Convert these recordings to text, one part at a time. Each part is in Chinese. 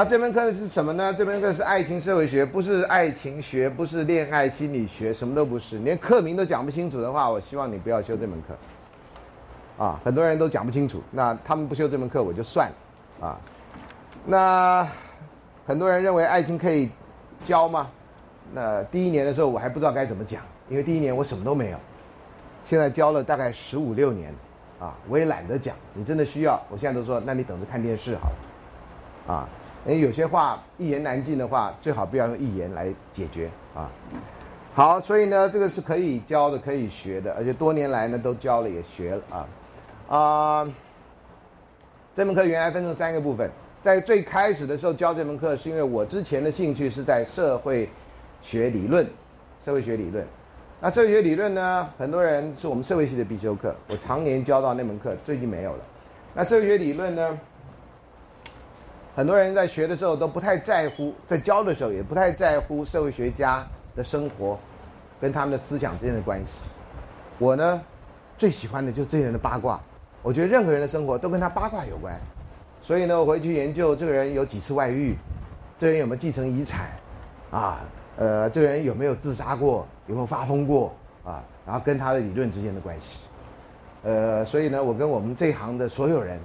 那这门课是什么呢？这门课是爱情社会学，不是爱情学，不是恋爱心理学，什么都不是。连课名都讲不清楚的话，我希望你不要修这门课。啊，很多人都讲不清楚，那他们不修这门课我就算了。啊，那很多人认为爱情可以教吗？那第一年的时候我还不知道该怎么讲，因为第一年我什么都没有。现在教了大概十五六年，啊，我也懒得讲。你真的需要，我现在都说，那你等着看电视好了。啊。哎，有些话一言难尽的话，最好不要用一言来解决啊。好，所以呢，这个是可以教的，可以学的，而且多年来呢都教了，也学了啊。啊，这门课原来分成三个部分，在最开始的时候教这门课，是因为我之前的兴趣是在社会学理论，社会学理论。那社会学理论呢，很多人是我们社会系的必修课，我常年教到那门课，最近没有了。那社会学理论呢？很多人在学的时候都不太在乎，在教的时候也不太在乎社会学家的生活跟他们的思想之间的关系。我呢，最喜欢的就是这些人的八卦。我觉得任何人的生活都跟他八卦有关，所以呢，我回去研究这个人有几次外遇，这个人有没有继承遗产，啊，呃，这个人有没有自杀过，有没有发疯过，啊，然后跟他的理论之间的关系。呃，所以呢，我跟我们这一行的所有人。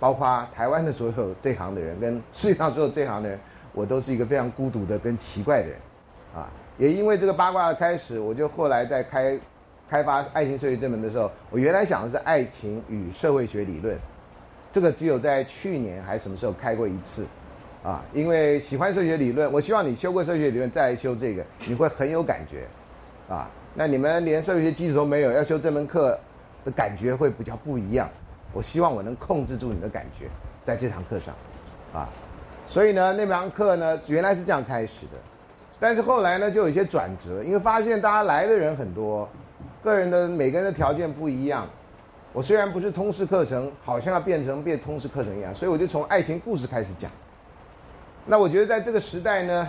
包括台湾的所有这行的人，跟世界上所有这行的人，我都是一个非常孤独的、跟奇怪的人，啊，也因为这个八卦的开始，我就后来在开开发爱情社会这门的时候，我原来想的是爱情与社会学理论，这个只有在去年还是什么时候开过一次，啊，因为喜欢社会学理论，我希望你修过社会学理论再来修这个，你会很有感觉，啊，那你们连社会学基础都没有，要修这门课的感觉会比较不一样。我希望我能控制住你的感觉，在这堂课上，啊，所以呢，那堂课呢原来是这样开始的，但是后来呢就有一些转折，因为发现大家来的人很多，个人的每个人的条件不一样。我虽然不是通识课程，好像要变成变通识课程一样，所以我就从爱情故事开始讲。那我觉得在这个时代呢，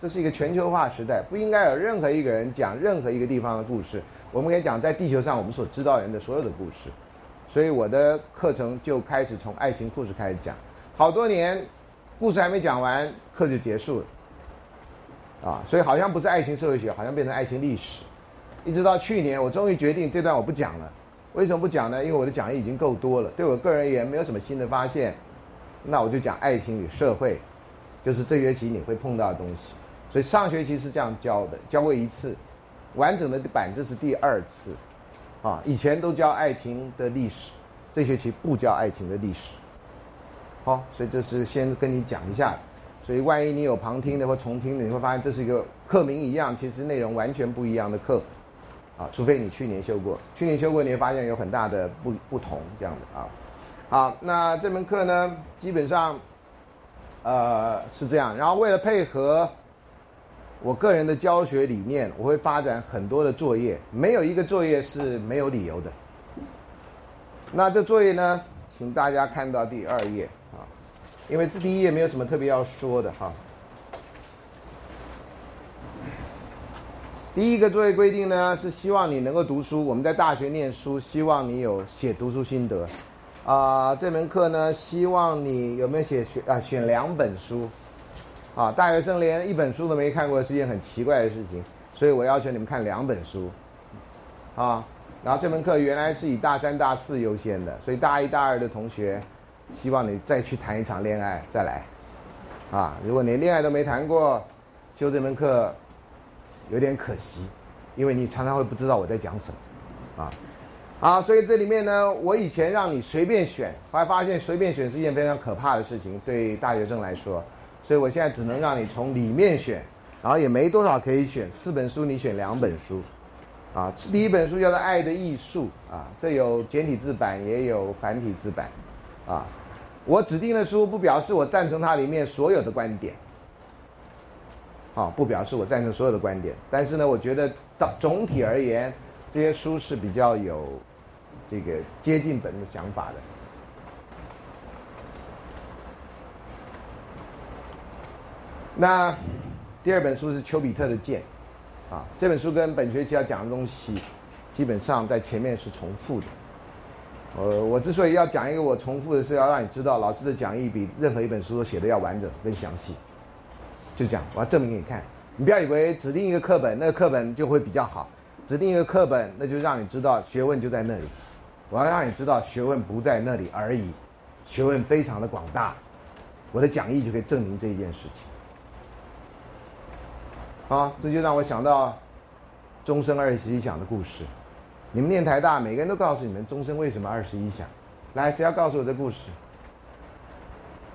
这是一个全球化时代，不应该有任何一个人讲任何一个地方的故事，我们可以讲在地球上我们所知道人的所有的故事。所以我的课程就开始从爱情故事开始讲，好多年，故事还没讲完，课就结束了，啊，所以好像不是爱情社会学，好像变成爱情历史，一直到去年，我终于决定这段我不讲了。为什么不讲呢？因为我的讲义已经够多了，对我个人而言没有什么新的发现，那我就讲爱情与社会，就是这学期你会碰到的东西。所以上学期是这样教的，教过一次，完整的版这是第二次。啊，以前都教爱情的历史，这学期不教爱情的历史。好，所以这是先跟你讲一下，所以万一你有旁听的或重听的，你会发现这是一个课名一样，其实内容完全不一样的课。啊，除非你去年修过，去年修过你会发现有很大的不不同这样的啊。好，那这门课呢，基本上，呃，是这样，然后为了配合。我个人的教学理念，我会发展很多的作业，没有一个作业是没有理由的。那这作业呢，请大家看到第二页啊，因为这第一页没有什么特别要说的哈。第一个作业规定呢，是希望你能够读书。我们在大学念书，希望你有写读书心得。啊，这门课呢，希望你有没有写选啊选两本书。啊，大学生连一本书都没看过是件很奇怪的事情，所以我要求你们看两本书。啊，然后这门课原来是以大三、大四优先的，所以大一、大二的同学，希望你再去谈一场恋爱再来。啊，如果连恋爱都没谈过，修这门课有点可惜，因为你常常会不知道我在讲什么。啊，好，所以这里面呢，我以前让你随便选，后来发现随便选是一件非常可怕的事情，对大学生来说。所以我现在只能让你从里面选，然后也没多少可以选，四本书你选两本书，啊，第一本书叫做《爱的艺术》啊，这有简体字版也有繁体字版，啊，我指定的书不表示我赞成它里面所有的观点，啊，不表示我赞成所有的观点，但是呢，我觉得到总体而言，这些书是比较有这个接近本的想法的。那第二本书是丘比特的剑，啊，这本书跟本学期要讲的东西基本上在前面是重复的，呃，我之所以要讲一个我重复的是，要让你知道老师的讲义比任何一本书都写的要完整、更详细。就讲，我要证明给你看。你不要以为指定一个课本，那个课本就会比较好；指定一个课本，那就让你知道学问就在那里。我要让你知道学问不在那里而已，学问非常的广大。我的讲义就可以证明这一件事情。好，这就让我想到钟声二十一响的故事。你们念台大，每个人都告诉你们钟声为什么二十一响。来，谁要告诉我这故事？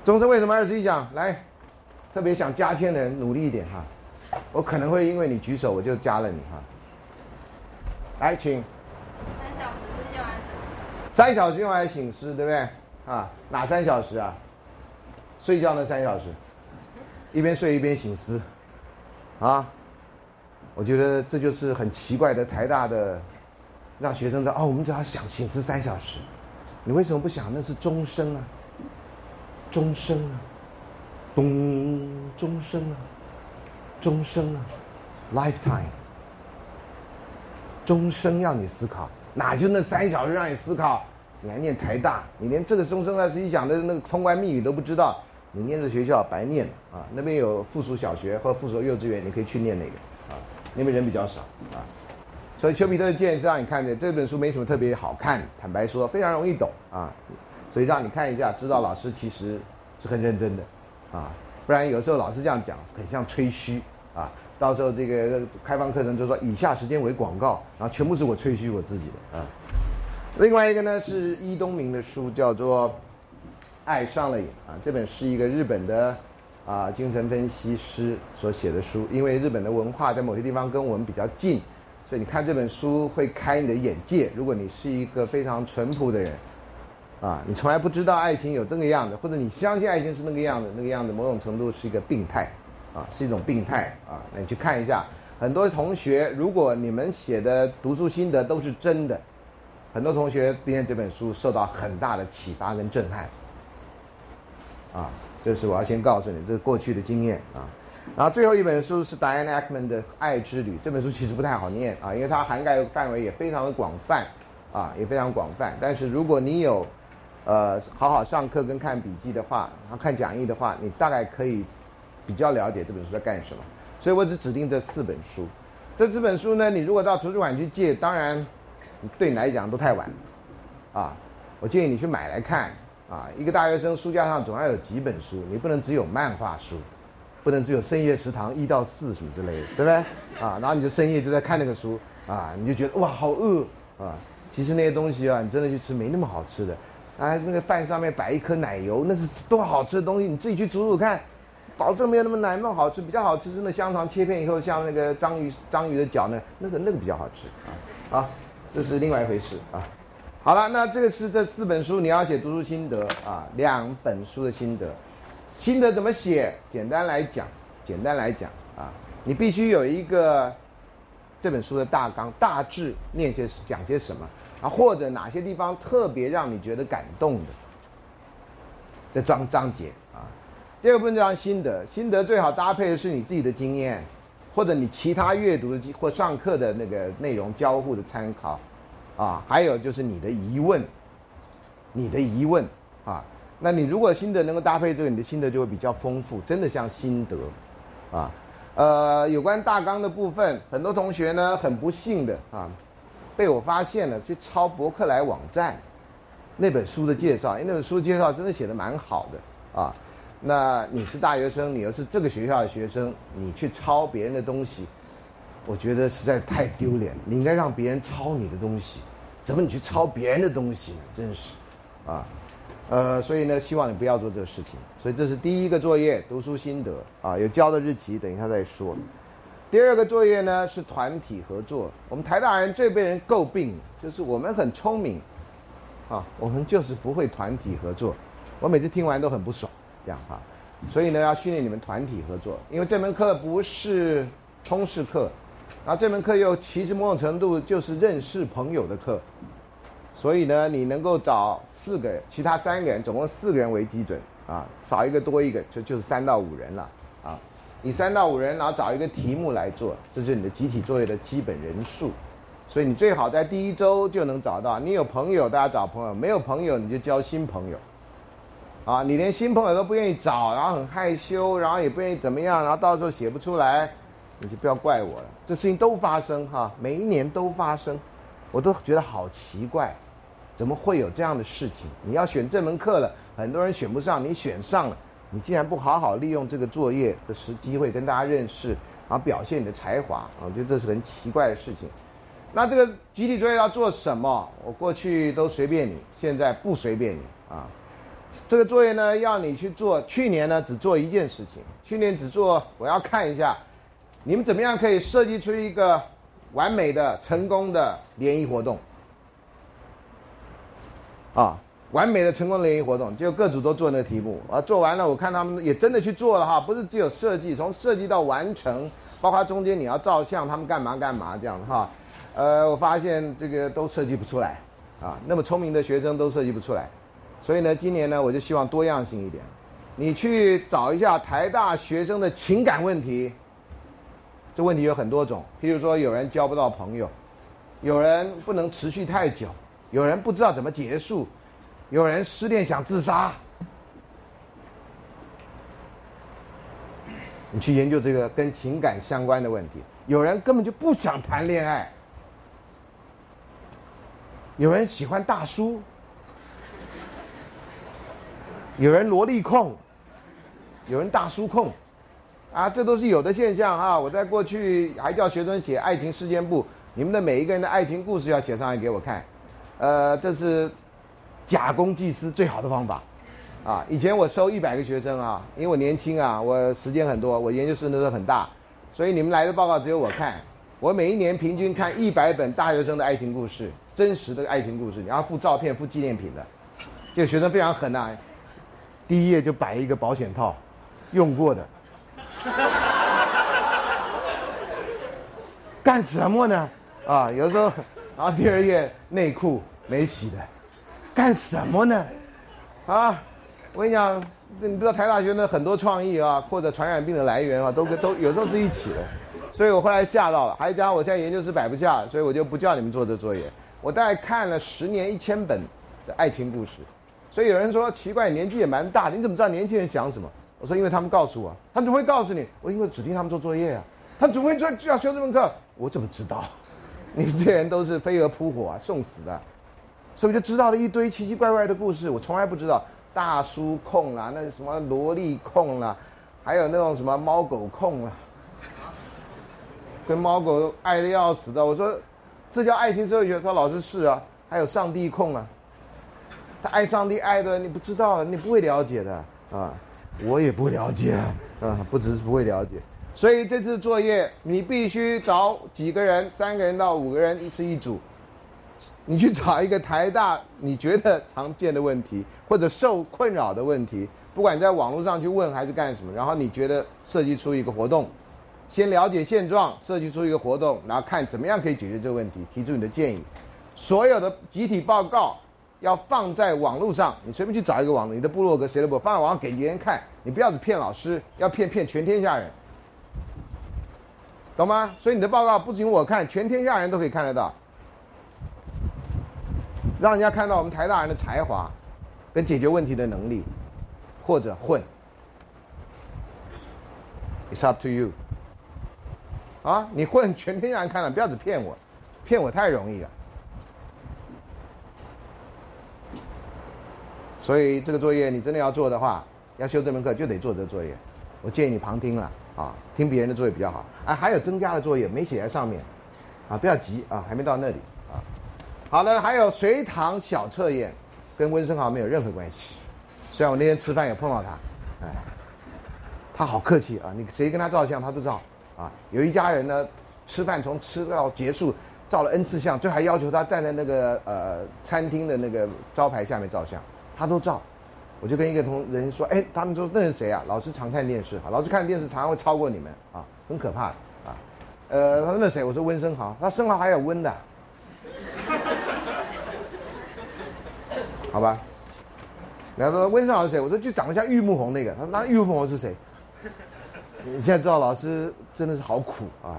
钟声为什么二十一响？来，特别想加签的人努力一点哈。我可能会因为你举手，我就加了你哈。来，请。三小时用来醒思，对不对？啊，哪三小时啊？睡觉那三小时，一边睡一边醒思，啊，我觉得这就是很奇怪的台大的，让学生知道哦，我们只要想醒思三小时，你为什么不想那是终生啊？终生啊，咚，终生啊，终生啊，lifetime，终生要你思考。哪就那三小时让你思考？你还念台大？你连这个终生二十一讲的那个通关密语都不知道？你念这学校白念啊！那边有附属小学或附属幼稚园，你可以去念那个啊。那边人比较少啊，所以丘比特的箭是让你看见这本书没什么特别好看，坦白说非常容易懂啊。所以让你看一下，知道老师其实是很认真的啊。不然有时候老师这样讲，很像吹嘘啊。到时候这个开放课程就说以下时间为广告，然后全部是我吹嘘我自己的啊。另外一个呢是伊东明的书，叫做《爱上了瘾》啊，这本是一个日本的啊精神分析师所写的书。因为日本的文化在某些地方跟我们比较近，所以你看这本书会开你的眼界。如果你是一个非常淳朴的人啊，你从来不知道爱情有这个样子，或者你相信爱情是那个样子，那个样子某种程度是一个病态。啊，是一种病态啊！那你去看一下，很多同学，如果你们写的读书心得都是真的，很多同学今天这本书受到很大的启发跟震撼。啊，这是我要先告诉你，这是过去的经验啊。然后最后一本书是 Diane Ackman 的《爱之旅》，这本书其实不太好念啊，因为它涵盖的范围也非常的广泛啊，也非常广泛。但是如果你有呃好好上课跟看笔记的话，然后看讲义的话，你大概可以。比较了解这本书在干什么，所以我只指定这四本书。这四本书呢，你如果到图书馆去借，当然对你来讲都太晚，啊，我建议你去买来看。啊，一个大学生书架上总要有几本书，你不能只有漫画书，不能只有深夜食堂一到四什么之类的，对不对？啊，然后你就深夜就在看那个书，啊，你就觉得哇好饿啊。其实那些东西啊，你真的去吃没那么好吃的。啊，那个饭上面摆一颗奶油，那是多好吃的东西，你自己去煮煮看。保证没有那么难，那么好吃，比较好吃是那香肠切片以后像那个章鱼章鱼的脚呢，那个那个比较好吃啊，啊，这是另外一回事啊。好了，那这个是这四本书你要写读书心得啊，两本书的心得，心得怎么写？简单来讲，简单来讲啊，你必须有一个这本书的大纲，大致念些讲些什么啊，或者哪些地方特别让你觉得感动的的章章节啊。第二部分叫心得，心得最好搭配的是你自己的经验，或者你其他阅读的或上课的那个内容交互的参考，啊，还有就是你的疑问，你的疑问啊，那你如果心得能够搭配这个，你的心得就会比较丰富，真的像心得，啊，呃，有关大纲的部分，很多同学呢很不幸的啊，被我发现了去抄博客来网站那本书的介绍，因为那本书介绍真的写的蛮好的啊。那你是大学生，你又是这个学校的学生，你去抄别人的东西，我觉得实在太丢脸。你应该让别人抄你的东西，怎么你去抄别人的东西呢？真是，啊，呃，所以呢，希望你不要做这个事情。所以这是第一个作业，读书心得啊，有交的日期，等一下再说。第二个作业呢是团体合作。我们台大人最被人诟病，就是我们很聪明，啊，我们就是不会团体合作。我每次听完都很不爽。这样哈，所以呢，要训练你们团体合作，因为这门课不是通识课，然后这门课又其实某种程度就是认识朋友的课，所以呢，你能够找四个人，其他三个人，总共四个人为基准啊，少一个多一个就就是三到五人了啊，以三到五人，然后找一个题目来做，这是你的集体作业的基本人数所以你最好在第一周就能找到。你有朋友，大家找朋友；没有朋友，你就交新朋友。啊，你连新朋友都不愿意找，然后很害羞，然后也不愿意怎么样，然后到时候写不出来，你就不要怪我了。这事情都发生哈，每一年都发生，我都觉得好奇怪，怎么会有这样的事情？你要选这门课了，很多人选不上，你选上了，你竟然不好好利用这个作业的时机会跟大家认识，然后表现你的才华，我觉得这是很奇怪的事情。那这个集体作业要做什么？我过去都随便你，现在不随便你啊。这个作业呢，要你去做。去年呢，只做一件事情。去年只做，我要看一下，你们怎么样可以设计出一个完美的、成功的联谊活动。啊，完美的、成功的联谊活动，就各组都做那个题目。啊，做完了，我看他们也真的去做了哈，不是只有设计，从设计到完成，包括中间你要照相，他们干嘛干嘛这样哈。呃，我发现这个都设计不出来，啊，那么聪明的学生都设计不出来。所以呢，今年呢，我就希望多样性一点。你去找一下台大学生的情感问题。这问题有很多种，譬如说，有人交不到朋友，有人不能持续太久，有人不知道怎么结束，有人失恋想自杀。你去研究这个跟情感相关的问题。有人根本就不想谈恋爱，有人喜欢大叔。有人萝莉控，有人大叔控，啊，这都是有的现象哈。我在过去还叫学生写爱情事件簿，你们的每一个人的爱情故事要写上来给我看，呃，这是假公济私最好的方法，啊，以前我收一百个学生啊，因为我年轻啊，我时间很多，我研究生那时候很大，所以你们来的报告只有我看，我每一年平均看一百本大学生的爱情故事，真实的爱情故事，然后附照片、附纪念品的，这个学生非常狠呐。第一页就摆一个保险套，用过的，干什么呢？啊，有时候，然后第二页内裤没洗的，干什么呢？啊，我跟你讲，这你不知道台大学的很多创意啊，或者传染病的来源啊，都都有时候是一起的，所以我后来吓到了，还加上我现在研究室摆不下，所以我就不叫你们做这作业。我大概看了十年一千本的爱情故事。所以有人说奇怪，年纪也蛮大，你怎么知道年轻人想什么？我说因为他们告诉我，他们怎么会告诉你？我因为指定他们做作业啊，他们怎么会做就要修这门课？我怎么知道？你们这些人都是飞蛾扑火啊，送死的，所以就知道了一堆奇奇怪怪的故事，我从来不知道大叔控啊，那什么萝莉控啊，还有那种什么猫狗控啊，跟猫狗爱的要死的。我说这叫爱情社会学，他说老师是啊，还有上帝控啊。他爱上帝爱的你不知道，你不会了解的啊，我也不了解。啊，不只是不会了解，所以这次作业你必须找几个人，三个人到五个人一是一组，你去找一个台大你觉得常见的问题或者受困扰的问题，不管在网络上去问还是干什么，然后你觉得设计出一个活动，先了解现状，设计出一个活动，然后看怎么样可以解决这个问题，提出你的建议，所有的集体报告。要放在网络上，你随便去找一个网络，你的部落格谁都不放在网上给别人看，你不要只骗老师，要骗骗全天下人，懂吗？所以你的报告不仅我看，全天下人都可以看得到，让人家看到我们台大人的才华，跟解决问题的能力，或者混，It's up to you。啊，你混全天下人看了，不要只骗我，骗我太容易了。所以这个作业你真的要做的话，要修这门课就得做这个作业。我建议你旁听了啊，听别人的作业比较好。啊，还有增加的作业没写在上面，啊，不要急啊，还没到那里啊。好了，还有随堂小测验，跟温生豪没有任何关系。虽然我那天吃饭也碰到他，哎，他好客气啊，你谁跟他照相他都照啊。有一家人呢，吃饭从吃到结束照了 N 次相，最后还要求他站在那个呃餐厅的那个招牌下面照相。他都照，我就跟一个同人说：“哎，他们说那是谁啊？老师常看电视，啊，老师看电视常常会超过你们啊，很可怕的啊。”呃，他说那谁？我说温生豪，他生豪还有温的，好吧？然后说温生豪是谁？我说就长得像玉木红那个。他说那玉木红是谁？你现在知道老师真的是好苦啊，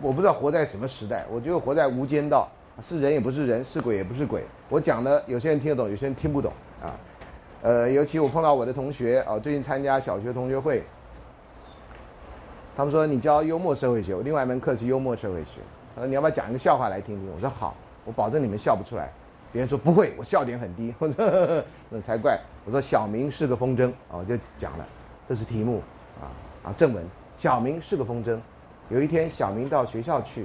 我不知道活在什么时代，我就活在无间道，是人也不是人，是鬼也不是鬼。我讲的有些人听得懂，有些人听不懂啊。呃，尤其我碰到我的同学啊，最近参加小学同学会，他们说你教幽默社会学，我另外一门课是幽默社会学，他说你要不要讲一个笑话来听听？我说好，我保证你们笑不出来。别人说不会，我笑点很低，我说那才怪。我说小明是个风筝啊，我就讲了，这是题目啊啊正文。小明是个风筝，有一天小明到学校去，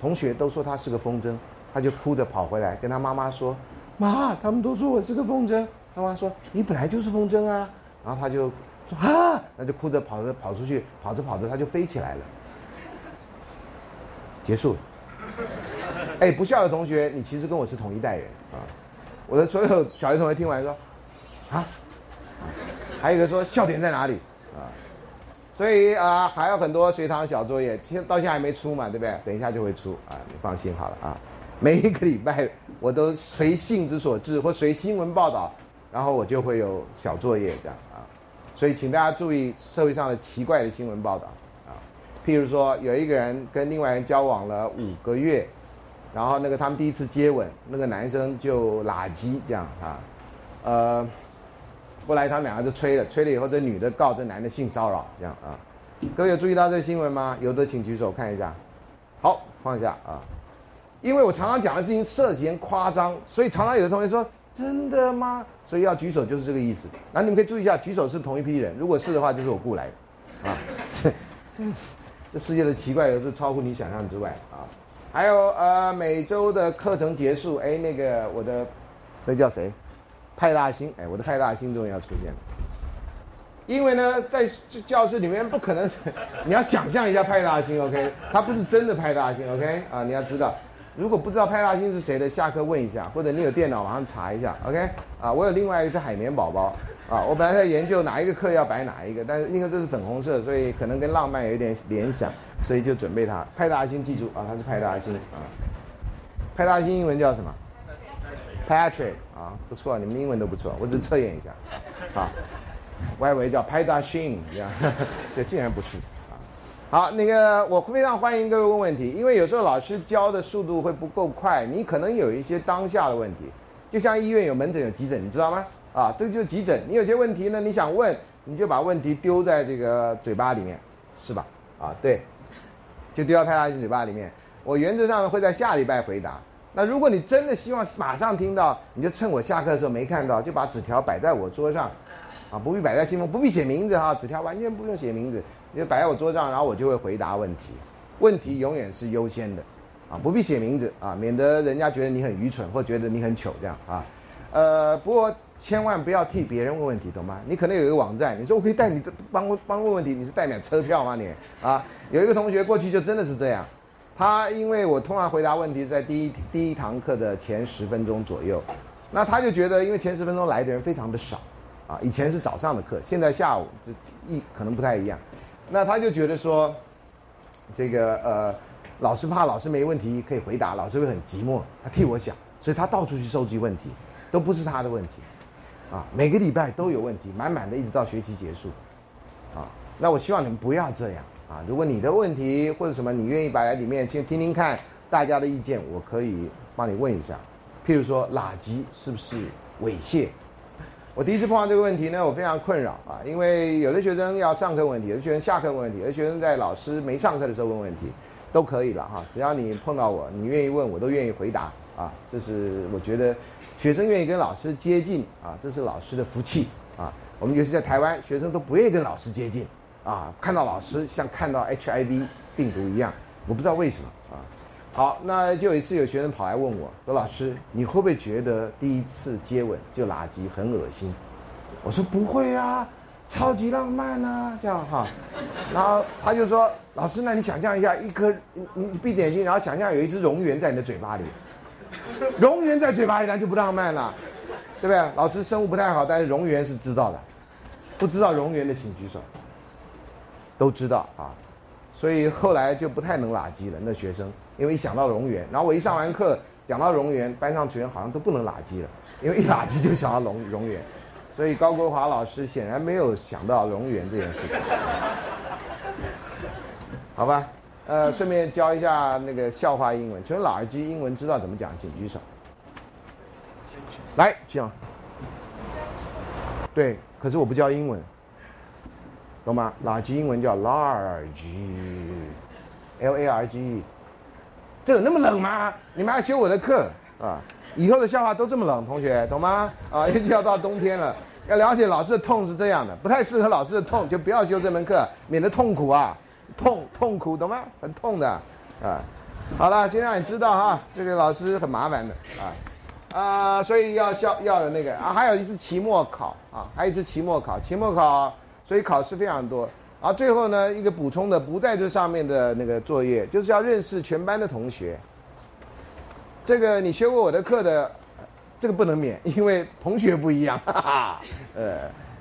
同学都说他是个风筝，他就哭着跑回来跟他妈妈说：“妈，他们都说我是个风筝。”他妈说：“你本来就是风筝啊。”然后他就说：“啊！”那就哭着跑着跑出去，跑着跑着他就飞起来了。结束。哎，不笑的同学，你其实跟我是同一代人啊！我的所有小学同学听完说：“啊！”还有一个说：“笑点在哪里？”啊！所以啊，还有很多随堂小作业，现到现在还没出嘛，对不对？等一下就会出啊，你放心好了啊！每一个礼拜我都随性之所至或随新闻报道。然后我就会有小作业这样啊，所以请大家注意社会上的奇怪的新闻报道啊，譬如说有一个人跟另外人交往了五个月，然后那个他们第一次接吻，那个男生就拉鸡这样啊，呃，后来他们两个就吹了，吹了以后这女的告这男的性骚扰这样啊，各位有注意到这个新闻吗？有的请举手看一下，好放下啊，因为我常常讲的事情涉嫌夸张，所以常常有的同学说真的吗？所以要举手就是这个意思。那你们可以注意一下，举手是同一批人。如果是的话，就是我雇来的。啊，这世界的奇怪有时超乎你想象之外啊。还有呃，每周的课程结束，哎，那个我的那叫谁？派大星，哎，我的派大星终于要出现了。因为呢，在教室里面不可能，你要想象一下派大星，OK？他不是真的派大星，OK？啊，你要知道。如果不知道派大星是谁的，下课问一下，或者你有电脑马上查一下，OK？啊，我有另外一个是海绵宝宝，啊，我本来在研究哪一个课要摆哪一个，但是因为这是粉红色，所以可能跟浪漫有一点联想，所以就准备它。派大星，记住啊，它是派大星啊。派大星英文叫什么？Patrick 啊，不错，你们英文都不错，我只是测验一下，啊，我以为叫派大星这样，这竟然不是。好，那个我非常欢迎各位问问题，因为有时候老师教的速度会不够快，你可能有一些当下的问题，就像医院有门诊有急诊，你知道吗？啊，这个就是急诊，你有些问题呢，你想问，你就把问题丢在这个嘴巴里面，是吧？啊，对，就丢到派大星嘴巴里面。我原则上会在下礼拜回答。那如果你真的希望马上听到，你就趁我下课的时候没看到，就把纸条摆在我桌上，啊，不必摆在信封，不必写名字哈，纸条完全不用写名字。就摆在我桌上，然后我就会回答问题。问题永远是优先的，啊，不必写名字啊，免得人家觉得你很愚蠢或觉得你很糗这样啊。呃，不过千万不要替别人问问题，懂吗？你可能有一个网站，你说我可以带你帮帮问问题，你是代买车票吗？你啊，有一个同学过去就真的是这样，他因为我通常回答问题是在第一第一堂课的前十分钟左右，那他就觉得因为前十分钟来的人非常的少，啊，以前是早上的课，现在下午就一可能不太一样。那他就觉得说，这个呃，老师怕老师没问题可以回答，老师会很寂寞。他替我想，所以他到处去收集问题，都不是他的问题，啊，每个礼拜都有问题，满满的，一直到学期结束，啊，那我希望你们不要这样啊。如果你的问题或者什么，你愿意摆在里面先听听看大家的意见，我可以帮你问一下。譬如说，垃圾是不是猥亵？我第一次碰到这个问题呢，我非常困扰啊，因为有的学生要上课问题，有的学生下课问题，有的学生在老师没上课的时候问问题，都可以了哈。只要你碰到我，你愿意问我都愿意回答啊。这是我觉得学生愿意跟老师接近啊，这是老师的福气啊。我们尤其在台湾，学生都不愿意跟老师接近啊，看到老师像看到 HIV 病毒一样，我不知道为什么。好，那就有一次有学生跑来问我说：“老师，你会不会觉得第一次接吻就垃圾很恶心？”我说：“不会啊，超级浪漫啊，这样哈。”然后他就说：“老师，那你想象一下，一颗你你闭眼睛，然后想象有一只蝾螈在你的嘴巴里，蝾螈在嘴巴里，那就不浪漫了，对不对？老师生物不太好，但是蝾螈是知道的，不知道蝾螈的请举手，都知道啊。所以后来就不太能垃圾了，那学生。”因为一想到蝾螈，然后我一上完课讲到蝾螈，班上学生好像都不能垃圾了，因为一垃圾就想到蝾蝾螈，所以高国华老师显然没有想到蝾螈这件事情，好吧？呃，顺便教一下那个笑话英文。请问老耳机英文知道怎么讲？请举手。来，讲。对，可是我不教英文，懂吗？垃圾英文叫 large，l a r g e，。这有那么冷吗？你们还修我的课啊？以后的笑话都这么冷，同学懂吗？啊，要到冬天了，要了解老师的痛是这样的，不太适合老师的痛，就不要修这门课，免得痛苦啊，痛痛苦，懂吗？很痛的，啊，好了，现在你知道哈，这个老师很麻烦的啊，啊，所以要校要有那个啊，还有一次期末考啊，还有一次期末考，期末考，所以考试非常多。啊，最后呢，一个补充的不在这上面的那个作业，就是要认识全班的同学。这个你学过我的课的，这个不能免，因为同学不一样。哈哈，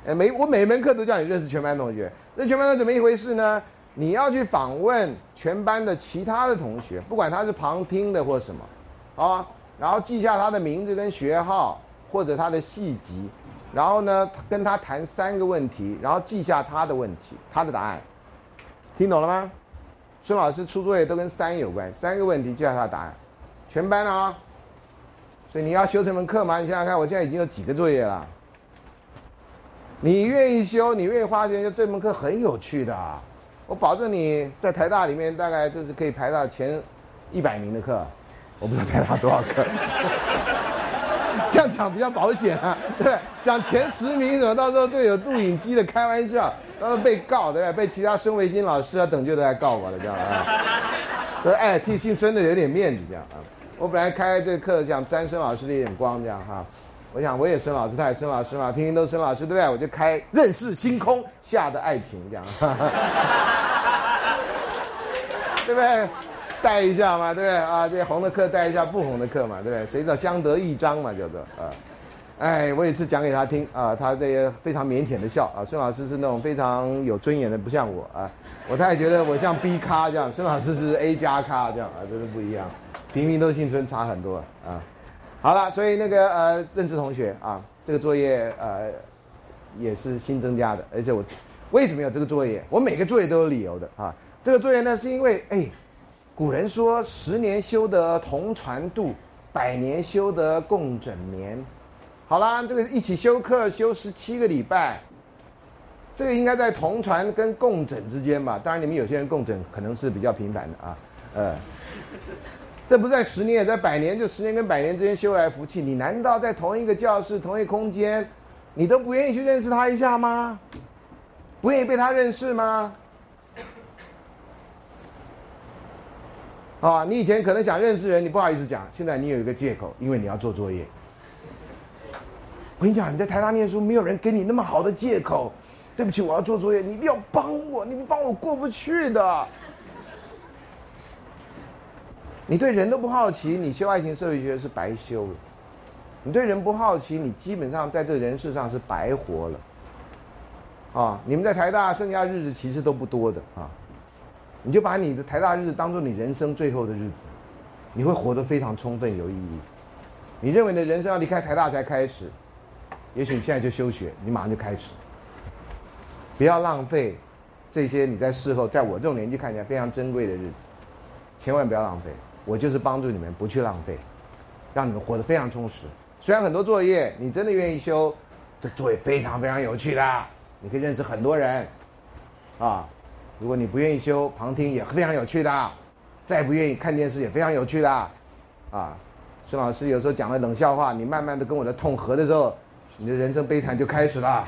呃，每我每门课都叫你认识全班同学。那全班同学怎么一回事呢？你要去访问全班的其他的同学，不管他是旁听的或什么，啊，然后记下他的名字跟学号或者他的系籍。然后呢，跟他谈三个问题，然后记下他的问题，他的答案，听懂了吗？孙老师出作业都跟三有关，三个问题记下他的答案，全班啊。所以你要修这门课吗？你想想看，我现在已经有几个作业了。你愿意修，你愿意花钱，就这门课很有趣的啊，我保证你在台大里面大概就是可以排到前一百名的课，我不知道台大多少课。这样讲比较保险啊，对，讲前十名什么，到时候对有录影机的开玩笑，到时候被告，对不对？被其他孙维新老师啊等就都来告我了，这样啊。所以哎，替姓孙的有点面子，这样啊。我本来开这个课想沾孙老师的一点光，这样哈。我想我也孙老师，他也孙老师嘛，平平都孙老师，对不对？我就开认识星空下的爱情，这样，对不对？带一下嘛，对不对啊？这红的课带一下不红的课嘛，对不对？谁知道相得益彰嘛，叫做啊。哎，我有一次讲给他听啊，他这个非常腼腆的笑啊。孙老师是那种非常有尊严的，不像我啊。我太觉得我像 B 咖这样，孙老师是 A 加咖这样啊，真是不一样。平民都姓孙，差很多啊。好了，所以那个呃，认识同学啊，这个作业呃也是新增加的，而且我为什么有这个作业？我每个作业都有理由的啊。这个作业呢，是因为哎。古人说：“十年修得同船渡，百年修得共枕眠。”好啦，这个一起修课修十七个礼拜，这个应该在同船跟共枕之间吧？当然，你们有些人共枕可能是比较频繁的啊。呃，这不在十年，也在百年，就十年跟百年之间修来福气。你难道在同一个教室、同一空间，你都不愿意去认识他一下吗？不愿意被他认识吗？啊，你以前可能想认识人，你不好意思讲，现在你有一个借口，因为你要做作业。我跟你讲，你在台大念书，没有人给你那么好的借口。对不起，我要做作业，你一定要帮我，你不帮我过不去的。你对人都不好奇，你修爱情社会学是白修了。你对人不好奇，你基本上在这人世上是白活了。啊，你们在台大剩下日子其实都不多的啊。你就把你的台大日子当做你人生最后的日子，你会活得非常充分有意义。你认为你的人生要离开台大才开始，也许你现在就休学，你马上就开始。不要浪费这些你在事后，在我这种年纪看起来非常珍贵的日子，千万不要浪费。我就是帮助你们不去浪费，让你们活得非常充实。虽然很多作业你真的愿意修，这作业非常非常有趣的，你可以认识很多人，啊。如果你不愿意修旁听也非常有趣的，再不愿意看电视也非常有趣的，啊，孙老师有时候讲的冷笑话，你慢慢的跟我的痛合的时候，你的人生悲惨就开始了，啊，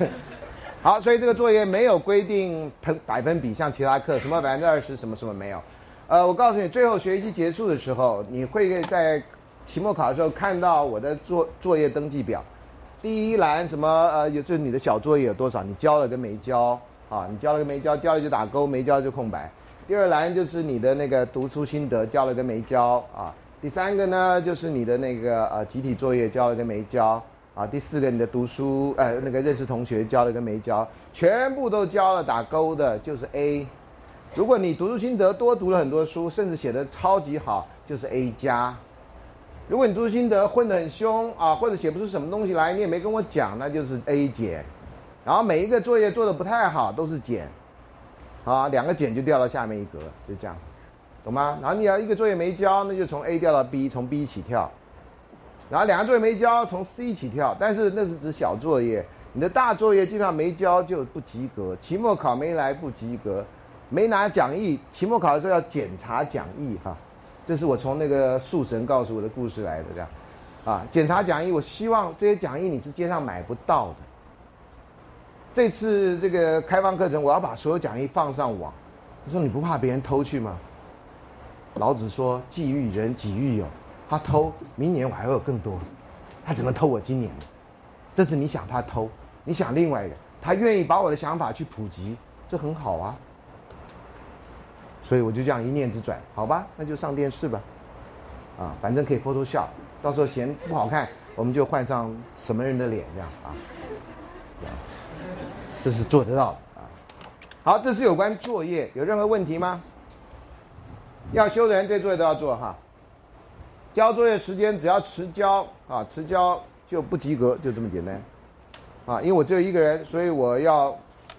好，所以这个作业没有规定百分比，像其他课什么百分之二十什么什么没有，呃，我告诉你，最后学期结束的时候，你会在期末考的时候看到我的作作业登记表，第一栏什么呃，也就是你的小作业有多少，你交了跟没交。啊，你交了跟没交，交了就打勾，没交就空白。第二栏就是你的那个读书心得，交了跟没交啊。第三个呢，就是你的那个呃集体作业，交了跟没交啊。第四个你的读书呃那个认识同学，交了跟没交，全部都交了打勾的，就是 A。如果你读书心得多读了很多书，甚至写的超级好，就是 A 加。如果你读书心得混得很凶啊，或者写不出什么东西来，你也没跟我讲，那就是 A 减。然后每一个作业做的不太好，都是减，啊，两个减就掉到下面一格，就这样，懂吗？然后你要一个作业没交，那就从 A 掉到 B，从 B 起跳。然后两个作业没交，从 C 起跳，但是那是指小作业，你的大作业基本上没交就不及格，期末考没来不及格，没拿讲义，期末考的时候要检查讲义哈，这是我从那个树神告诉我的故事来的这样，啊，检查讲义，我希望这些讲义你是街上买不到的。这次这个开放课程，我要把所有讲义放上网。他说：“你不怕别人偷去吗？”老子说：“己欲人，己欲有。”他偷，明年我还会有更多。他怎么偷我今年的？这是你想他偷，你想另外一个，他愿意把我的想法去普及，这很好啊。所以我就这样一念之转，好吧，那就上电视吧。啊，反正可以 Photoshop，到时候嫌不好看，我们就换上什么人的脸这样啊。这是做得到的啊！好，这是有关作业，有任何问题吗？要修的人这作业都要做哈。交作业时间只要迟交啊，迟交就不及格，就这么简单啊！因为我只有一个人，所以我要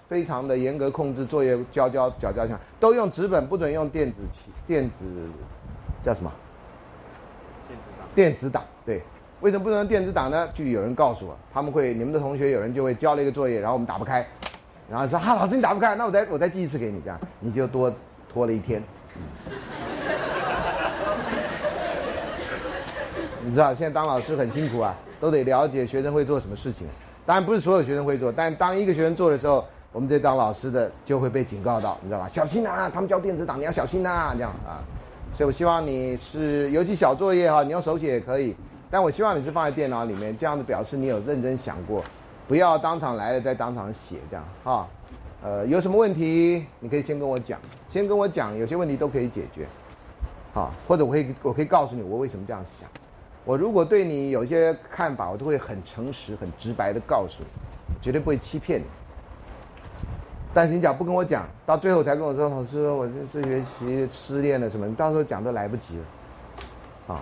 非常的严格控制作业交交交交项，都用纸本，不准用电子电子叫什么？电子档。电子档对。为什么不能用电子档呢？就有人告诉我，他们会你们的同学有人就会交了一个作业，然后我们打不开，然后说哈老师你打不开，那我再我再寄一次给你，这样你就多拖了一天。你知道现在当老师很辛苦啊，都得了解学生会做什么事情。当然不是所有学生会做，但当一个学生做的时候，我们这当老师的就会被警告到，你知道吧？小心啊，他们交电子档，你要小心呐，这样啊。所以我希望你是尤其小作业哈，你用手写也可以。但我希望你是放在电脑里面，这样子表示你有认真想过，不要当场来了再当场写这样哈。呃，有什么问题你可以先跟我讲，先跟我讲，有些问题都可以解决，好，或者我可以我可以告诉你我为什么这样想。我如果对你有些看法，我都会很诚实、很直白的告诉你，绝对不会欺骗你。但是你只要不跟我讲，到最后才跟我说，老师，我这这学期失恋了什么，你到时候讲都来不及了，啊，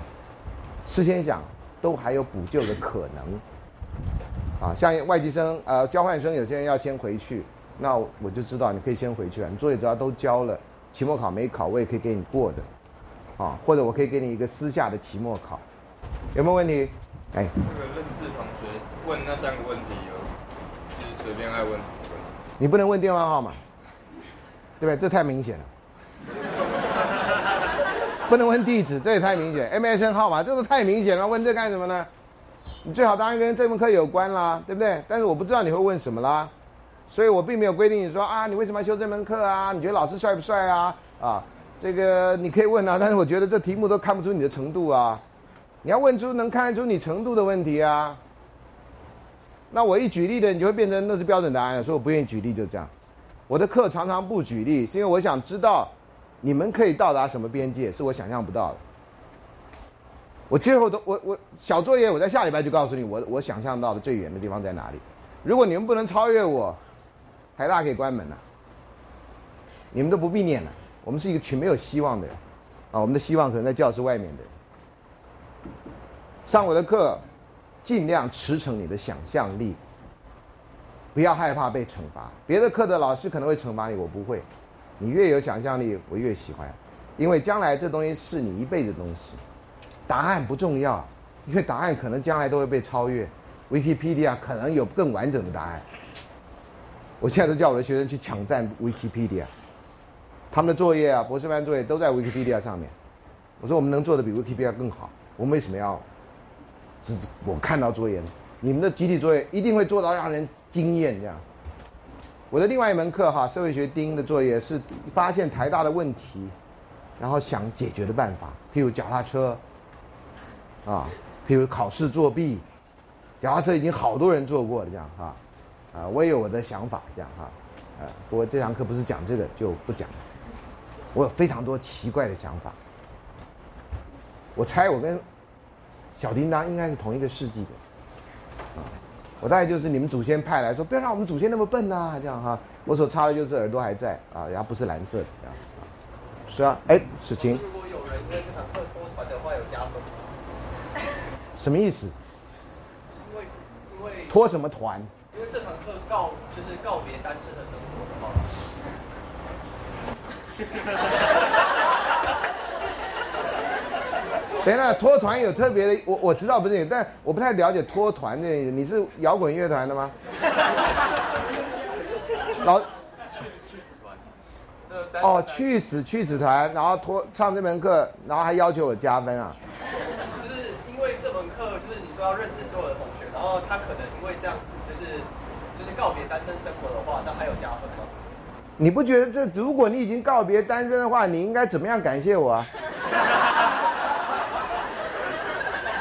事先讲。都还有补救的可能，啊，像外籍生、呃，交换生，有些人要先回去，那我就知道你可以先回去了。你作业只要都交了，期末考没考，我也可以给你过的，啊，或者我可以给你一个私下的期末考，有没有问题？哎，那个认识同学问那三个问题，有就是随便爱问什么问？你不能问电话号码，对不对？这太明显了。不能问地址，这也太明显。MSN 号码，这个太明显了，问这干什么呢？你最好当然跟这门课有关啦，对不对？但是我不知道你会问什么啦，所以我并没有规定你说啊，你为什么要修这门课啊？你觉得老师帅不帅啊？啊，这个你可以问啊，但是我觉得这题目都看不出你的程度啊。你要问出能看得出你程度的问题啊。那我一举例的，你就会变成那是标准答案，所以我不愿意举例，就这样。我的课常常不举例，是因为我想知道。你们可以到达什么边界？是我想象不到的。我最后都我我小作业，我在下礼拜就告诉你，我我想象到的最远的地方在哪里。如果你们不能超越我，台大可以关门了。你们都不必念了。我们是一个群没有希望的人啊，我们的希望可能在教室外面的。上我的课，尽量驰骋你的想象力，不要害怕被惩罚。别的课的老师可能会惩罚你，我不会。你越有想象力，我越喜欢，因为将来这东西是你一辈子的东西。答案不重要，因为答案可能将来都会被超越。Wikipedia 可能有更完整的答案。我现在都叫我的学生去抢占 Wikipedia，他们的作业啊，博士班作业都在 Wikipedia 上面。我说我们能做的比 Wikipedia 更好，我们为什么要只我看到作业？你们的集体作业一定会做到让人惊艳这样。我的另外一门课哈，社会学丁的作业是发现台大的问题，然后想解决的办法，譬如脚踏车，啊，譬如考试作弊，脚踏车已经好多人做过了这样哈，啊，我也有我的想法这样哈，呃，不过这堂课不是讲这个就不讲了，我有非常多奇怪的想法，我猜我跟小叮当应该是同一个世纪的。我大概就是你们祖先派来说，不要让我们祖先那么笨呐，这样哈。我所插的就是耳朵还在啊，然后不是蓝色的这样。是啊，哎，史晴。如果有人因为这堂课脱团的话，有加分吗？什么意思？因为因为脱什么团？因为这堂课告就是告别单身的生活的话，等一下，脱团有特别的，我我知道不是你，但我不太了解脱团的。你是摇滚乐团的吗？老哦，去死去死团，然后脱上这门课，然后还要求我加分啊？就是因为这门课，就是你说要认识所有的同学，然后他可能因为这样子，就是就是告别单身生活的话，那还有加分吗？你不觉得这如果你已经告别单身的话，你应该怎么样感谢我啊？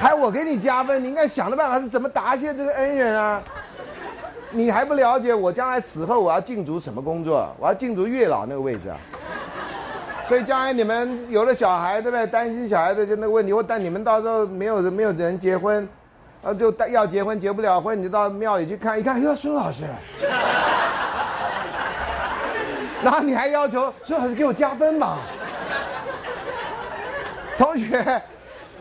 还我给你加分，你应该想的办法是怎么答谢这个恩人啊？你还不了解我将来死后我要进足什么工作？我要进足月老那个位置啊。所以将来你们有了小孩，对不对？担心小孩的就那个问题，或但你们到时候没有人没有人结婚，啊，就要结婚结不了婚，你就到庙里去看一看，哟，孙老师。然后你还要求孙老师给我加分吧？同学。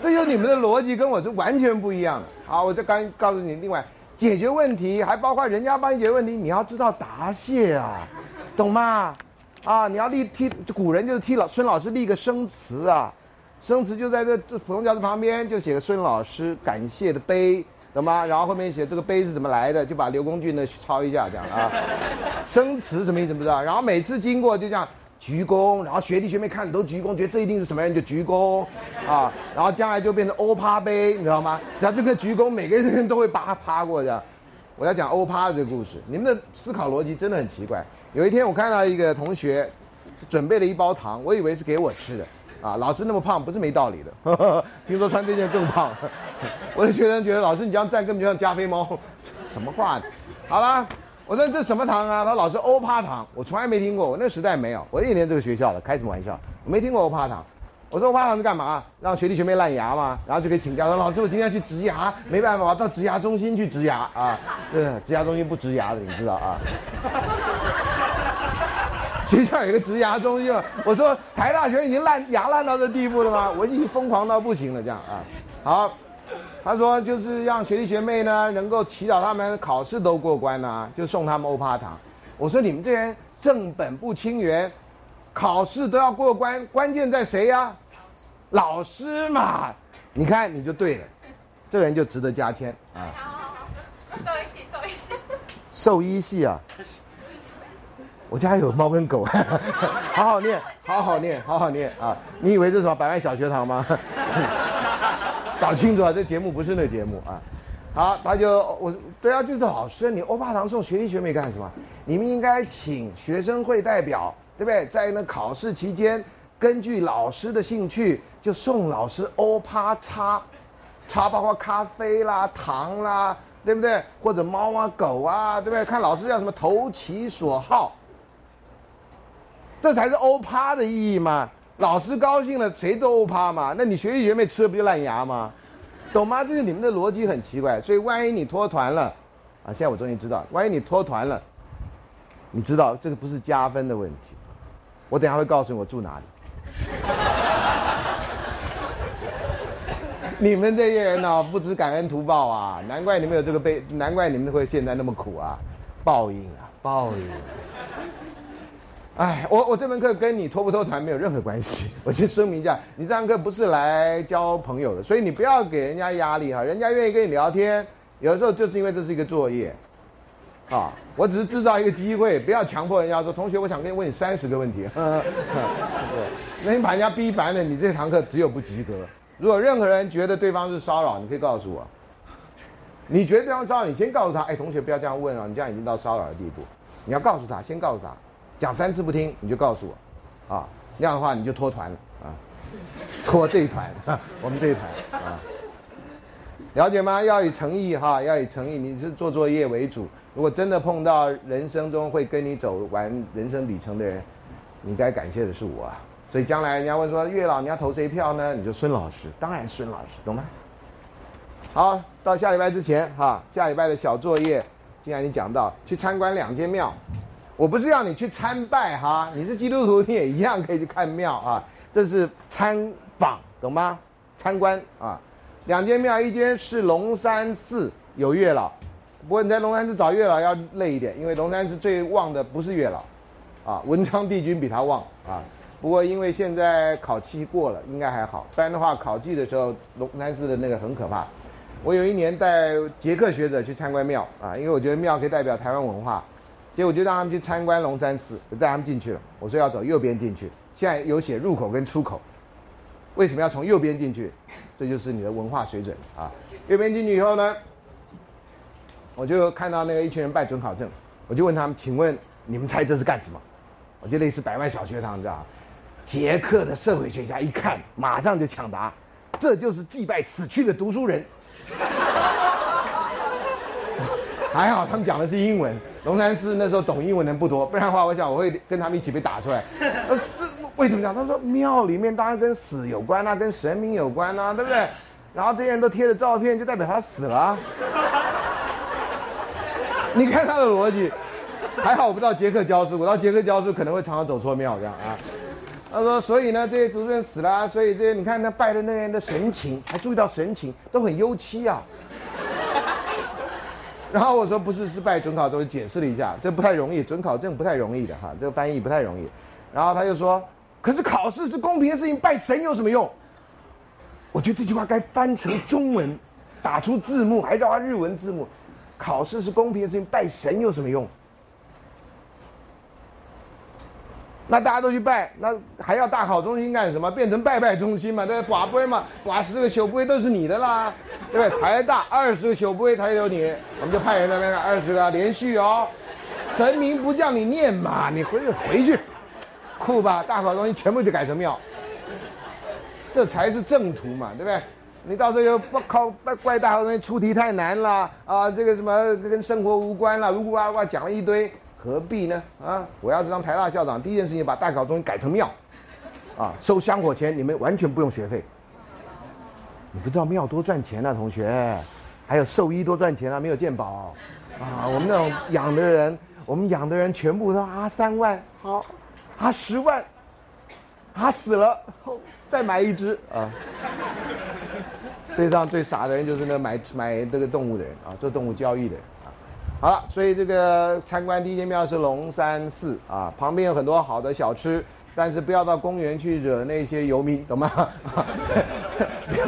这就是你们的逻辑跟我是完全不一样的。好，我再刚告诉你，另外解决问题还包括人家帮你解决问题，你要知道答谢啊，懂吗？啊，你要立替古人就是替老孙老师立个生词啊，生词就在这普通教室旁边就写个孙老师感谢的碑，懂吗？然后后面写这个碑是怎么来的，就把刘公俊的抄一下这样啊。生词什么意思不知道？然后每次经过就这样。鞠躬，然后学弟学妹看都鞠躬，觉得这一定是什么人就鞠躬，啊，然后将来就变成欧趴杯，你知道吗？只要这个鞠躬，每个人都会趴趴过的。我要讲欧趴的这个故事，你们的思考逻辑真的很奇怪。有一天我看到一个同学准备了一包糖，我以为是给我吃的，啊，老师那么胖不是没道理的。听说穿这件更胖，我的学生觉得老师你这样站根本就像加菲猫，什么话？好了。我说这什么糖啊？他老师欧趴糖，我从来没听过。我那时代没有，我一年这个学校的，开什么玩笑？我没听过欧趴糖。我说欧趴糖是干嘛？让学弟学妹烂牙吗？然后就可以请假说老师，我今天要去植牙，没办法，我到植牙中心去植牙啊。对，植牙中心不植牙的，你知道啊？学校有个植牙中心，我说台大学已经烂牙烂到这地步了吗？我已经疯狂到不行了，这样啊。好。他说：“就是让学弟学妹呢，能够祈祷他们考试都过关啊，就送他们欧趴糖。”我说：“你们这人正本不清源，考试都要过关，关键在谁呀？老师嘛！你看你就对了，这个人就值得加签啊。”好好好兽医系，兽医系，兽医系啊！我家有猫跟狗，好好念，好好念，好好念啊！你以为这是什么百万小学堂吗？搞清楚啊，这节目不是那节目啊。好，他就我对啊，就是老师，你欧巴堂送学弟学妹干什么？你们应该请学生会代表，对不对？在那考试期间，根据老师的兴趣，就送老师欧趴叉，叉包括咖啡啦、糖啦，对不对？或者猫啊、狗啊，对不对？看老师要什么投其所好，这才是欧趴的意义嘛。老师高兴了，谁都怕嘛？那你学弟学妹吃了不就烂牙吗？懂吗？这是你们的逻辑很奇怪。所以万一你脱团了，啊，现在我终于知道，万一你脱团了，你知道这个不是加分的问题。我等下会告诉你我住哪里。你们这些人呢，不知感恩图报啊，难怪你们有这个悲，难怪你们会现在那么苦啊，报应啊，报应。哎，我我这门课跟你脱不脱团没有任何关系。我先声明一下，你这堂课不是来交朋友的，所以你不要给人家压力哈。人家愿意跟你聊天，有的时候就是因为这是一个作业，啊，我只是制造一个机会，不要强迫人家说，同学，我想跟你问你三十个问题。呵呵那你把人家逼烦了，你这堂课只有不及格。如果任何人觉得对方是骚扰，你可以告诉我。你觉得对方骚扰，你先告诉他，哎，同学不要这样问啊，你这样已经到骚扰的地步。你要告诉他，先告诉他。讲三次不听，你就告诉我，啊，这样的话你就脱团了啊，脱这一团，我们这一团啊，了解吗？要以诚意哈，要以诚意，你是做作业为主。如果真的碰到人生中会跟你走完人生里程的人，你该感谢的是我啊。所以将来人家问说月老你要投谁票呢？你就孙老师，当然孙老师，懂吗？好，到下礼拜之前哈，下礼拜的小作业，既然你讲到去参观两间庙。我不是要你去参拜哈，你是基督徒，你也一样可以去看庙啊。这是参访，懂吗？参观啊。两间庙，一间是龙山寺，有月老。不过你在龙山寺找月老要累一点，因为龙山寺最旺的不是月老，啊，文昌帝君比他旺啊。不过因为现在考期过了，应该还好。不然的话，考季的时候龙山寺的那个很可怕。我有一年带捷克学者去参观庙啊，因为我觉得庙可以代表台湾文化，结果就让他们去参观龙山寺，我带他们进去了。我说要走右边进去，现在有写入口跟出口，为什么要从右边进去？这就是你的文化水准啊。右边进去以后呢，我就看到那个一群人拜准考证，我就问他们，请问你们猜这是干什么？我就类似百万小学堂，你知道捷克的社会学家一看，马上就抢答，这就是祭拜死去的读书人。还好他们讲的是英文，龙山寺那时候懂英文的人不多，不然的话，我想我会跟他们一起被打出来。呃，这为什么讲？他说庙里面当然跟死有关啊，跟神明有关啊，对不对？然后这些人都贴了照片，就代表他死了啊。你看他的逻辑，还好我不到捷克教书，我到捷克教书可能会常常走错庙这样啊。他说，所以呢，这些读书人死了、啊，所以这些你看他拜的那些人的神情，还注意到神情都很幽戚啊。然后我说不是，是拜准考证，解释了一下，这不太容易，准考证不太容易的哈，这个翻译不太容易。然后他就说，可是考试是公平的事情，拜神有什么用？我觉得这句话该翻成中文，打出字幕，还叫他日文字幕。考试是公平的事情，拜神有什么用？那大家都去拜，那还要大考中心干什么？变成拜拜中心嘛？对，寡杯嘛，寡十个小杯都是你的啦，对不对？台大二十个小杯才有你，我们就派人那边二十个连续哦。神明不叫你念嘛，你回去回去，酷吧？大考中心全部就改成庙，这才是正途嘛，对不对？你到时候又不考怪大考中心出题太难了啊，这个什么跟生活无关了，呜哇哇讲了一堆。何必呢？啊！我要是当台大校长，第一件事情把大考中心改成庙，啊，收香火钱，你们完全不用学费。你不知道庙多赚钱啊，同学，还有兽医多赚钱啊，没有鉴宝，啊，我们那种养的人，我们养的人全部都啊三万好，啊十万，啊死了再买一只啊。世界上最傻的人就是那买买这个动物的人啊，做动物交易的人。好了，所以这个参观第一间庙是龙山寺啊，旁边有很多好的小吃，但是不要到公园去惹那些游民，懂吗？不要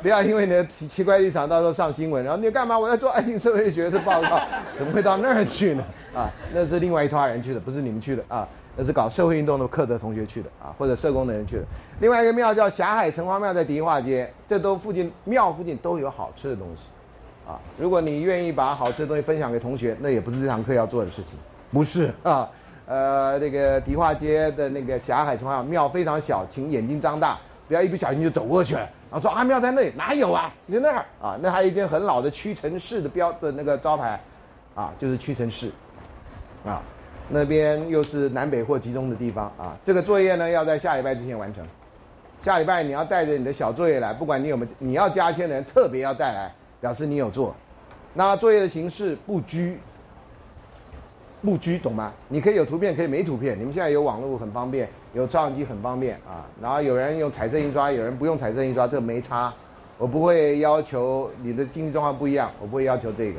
不要因为你的奇奇怪立场到时候上新闻，然后你干嘛？我要做爱情社会学的报告，怎么会到那儿去呢？啊，那是另外一团人去的，不是你们去的啊，那是搞社会运动的课的同学去的啊，或者社工的人去的。另外一个庙叫霞海城隍庙，在迪化街，这都附近庙附近都有好吃的东西。啊，如果你愿意把好吃的东西分享给同学，那也不是这堂课要做的事情，不是啊。呃，那个迪化街的那个霞海城隍庙非常小，请眼睛张大，不要一不小心就走过去了，然后说啊庙在那里，哪有啊？你在那儿啊？那还有一间很老的屈臣氏的标的那个招牌，啊，就是屈臣氏，啊，那边又是南北货集中的地方啊。这个作业呢要在下礼拜之前完成，下礼拜你要带着你的小作业来，不管你有没有你要加签的人特别要带来。表示你有做，那作业的形式不拘，不拘，懂吗？你可以有图片，可以没图片。你们现在有网络很方便，有照相机很方便啊。然后有人用彩色印刷，有人不用彩色印刷，这个没差。我不会要求你的经济状况不一样，我不会要求这个，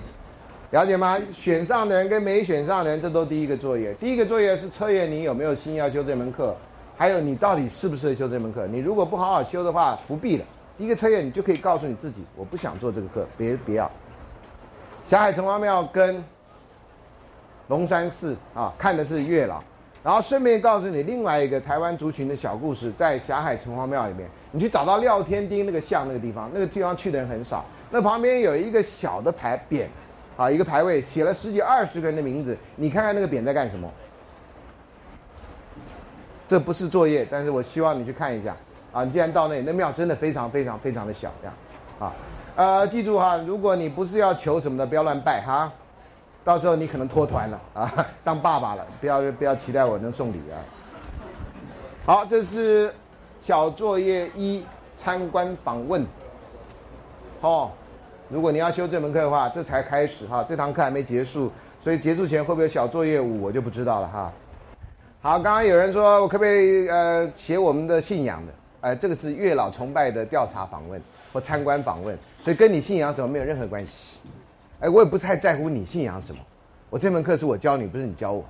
了解吗？选上的人跟没选上的人，这都第一个作业。第一个作业是测验你有没有心要修这门课，还有你到底适不适合修这门课。你如果不好好修的话，不必了。第一个测验，你就可以告诉你自己，我不想做这个课，别别要。霞海城隍庙跟龙山寺啊，看的是月老，然后顺便告诉你另外一个台湾族群的小故事，在霞海城隍庙里面，你去找到廖天丁那个像那个地方，那个地方去的人很少，那旁边有一个小的牌匾，啊，一个牌位写了十几二十个人的名字，你看看那个匾在干什么？这不是作业，但是我希望你去看一下。啊，你既然到那里，那庙真的非常非常非常的小，这样，啊，呃，记住哈，如果你不是要求什么的，不要乱拜哈，到时候你可能脱团了啊，当爸爸了，不要不要期待我能送礼啊。好，这是小作业一，参观访问。哦，如果你要修这门课的话，这才开始哈，这堂课还没结束，所以结束前会不会有小作业五，我就不知道了哈。好，刚刚有人说我可不可以呃写我们的信仰的？哎，这个是月老崇拜的调查访问或参观访问，所以跟你信仰什么没有任何关系。哎，我也不太在乎你信仰什么，我这门课是我教你，不是你教我。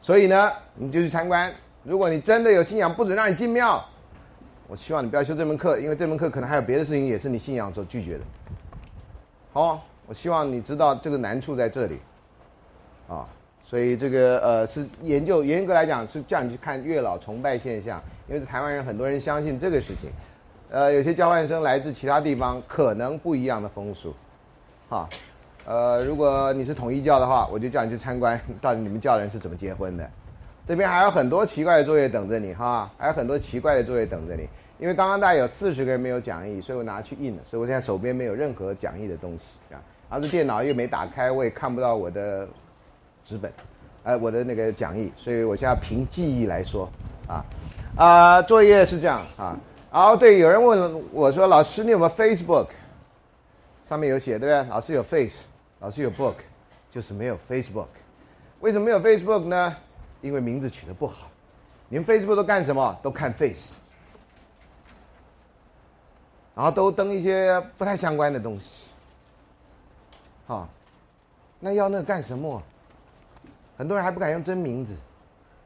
所以呢，你就去参观，如果你真的有信仰，不准让你进庙，我希望你不要修这门课，因为这门课可能还有别的事情也是你信仰所拒绝的。好，我希望你知道这个难处在这里，啊，所以这个呃是研究严格来讲是叫你去看月老崇拜现象，因为台湾人很多人相信这个事情，呃，有些交换生来自其他地方，可能不一样的风俗，哈，呃，如果你是统一教的话，我就叫你去参观到底你们教人是怎么结婚的，这边还有很多奇怪的作业等着你哈，还有很多奇怪的作业等着你。因为刚刚大概有四十个人没有讲义，所以我拿去印了，所以我现在手边没有任何讲义的东西啊，而且电脑又没打开，我也看不到我的纸本，呃，我的那个讲义，所以我现在凭记忆来说，啊，啊，作业是这样啊，然后对，有人问我说，老师你有没有 Facebook？上面有写对不对？老师有 Face，老师有 Book，就是没有 Facebook。为什么没有 Facebook 呢？因为名字取得不好。你们 Facebook 都干什么？都看 Face。然后都登一些不太相关的东西，好，那要那干什么？很多人还不敢用真名字，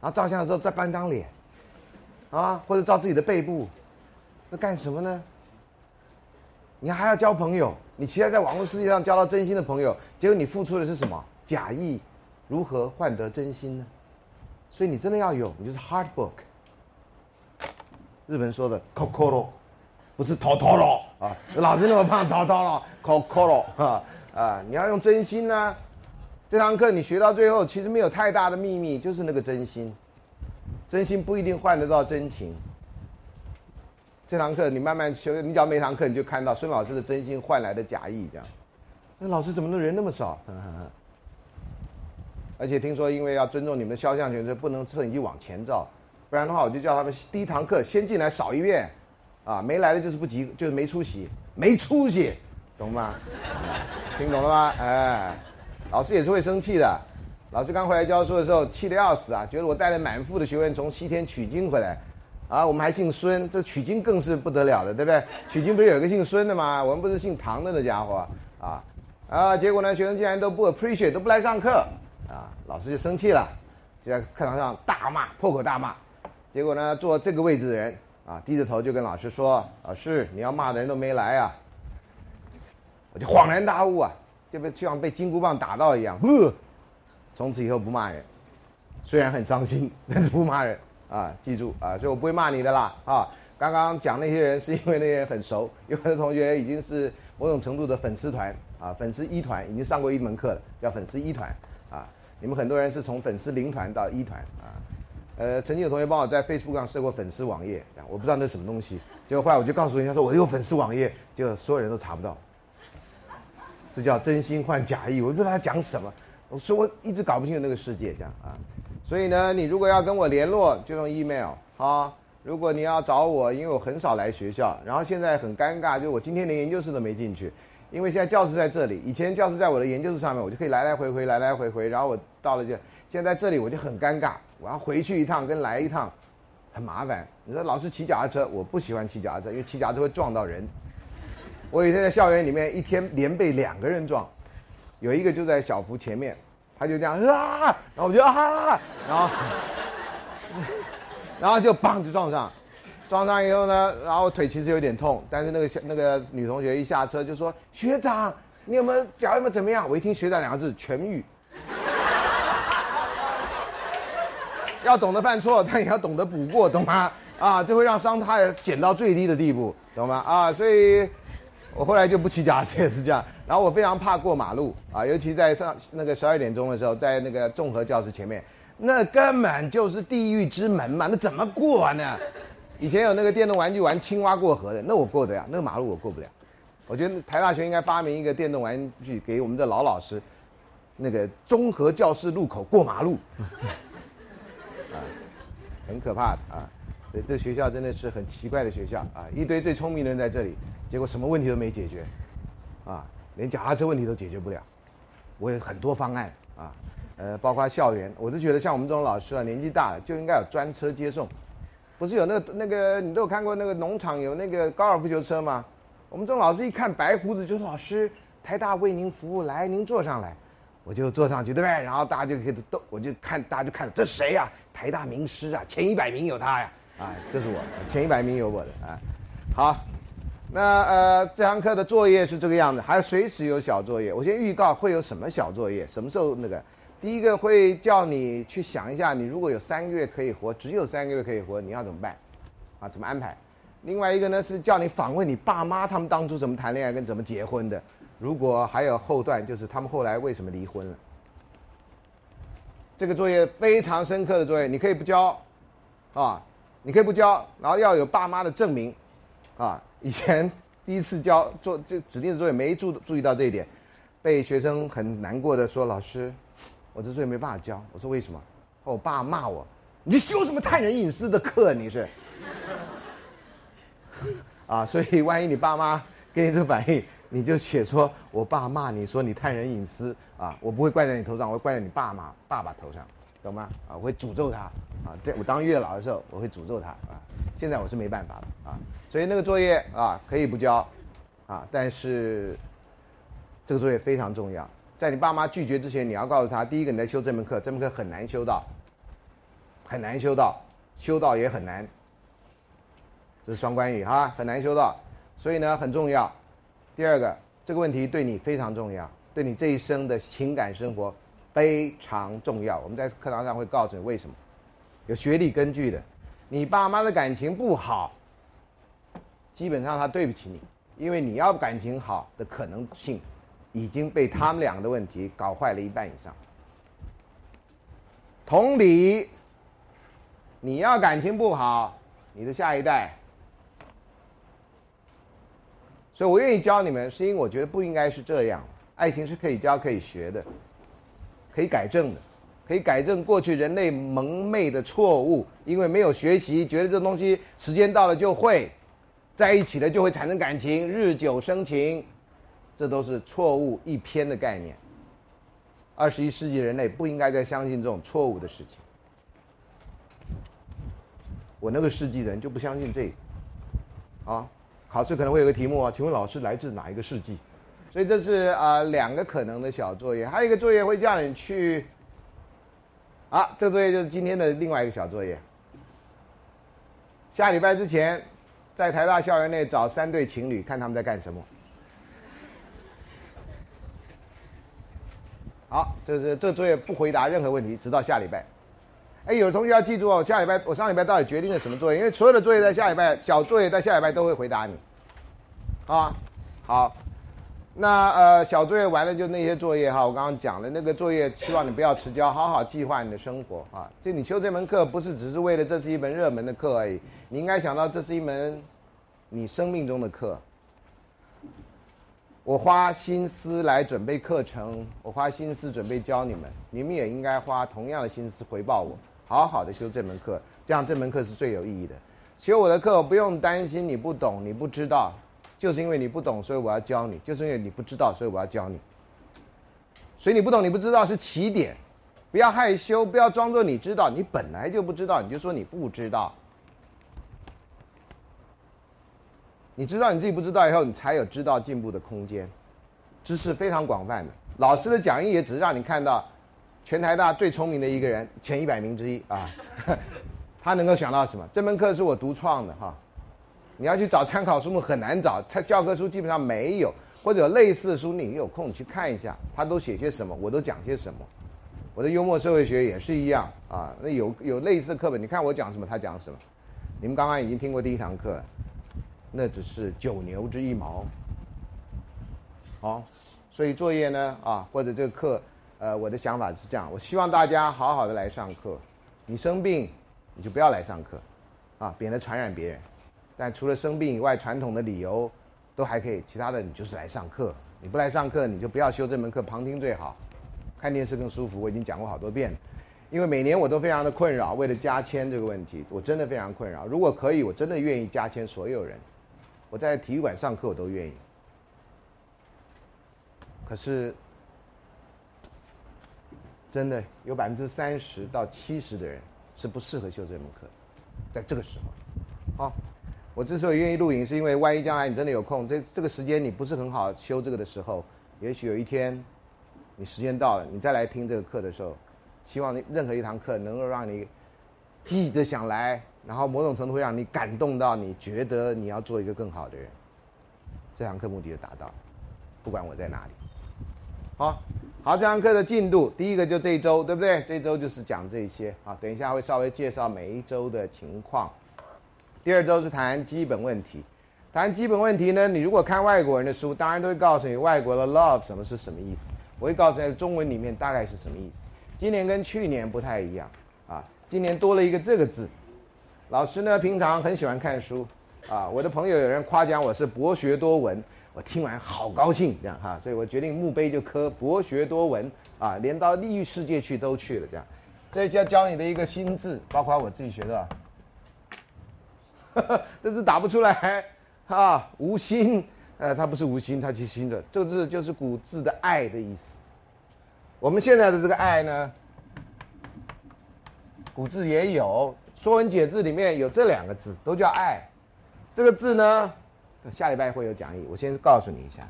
然后照相的时候再搬张脸，啊，或者照自己的背部，那干什么呢？你还要交朋友，你期待在网络世界上交到真心的朋友，结果你付出的是什么？假意，如何换得真心呢？所以你真的要有，你就是 hard book。日本说的 kokoro。不是头头了啊！老是那么胖，头头了，口口了啊啊！你要用真心呢。这堂课你学到最后，其实没有太大的秘密，就是那个真心。真心不一定换得到真情。这堂课你慢慢修，你讲每堂课你就看到孙老师的真心换来的假意，这样。那老师怎么能人那么少？而且听说因为要尊重你们肖像权，所以不能趁机往前照，不然的话我就叫他们第一堂课先进来扫一遍。啊，没来的就是不及，就是没出息，没出息，懂吗？听懂了吗？哎，老师也是会生气的。老师刚回来教书的时候，气得要死啊，觉得我带了满腹的学问从西天取经回来，啊，我们还姓孙，这取经更是不得了的，对不对？取经不是有一个姓孙的吗？我们不是姓唐的那家伙啊啊！结果呢，学生竟然都不 appreciate，都不来上课啊，老师就生气了，就在课堂上大骂，破口大骂。结果呢，坐这个位置的人。啊，低着头就跟老师说：“老师，你要骂的人都没来啊！”我就恍然大悟啊，就被就像被金箍棒打到一样，呃，从此以后不骂人，虽然很伤心，但是不骂人啊！记住啊，所以我不会骂你的啦啊！刚刚讲那些人是因为那些人很熟，有很多同学已经是某种程度的粉丝团啊，粉丝一团已经上过一门课了，叫粉丝一团啊。你们很多人是从粉丝零团到一团啊。呃，曾经有同学帮我在 Facebook 上设过粉丝网页，我不知道那什么东西，结果后来我就告诉人家说我有粉丝网页，结果所有人都查不到，这叫真心换假意，我不知道他讲什么，我说我一直搞不清楚那个世界这样啊，所以呢，你如果要跟我联络，就用 email 啊，如果你要找我，因为我很少来学校，然后现在很尴尬，就我今天连研究室都没进去，因为现在教室在这里，以前教室在我的研究室上面，我就可以来来回回，来来回回，然后我到了就，现在在这里我就很尴尬。我要回去一趟，跟来一趟，很麻烦。你说老师骑脚踏车，我不喜欢骑脚踏车，因为骑脚踏车会撞到人。我有一天在校园里面，一天连被两个人撞，有一个就在小福前面，他就这样啊，然后我就啊，然后，然后就砰就撞上，撞上以后呢，然后腿其实有点痛，但是那个那个女同学一下车就说：“学长，你有没有脚有没有怎么样？”我一听“学长”两个字，痊愈。要懂得犯错，但也要懂得补过，懂吗？啊，这会让伤害减到最低的地步，懂吗？啊，所以，我后来就不骑脚踏车也是这样。然后我非常怕过马路啊，尤其在上那个十二点钟的时候，在那个综合教室前面，那根本就是地狱之门嘛，那怎么过呢？以前有那个电动玩具玩青蛙过河的，那我过得了，那个马路我过不了。我觉得台大学应该发明一个电动玩具给我们的老老师，那个综合教室路口过马路。啊很可怕的啊，所以这学校真的是很奇怪的学校啊！一堆最聪明的人在这里，结果什么问题都没解决，啊，连脚踏车问题都解决不了。我有很多方案啊，呃，包括校园，我都觉得像我们这种老师啊，年纪大了就应该有专车接送。不是有那个那个，你都有看过那个农场有那个高尔夫球车吗？我们这种老师一看白胡子就说：“老师，台大为您服务，来，您坐上来。”我就坐上去，对不对？然后大家就可以都，我就看大家就看这谁呀、台大名师啊，前一百名有他呀，啊，这是我，前一百名有我的啊。好，那呃这堂课的作业是这个样子，还随时有小作业。我先预告会有什么小作业，什么时候那个？第一个会叫你去想一下，你如果有三个月可以活，只有三个月可以活，你要怎么办？啊，怎么安排？另外一个呢是叫你访问你爸妈，他们当初怎么谈恋爱跟怎么结婚的。如果还有后段，就是他们后来为什么离婚了。这个作业非常深刻的作业，你可以不交，啊，你可以不交，然后要有爸妈的证明，啊，以前第一次交做这指定的作业没注注意到这一点，被学生很难过的说：“老师，我这作业没办法交。”我说：“为什么？”我爸骂我：“你修什么探人隐私的课？你是？”啊，所以万一你爸妈给你这反应，你就写说我爸骂你说你探人隐私啊，我不会怪在你头上，我会怪在你爸妈爸爸头上，懂吗？啊，我会诅咒他啊，在我当月老的时候，我会诅咒他啊。现在我是没办法了啊，所以那个作业啊可以不交啊，但是这个作业非常重要，在你爸妈拒绝之前，你要告诉他，第一个你在修这门课，这门课很难修到，很难修到，修到也很难。这是双关语哈，很难修到，所以呢很重要。第二个，这个问题对你非常重要，对你这一生的情感生活非常重要。我们在课堂上会告诉你为什么，有学历根据的。你爸妈的感情不好，基本上他对不起你，因为你要感情好的可能性已经被他们两个的问题搞坏了一半以上。同理，你要感情不好，你的下一代。所以我愿意教你们，是因为我觉得不应该是这样。爱情是可以教、可以学的，可以改正的，可以改正过去人类蒙昧的错误。因为没有学习，觉得这东西时间到了就会在一起了，就会产生感情，日久生情，这都是错误一偏的概念。二十一世纪人类不应该再相信这种错误的事情。我那个世纪的人就不相信这个，啊。考试可能会有个题目啊，请问老师来自哪一个世纪？所以这是啊两个可能的小作业，还有一个作业会叫你去，啊，这个作业就是今天的另外一个小作业。下礼拜之前，在台大校园内找三对情侣，看他们在干什么。好，这是这作业不回答任何问题，直到下礼拜。哎，有的同学要记住哦，下礼拜我上礼拜到底决定了什么作业？因为所有的作业在下礼拜，小作业在下礼拜都会回答你。啊，好，那呃小作业完了就那些作业哈，我刚刚讲了那个作业，希望你不要迟交，好好计划你的生活啊。就你修这门课不是只是为了这是一门热门的课而已，你应该想到这是一门你生命中的课。我花心思来准备课程，我花心思准备教你们，你们也应该花同样的心思回报我。好好的修这门课，这样这门课是最有意义的。修我的课不用担心你不懂、你不知道，就是因为你不懂，所以我要教你；就是因为你不知道，所以我要教你。所以你不懂、你不知道是起点，不要害羞，不要装作你知道，你本来就不知道，你就说你不知道。你知道你自己不知道以后，你才有知道进步的空间。知识非常广泛的，老师的讲义也只是让你看到。全台大最聪明的一个人，前一百名之一啊，他能够想到什么？这门课是我独创的哈，你要去找参考书目很难找，教科书基本上没有，或者类似的书，你有空去看一下，他都写些什么，我都讲些什么。我的幽默社会学也是一样啊，那有有类似课本，你看我讲什么，他讲什么。你们刚刚已经听过第一堂课，那只是九牛之一毛。好，所以作业呢啊，或者这个课。呃，我的想法是这样，我希望大家好好的来上课。你生病，你就不要来上课，啊，免得传染别人。但除了生病以外，传统的理由都还可以，其他的你就是来上课。你不来上课，你就不要修这门课，旁听最好，看电视更舒服。我已经讲过好多遍，因为每年我都非常的困扰，为了加签这个问题，我真的非常困扰。如果可以，我真的愿意加签所有人，我在体育馆上课我都愿意。可是。真的有百分之三十到七十的人是不适合修这门课，在这个时候，好，我之所以愿意录影，是因为万一将来你真的有空，这这个时间你不是很好修这个的时候，也许有一天你时间到了，你再来听这个课的时候，希望你任何一堂课能够让你积极的想来，然后某种程度会让你感动到，你觉得你要做一个更好的人，这堂课目的就达到，不管我在哪里。好，好，这堂课的进度，第一个就这一周，对不对？这一周就是讲这些啊，等一下会稍微介绍每一周的情况。第二周是谈基本问题，谈基本问题呢，你如果看外国人的书，当然都会告诉你外国的 love 什么是什么意思。我会告诉你，中文里面大概是什么意思。今年跟去年不太一样啊，今年多了一个这个字。老师呢，平常很喜欢看书啊，我的朋友有人夸奖我是博学多闻。我听完好高兴，这样哈，所以我决定墓碑就刻“博学多闻”啊，连到地狱世界去都去了，这样。这教教你的一个新字，包括我自己学的，这字打不出来啊，无心，呃，它不是无心，它是心的，这个字就是古字的“爱”的意思。我们现在的这个“爱”呢，古字也有，《说文解字》里面有这两个字，都叫“爱”。这个字呢？下礼拜会有讲义，我先告诉你一下，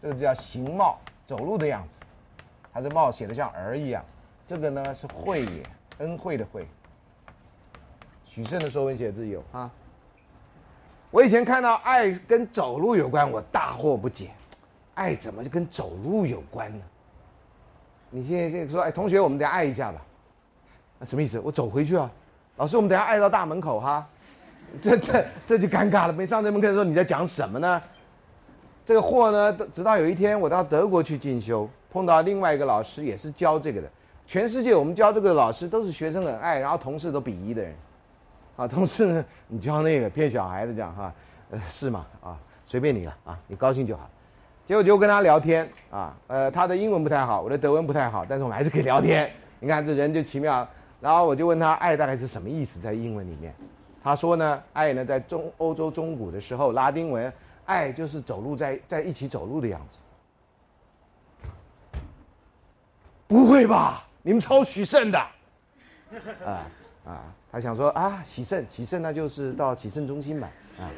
这个字叫形貌，走路的样子，还是貌写的像儿一样。这个呢是慧也，恩惠的惠。许慎的说文解字有啊。我以前看到爱跟走路有关，我大惑不解，爱怎么就跟走路有关呢？你现在现在说，哎，同学，我们等下爱一下吧，那什么意思？我走回去啊，老师，我们等下爱到大门口哈。这这这就尴尬了。没上这门课的时候，你在讲什么呢？这个货呢，直到有一天我到德国去进修，碰到另外一个老师，也是教这个的。全世界我们教这个的老师都是学生很爱，然后同事都鄙夷的人。啊，同事呢，你教那个骗小孩的这样哈，呃，是吗？啊，随便你了啊，你高兴就好。结果就跟他聊天啊，呃，他的英文不太好，我的德文不太好，但是我们还是可以聊天。你看这人就奇妙。然后我就问他，爱大概是什么意思在英文里面？他说呢，爱呢，在中欧洲中古的时候，拉丁文，爱就是走路在在一起走路的样子。不会吧？你们抄许慎的？啊 啊，他想说啊，喜盛喜盛，那就是到喜盛中心买啊。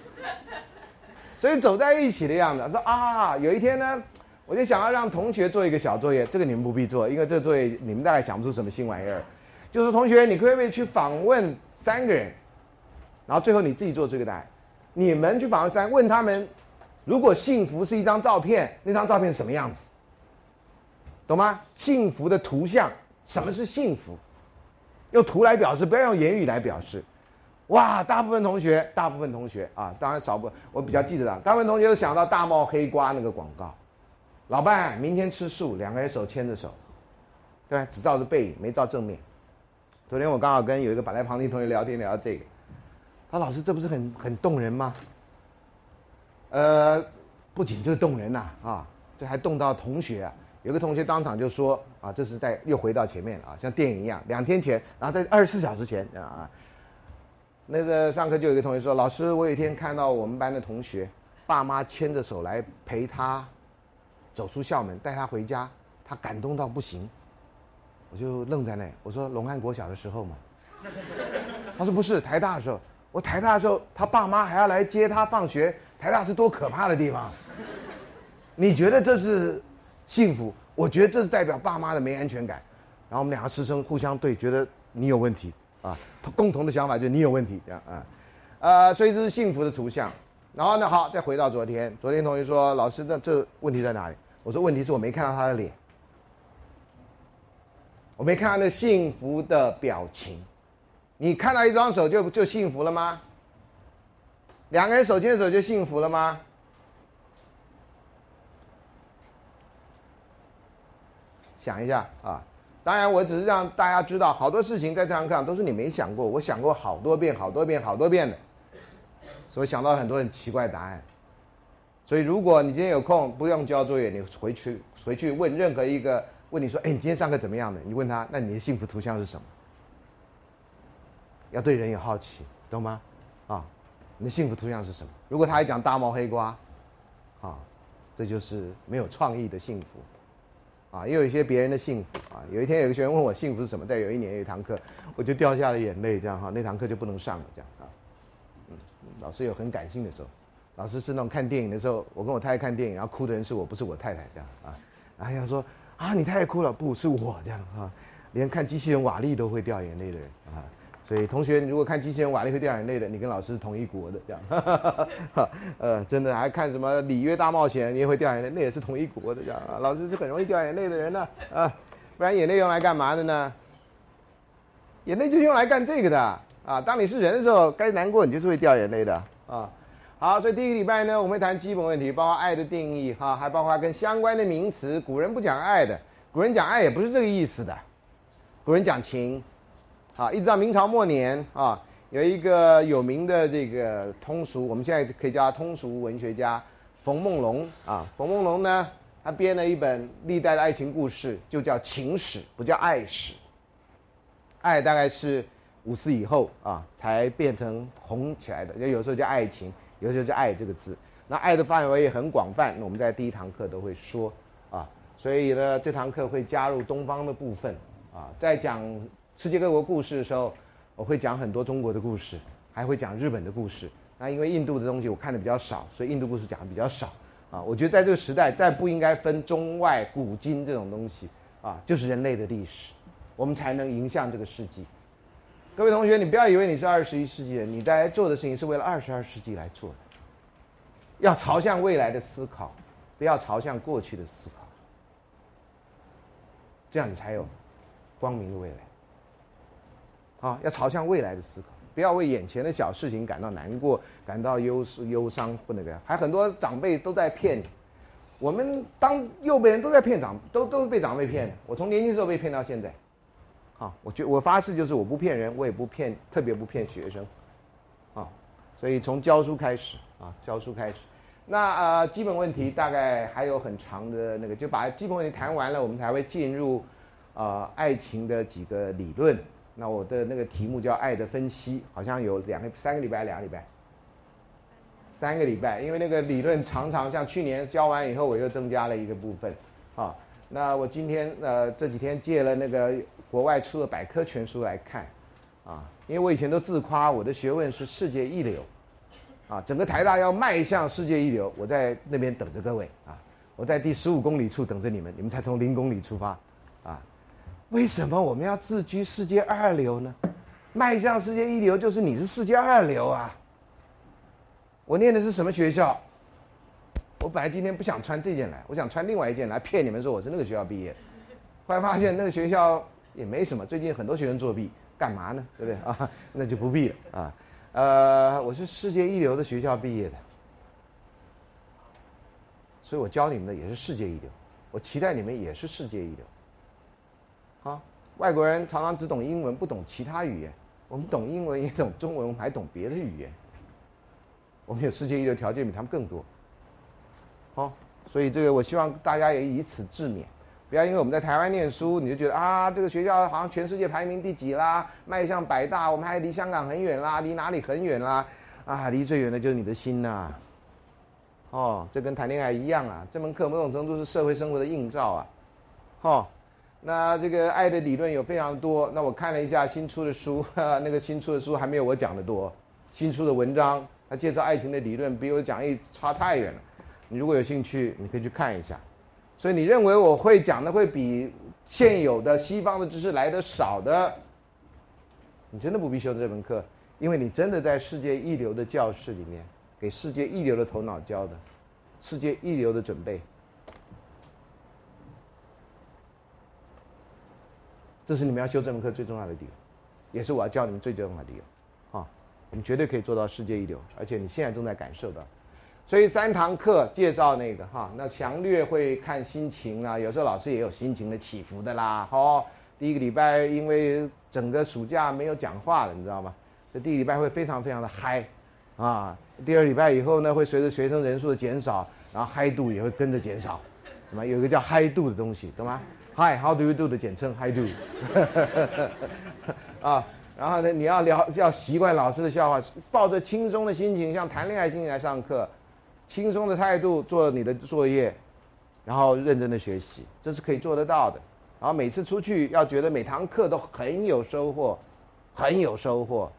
所以走在一起的样子。他说啊，有一天呢，我就想要让同学做一个小作业，这个你们不必做，因为这个作业你们大概想不出什么新玩意儿。就是同学，你可不可以去访问三个人？然后最后你自己做这个答案，你们去访问三，问他们，如果幸福是一张照片，那张照片是什么样子？懂吗？幸福的图像，什么是幸福？用图来表示，不要用言语来表示。哇，大部分同学，大部分同学啊，当然少部，我比较记得的，大部分同学都想到大帽黑瓜那个广告，老伴明天吃素，两个人手牵着手，对，只照着背影，没照正面。昨天我刚好跟有一个本来旁听同学聊天，聊到这个。他老师，这不是很很动人吗？呃，不仅就是动人呐，啊，这还动到同学啊。有个同学当场就说啊，这是在又回到前面啊，像电影一样，两天前，然后在二十四小时前啊。那个上课就有一个同学说，老师，我有一天看到我们班的同学，爸妈牵着手来陪他走出校门，带他回家，他感动到不行。我就愣在那，我说龙汉国小的时候嘛。他说不是，台大的时候。我台大的时候，他爸妈还要来接他放学。台大是多可怕的地方！你觉得这是幸福？我觉得这是代表爸妈的没安全感。然后我们两个师生互相对，觉得你有问题啊。共同的想法就是你有问题，这样啊。呃，所以这是幸福的图像。然后呢，好，再回到昨天。昨天同学说：“老师，那这问题在哪里？”我说：“问题是我没看到他的脸，我没看到那幸福的表情。”你看到一双手就就幸福了吗？两个人手牵手就幸福了吗？想一下啊！当然，我只是让大家知道，好多事情在这堂课上都是你没想过，我想过好多遍、好多遍、好多遍的，所以想到很多很奇怪答案。所以，如果你今天有空，不用交作业，你回去回去问任何一个问你说：“哎，你今天上课怎么样的？”你问他：“那你的幸福图像是什么？”要对人有好奇，懂吗？啊，你的幸福图像是什么？如果他还讲大猫黑瓜，啊，这就是没有创意的幸福，啊，也有一些别人的幸福啊。有一天有个学员问我幸福是什么，在有一年有一堂课，我就掉下了眼泪，这样哈，那堂课就不能上了，这样啊。嗯，老师有很感性的时候，老师是那种看电影的时候，我跟我太太看电影，然后哭的人是我，不是我太太，这样啊。哎呀说啊你太哭了，不是我这样哈，连看机器人瓦力都会掉眼泪的人啊。所以同学，你如果看机器人瓦力会掉眼泪的，你跟老师是同一国的这样。呃，真的还看什么里约大冒险，你也会掉眼泪，那也是同一国的这样啊。老师是很容易掉眼泪的人呢啊，不然眼泪用来干嘛的呢？眼泪就是用来干这个的啊。当你是人的时候，该难过你就是会掉眼泪的啊。好，所以第一个礼拜呢，我们谈基本问题，包括爱的定义哈，还包括跟相关的名词。古人不讲爱的，古人讲爱也不是这个意思的，古人讲情。啊，一直到明朝末年啊，有一个有名的这个通俗，我们现在可以叫他通俗文学家冯梦龙啊。冯梦龙呢，他编了一本历代的爱情故事，就叫情史，不叫爱史。爱大概是五四以后啊，才变成红起来的。就有时候叫爱情，有时候叫爱这个字。那爱的范围也很广泛，我们在第一堂课都会说啊。所以呢，这堂课会加入东方的部分啊，在讲。世界各国故事的时候，我会讲很多中国的故事，还会讲日本的故事。那因为印度的东西我看的比较少，所以印度故事讲的比较少。啊，我觉得在这个时代，再不应该分中外古今这种东西啊，就是人类的历史，我们才能迎向这个世纪。各位同学，你不要以为你是二十一世纪人，你在做的事情是为了二十二世纪来做的。要朝向未来的思考，不要朝向过去的思考，这样你才有光明的未来。啊，要朝向未来的思考，不要为眼前的小事情感到难过、感到忧思忧伤或那个。还很多长辈都在骗你，我们当幼辈人都在骗长，都都被长辈骗的。我从年轻时候被骗到现在，啊，我觉我发誓就是我不骗人，我也不骗，特别不骗学生，啊，所以从教书开始啊，教书开始。那呃，基本问题大概还有很长的那个，就把基本问题谈完了，我们才会进入啊爱情的几个理论。那我的那个题目叫“爱的分析”，好像有两个、三个礼拜、两个礼拜，三个礼拜。因为那个理论常常像去年教完以后，我又增加了一个部分，啊。那我今天呃这几天借了那个国外出的百科全书来看，啊，因为我以前都自夸我的学问是世界一流，啊，整个台大要迈向世界一流，我在那边等着各位啊，我在第十五公里处等着你们，你们才从零公里出发，啊。为什么我们要自居世界二流呢？迈向世界一流就是你是世界二流啊！我念的是什么学校？我本来今天不想穿这件来，我想穿另外一件来骗你们说我是那个学校毕业。后来发现那个学校也没什么，最近很多学生作弊，干嘛呢？对不对啊？那就不必了啊。呃，我是世界一流的学校毕业的，所以我教你们的也是世界一流，我期待你们也是世界一流。啊，外国人常常只懂英文，不懂其他语言。我们懂英文，也懂中文，我们还懂别的语言。我们有世界一流条件，比他们更多。好，所以这个我希望大家也以此自勉，不要因为我们在台湾念书，你就觉得啊，这个学校好像全世界排名第几啦，迈向百大，我们还离香港很远啦，离哪里很远啦？啊，离最远的就是你的心呐。哦，这跟谈恋爱一样啊，这门课某种程度是社会生活的映照啊。哦。那这个爱的理论有非常多。那我看了一下新出的书，那个新出的书还没有我讲的多。新出的文章，他介绍爱情的理论比我讲义差太远了。你如果有兴趣，你可以去看一下。所以你认为我会讲的会比现有的西方的知识来的少的，你真的不必修这门课，因为你真的在世界一流的教室里面，给世界一流的头脑教的，世界一流的准备。这是你们要修这门课最重要的理由，也是我要教你们最重要的理由，啊，我们绝对可以做到世界一流，而且你现在正在感受到。所以三堂课介绍那个哈，那强略会看心情啊，有时候老师也有心情的起伏的啦。好，第一个礼拜因为整个暑假没有讲话了，你知道吗？这第一礼拜会非常非常的嗨，啊，第二礼拜以后呢，会随着学生人数的减少，然后嗨度也会跟着减少，什么有一个叫嗨度的东西，懂吗？Hi，How do you do 的简称 Hi do，啊，然后呢，你要聊要习惯老师的笑话，抱着轻松的心情，像谈恋爱心情来上课，轻松的态度做你的作业，然后认真的学习，这是可以做得到的。然后每次出去要觉得每堂课都很有收获，很有收获，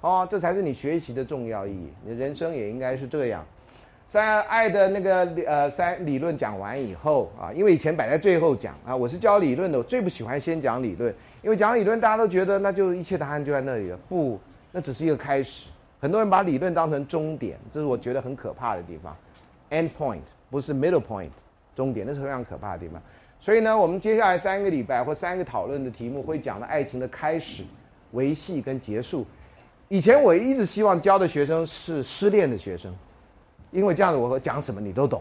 哦，这才是你学习的重要意义。你的人生也应该是这样。三爱的那个呃三理论讲完以后啊，因为以前摆在最后讲啊，我是教理论的，我最不喜欢先讲理论，因为讲理论大家都觉得那就一切答案就在那里了，不，那只是一个开始。很多人把理论当成终点，这是我觉得很可怕的地方。End point 不是 middle point，终点那是非常可怕的地方。所以呢，我们接下来三个礼拜或三个讨论的题目会讲的爱情的开始、维系跟结束。以前我一直希望教的学生是失恋的学生，因为这样子我说讲什么你都懂，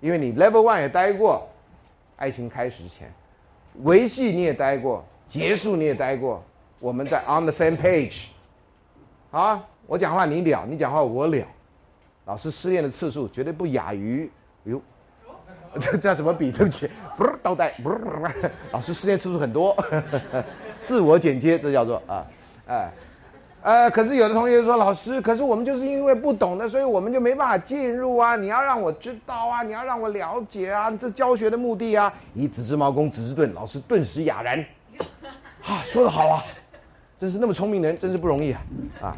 因为你 level one 也待过，爱情开始前，维系你也待过，结束你也待过，我们在 on the same page，啊。我讲话你了，你讲话我了。老师失恋的次数绝对不亚于，哟，这这怎么比？对不起，不是倒带，不是。老师失恋次数很多，自我剪接，这叫做啊，哎，呃可是有的同学说，老师，可是我们就是因为不懂的，所以我们就没办法进入啊。你要让我知道啊，你要让我了解啊，这教学的目的啊。以子之矛攻子之盾，老师顿时哑然。啊，说的好啊，真是那么聪明的人，真是不容易啊，啊。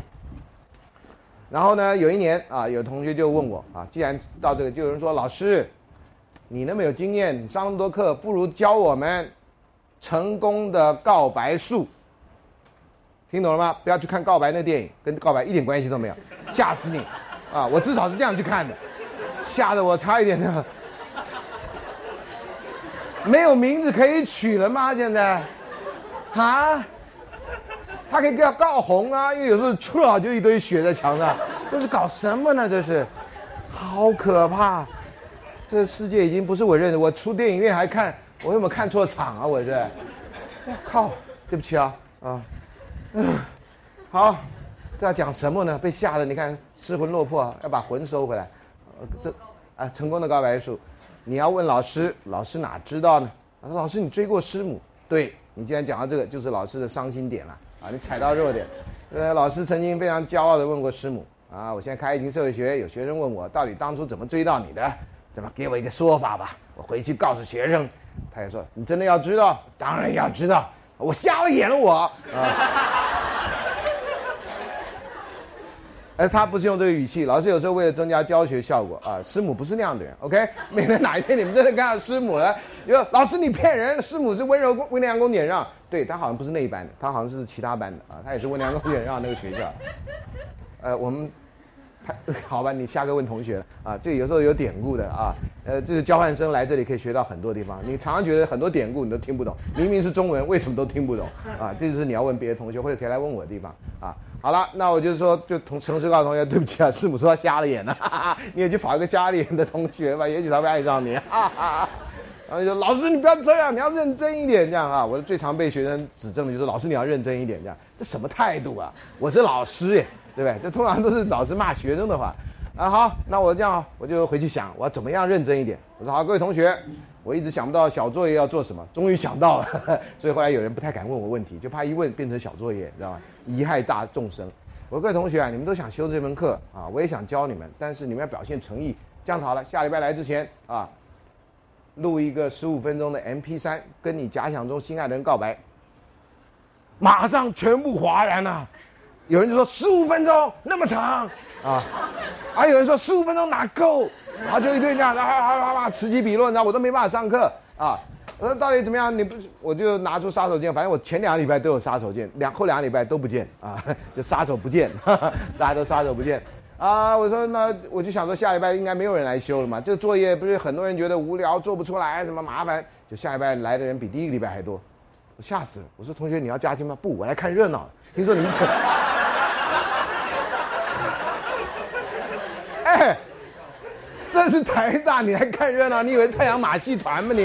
然后呢，有一年啊，有同学就问我啊，既然到这个，就有人说老师，你那么有经验，你上那么多课，不如教我们成功的告白术。听懂了吗？不要去看告白那电影，跟告白一点关系都没有，吓死你！啊，我至少是这样去看的，吓得我差一点的，没有名字可以取了吗？现在，啊？他可以给他告红啊，因为有时候出了就一堆血在墙上，这是搞什么呢？这是，好可怕！这个世界已经不是我认识。我出电影院还看，我有没有看错场啊？我这，我靠！对不起啊啊，嗯，好，这要讲什么呢？被吓得你看失魂落魄，要把魂收回来。呃，这啊，成功的告白术，你要问老师，老师哪知道呢？他说：“老师，你追过师母？对你既然讲到这个，就是老师的伤心点了。”啊，你踩到弱点。呃，老师曾经非常骄傲的问过师母啊，我现在开爱情社会学，有学生问我到底当初怎么追到你的，怎么给我一个说法吧？我回去告诉学生。他也说，你真的要知道？当然要知道，我瞎了眼了我啊。哎，他不是用这个语气。老师有时候为了增加教学效果啊，师母不是那样的人。OK，免得哪一天你们真的看到师母了，说老师你骗人，师母是温柔温良恭俭让。对他好像不是那一班的，他好像是其他班的啊，他也是温良恭俭让那个学校。呃，我们，好吧，你下个问同学了啊，这有时候有典故的啊，呃，这个交换生来这里可以学到很多地方。你常常觉得很多典故你都听不懂，明明是中文，为什么都听不懂啊？这就是你要问别的同学或者可以来问我的地方啊。好了，那我就是说，就同诚实告诉同学，对不起啊，师母说他瞎了眼了，你也去找一个瞎了眼的同学吧，也许他会爱上你。哈哈然后就说老师你不要这样，你要认真一点，这样啊，我最常被学生指正的就是老师你要认真一点，这样，这什么态度啊？我是老师耶，对不对？这通常都是老师骂学生的话。啊好，那我这样，我就回去想我要怎么样认真一点。我说好，各位同学，我一直想不到小作业要做什么，终于想到了，所以后来有人不太敢问我问题，就怕一问变成小作业，你知道吗？贻害大众生。我说各位同学啊，你们都想修这门课啊，我也想教你们，但是你们要表现诚意。这样子好了，下礼拜来之前啊，录一个十五分钟的 M P 三，跟你假想中心爱的人告白。马上全部哗然了，有人就说十五分钟那么长啊，还有人说十五分钟哪够，然后就一堆这样，啊啊啊，此起彼落，你知道我都没办法上课啊。我说到底怎么样？你不，我就拿出杀手锏。反正我前两个礼拜都有杀手锏，两后两个礼拜都不见啊，就杀手不见，大家都杀手不见啊。我说那我就想说下礼拜应该没有人来修了嘛。这个作业不是很多人觉得无聊做不出来，什么麻烦，就下礼拜来的人比第一个礼拜还多，我吓死了。我说同学你要加薪吗？不，我来看热闹。听说你们，哎。这是台大，你还看热闹？你以为太阳马戏团吗？你，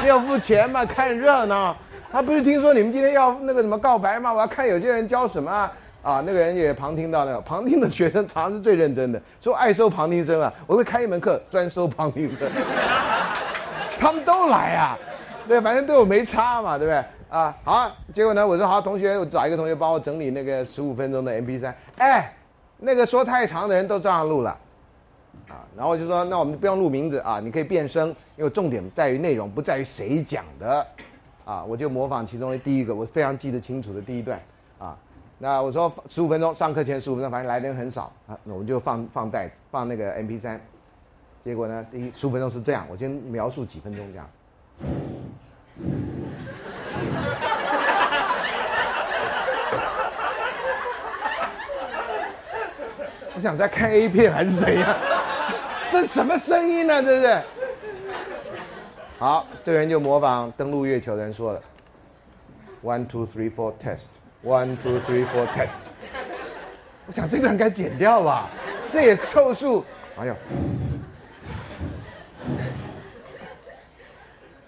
你要付钱吗？看热闹。他不是听说你们今天要那个什么告白吗？我要看有些人教什么啊？啊，那个人也旁听到那个旁听的学生，常是最认真的，说爱收旁听生啊。我会开一门课专收旁听生，他们都来啊，对，反正对我没差嘛，对不对？啊，好，结果呢，我说好，同学，我找一个同学帮我整理那个十五分钟的 M P 三，哎，那个说太长的人都照样录了。然后我就说，那我们不用录名字啊，你可以变声，因为重点在于内容，不在于谁讲的，啊，我就模仿其中的第一个，我非常记得清楚的第一段，啊，那我说十五分钟，上课前十五分钟，反正来的人很少啊，那我们就放放袋子，放那个 M P 三，结果呢，第一十五分钟是这样，我先描述几分钟这样。我想在看 A 片还是怎样？这什么声音呢？对不对？好，这个人就模仿登陆月球人说了：“One two three four test, one two three four test。”我想这段该剪掉吧，这也凑数。哎呦，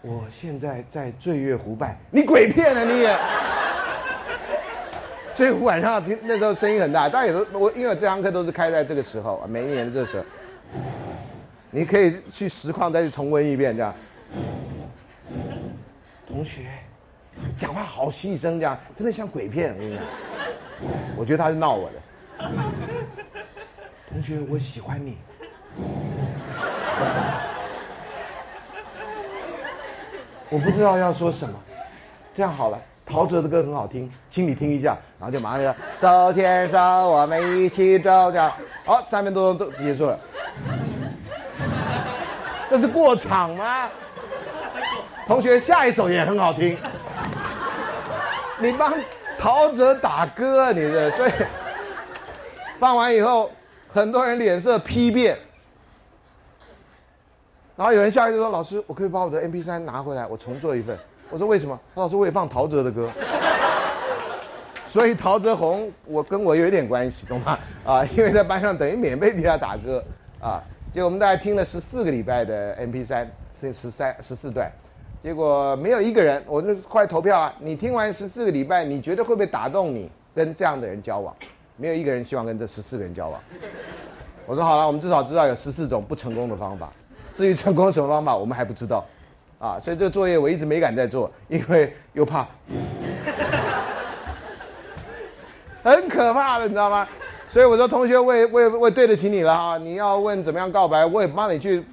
我现在在醉月湖畔，你鬼片啊你也！醉湖晚上听那时候声音很大，大家也都我因为这堂课都是开在这个时候，每一年的这时候，你可以去实况再去重温一遍这样。同学，讲话好细声，这样真的像鬼片。我跟你讲，我觉得他是闹我的。同学，我喜欢你。我不知道要说什么，这样好了，陶喆的歌很好听，请你听一下，然后就马上就手牵手，我们一起走，这样好，三分多钟都结束了。这是过场吗？同学，下一首也很好听。你帮陶喆打歌，你这所以放完以后，很多人脸色批变。然后有人下来就说：“老师，我可以把我的 MP 3拿回来，我重做一份。”我说：“为什么？”老师，我也放陶喆的歌。所以陶喆红，我跟我有一点关系，懂吗？啊，因为在班上等于免费替他打歌啊。结果我们大概听了十四个礼拜的 MP 3，是十三十四段。结果没有一个人，我就快投票啊！你听完十四个礼拜，你觉得会不会打动你跟这样的人交往？没有一个人希望跟这十四个人交往。我说好了，我们至少知道有十四种不成功的方法。至于成功什么方法，我们还不知道。啊，所以这个作业我一直没敢再做，因为又怕，很可怕的，你知道吗？所以我说同学，我也我也我也对得起你了啊！你要问怎么样告白，我也帮你去，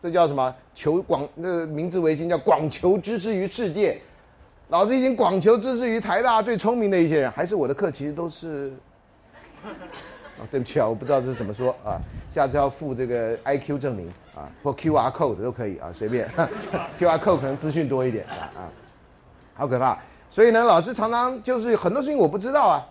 这叫什么？求广那个名字为先叫广求知识于世界。老师已经广求知识于台大最聪明的一些人，还是我的课其实都是。啊，对不起啊，我不知道这是怎么说啊，下次要附这个 I Q 证明啊，或 Q R code 都可以啊，随便。Q R code 可能资讯多一点啊啊，好可怕。所以呢，老师常常就是很多事情我不知道啊，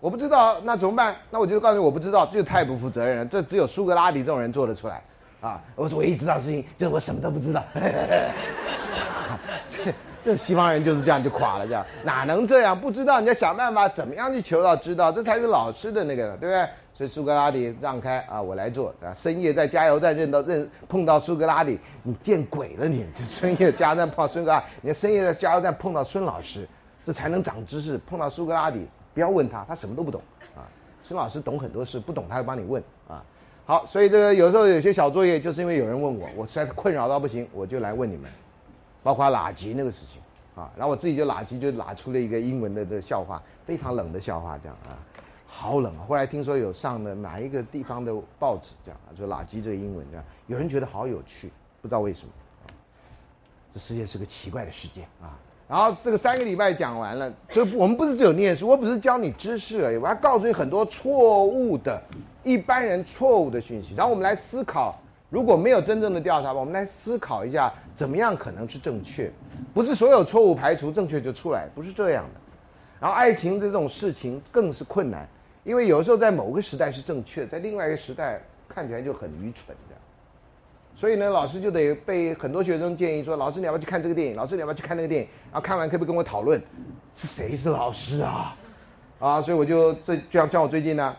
我不知道那怎么办？那我就告诉你我不知道，就太不负责任了。这只有苏格拉底这种人做得出来啊。我说唯一知道事情就是我什么都不知道。这这西方人就是这样就垮了，这样哪能这样？不知道你要想办法怎么样去求到知道，这才是老师的那个，对不对？所以苏格拉底让开啊，我来做啊。深夜在加油站认到认碰到苏格拉底，你见鬼了你！就深夜加油站碰孙格拉，你深夜在加油站碰到孙老师，这才能长知识。碰到苏格拉底，不要问他，他什么都不懂啊。孙老师懂很多事，不懂他会帮你问啊。好，所以这个有时候有些小作业，就是因为有人问我，我实在困扰到不行，我就来问你们，包括拉吉那个事情啊，然后我自己就拉吉就拉出了一个英文的的笑话，非常冷的笑话这样啊。好冷啊！后来听说有上了哪一个地方的报纸，这样啊，就垃圾这个英文这样，有人觉得好有趣，不知道为什么。这世界是个奇怪的世界啊。然后这个三个礼拜讲完了，就我们不是只有念书，我不是教你知识而已，我还告诉你很多错误的、一般人错误的讯息。然后我们来思考，如果没有真正的调查吧，我们来思考一下，怎么样可能是正确？不是所有错误排除，正确就出来，不是这样的。然后爱情这种事情更是困难。因为有时候在某个时代是正确，在另外一个时代看起来就很愚蠢，所以呢，老师就得被很多学生建议说：“老师，你要不要去看这个电影？老师，你要不要去看那个电影？然后看完可不可以跟我讨论？是谁是老师啊？啊！所以我就这就像像我最近呢，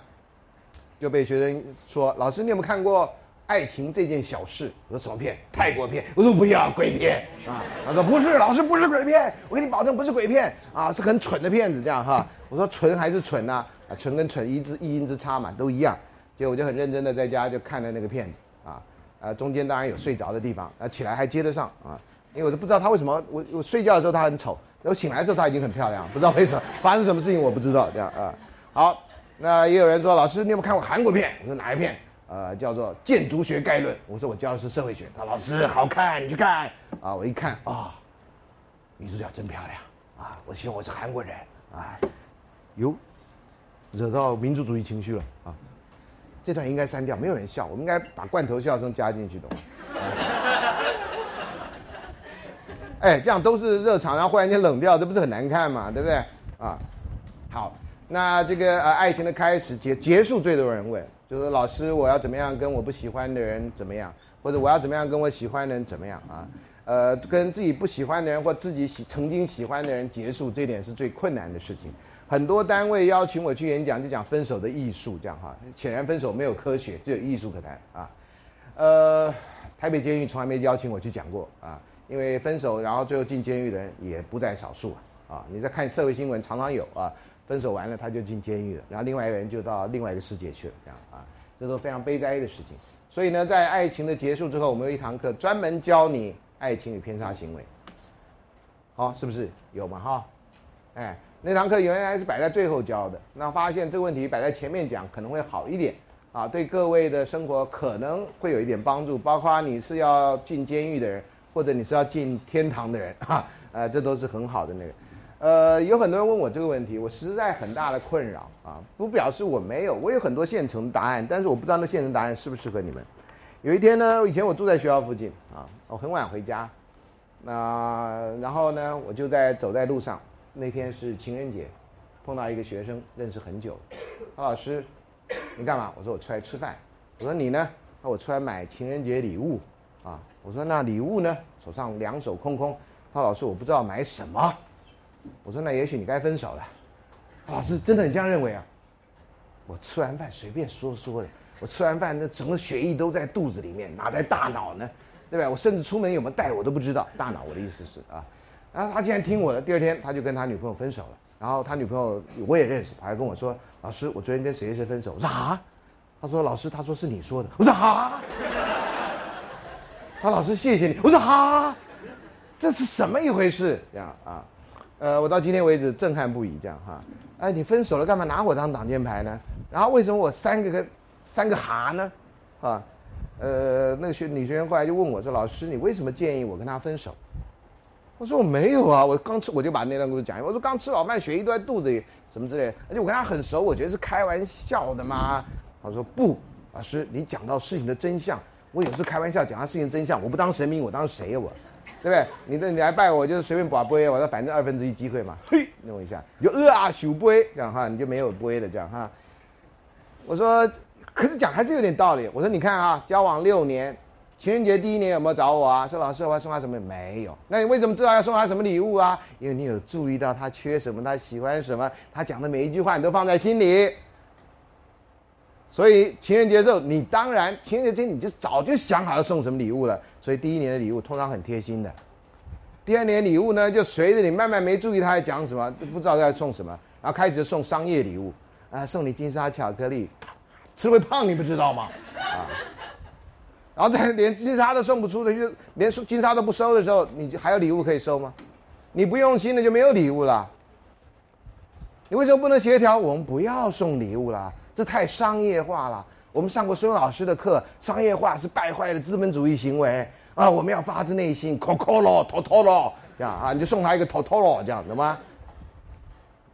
就被学生说：老师，你有没有看过《爱情这件小事》？我说什么片？泰国片？我说不要鬼片啊！他说不是，老师不是鬼片，我给你保证不是鬼片啊，是很蠢的片子这样哈。我说蠢还是蠢呢？啊，蠢跟蠢一字一音之差嘛，都一样。结果我就很认真的在家就看了那个片子啊，啊，中间当然有睡着的地方，啊，起来还接得上啊，因为我都不知道他为什么，我我睡觉的时候他很丑，我醒来的时候他已经很漂亮，不知道为什么发生什么事情我不知道这样啊。好，那也有人说老师你有没有看过韩国片？我说哪一片？呃，叫做《建筑学概论》。我说我教的是社会学。他说老师好看，你去看啊。我一看啊，女主角真漂亮啊，我希望我是韩国人啊，哟。惹到民族主义情绪了啊！这段应该删掉，没有人笑，我们应该把罐头笑声加进去，懂吗？哎，这样都是热场，然后忽然间冷掉，这不是很难看嘛？对不对？啊，好，那这个呃，爱情的开始结结束最多人问，就是老师，我要怎么样跟我不喜欢的人怎么样，或者我要怎么样跟我喜欢的人怎么样啊？呃，跟自己不喜欢的人或自己喜曾经喜欢的人结束，这点是最困难的事情。很多单位邀请我去演讲，就讲分手的艺术，这样哈。显然分手没有科学，只有艺术可谈啊。呃，台北监狱从来没邀请我去讲过啊。因为分手，然后最后进监狱的人也不在少数啊！啊，你在看社会新闻，常常有啊，分手完了他就进监狱了，然后另外一个人就到另外一个世界去了，这样啊，这都非常悲哀的事情。所以呢，在爱情的结束之后，我们有一堂课专门教你爱情与偏差行为。好，是不是有嘛？哈，哎，那堂课原来是摆在最后教的，那发现这个问题摆在前面讲可能会好一点啊，对各位的生活可能会有一点帮助，包括你是要进监狱的人。或者你是要进天堂的人哈，呃，这都是很好的那个，呃，有很多人问我这个问题，我实在很大的困扰啊，不表示我没有，我有很多现成答案，但是我不知道那现成答案适不适合你们。有一天呢，以前我住在学校附近啊，我很晚回家，那然后呢，我就在走在路上，那天是情人节，碰到一个学生，认识很久，他老师，你干嘛？我说我出来吃饭。我说你呢？那我出来买情人节礼物啊。我说那礼物呢？手上两手空空，他老师我不知道买什么。我说那也许你该分手了。老师真的你这样认为啊？我吃完饭随便说说的，我吃完饭那整个血液都在肚子里面，哪在大脑呢？对不对？我甚至出门有没有带我都不知道。大脑我的意思是啊，然后他竟然听我的，第二天他就跟他女朋友分手了。然后他女朋友我也认识，他还跟我说：“老师，我昨天跟谁谁分手？”我说啊，他说老师他说是你说的。我说啊。他老师谢谢你，我说哈，这是什么一回事？这样啊，呃，我到今天为止震撼不已。这样哈，哎，你分手了干嘛拿我当挡箭牌呢？然后为什么我三个个三个哈呢？啊，呃，那个学女学员后来就问我说：“老师，你为什么建议我跟他分手？”我说：“我没有啊，我刚吃我就把那段故事讲一遍。我说刚吃饱饭，血液都在肚子里，什么之类，而且我跟他很熟，我觉得是开玩笑的嘛。”他说：“不，老师，你讲到事情的真相。”我有时开玩笑讲他事情真相，我不当神明，我当谁呀？我，对不对？你的你来拜我，就是随便把杯，我说反正二分之一机会嘛，嘿，弄一下，你就呃啊数杯，这样哈，你就没有杯了，这样哈。我说，可是讲还是有点道理。我说你看啊，交往六年，情人节第一年有没有找我啊？说老师我要送他什么？没有。那你为什么知道要送他什么礼物啊？因为你有注意到他缺什么，他喜欢什么，他讲的每一句话你都放在心里。所以情人节的时候，你当然情人节你就早就想好要送什么礼物了。所以第一年的礼物通常很贴心的，第二年礼物呢就随着你慢慢没注意他在讲什么，都不知道在送什么，然后开始送商业礼物啊，送你金沙巧克力，吃会胖你不知道吗？啊，然后再连金沙都送不出的，就连金沙都不收的时候，你就还有礼物可以收吗？你不用心的就没有礼物了。你为什么不能协调？我们不要送礼物了。这太商业化了。我们上过孙老师的课，商业化是败坏的资本主义行为啊！我们要发自内心，Coco 托托咯，这样啊，你就送他一个托托咯，这样懂吗？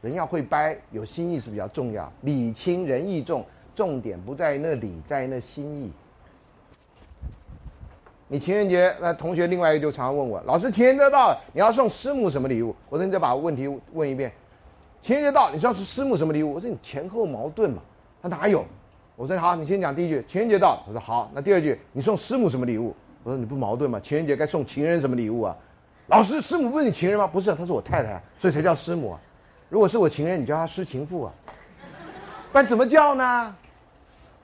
人要会掰，有心意是比较重要。礼轻人意重，重点不在那礼，在那心意。你情人节，那同学另外一个就常常问我，老师情人节到了，你要送师母什么礼物？我说你再把问题问一遍。情人节到，你说是师母什么礼物？我说你前后矛盾嘛。他哪有？我说好，你先讲第一句。情人节到，我说好。那第二句，你送师母什么礼物？我说你不矛盾吗？情人节该送情人什么礼物啊？老师，师母不是你情人吗？不是，她是我太太，所以才叫师母啊。如果是我情人，你叫她师情妇啊。不然怎么叫呢？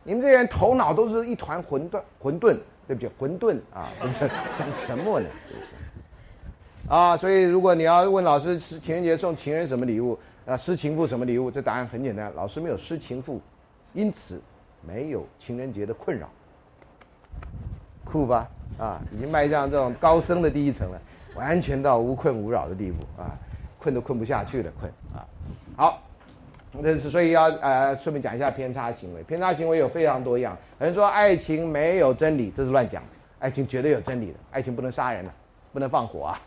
你们这些人头脑都是一团混沌，混沌，对不起，混沌啊，不是讲什么呢？啊，所以如果你要问老师，是情人节送情人什么礼物？啊，失情妇什么礼物？这答案很简单，老师没有失情妇。因此，没有情人节的困扰，酷吧？啊，已经迈向这种高升的第一层了，完全到无困无扰的地步啊，困都困不下去了，困啊。好，这是所以要呃，顺便讲一下偏差行为。偏差行为有非常多样，有人说爱情没有真理，这是乱讲，爱情绝对有真理的，爱情不能杀人了，不能放火啊，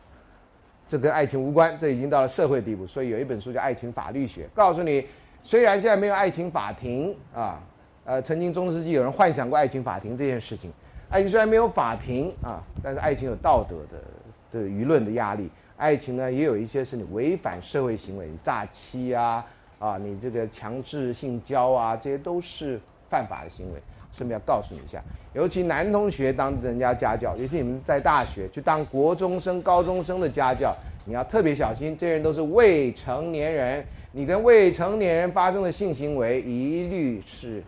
这跟爱情无关，这已经到了社会地步。所以有一本书叫《爱情法律学》，告诉你。虽然现在没有爱情法庭啊，呃，曾经中世纪有人幻想过爱情法庭这件事情。爱情虽然没有法庭啊，但是爱情有道德的的舆论的压力。爱情呢，也有一些是你违反社会行为，诈欺啊，啊，你这个强制性交啊，这些都是犯法的行为。顺便要告诉你一下，尤其男同学当人家家教，尤其你们在大学去当国中生、高中生的家教，你要特别小心，这些人都是未成年人，你跟未成年人发生的性行为，一律是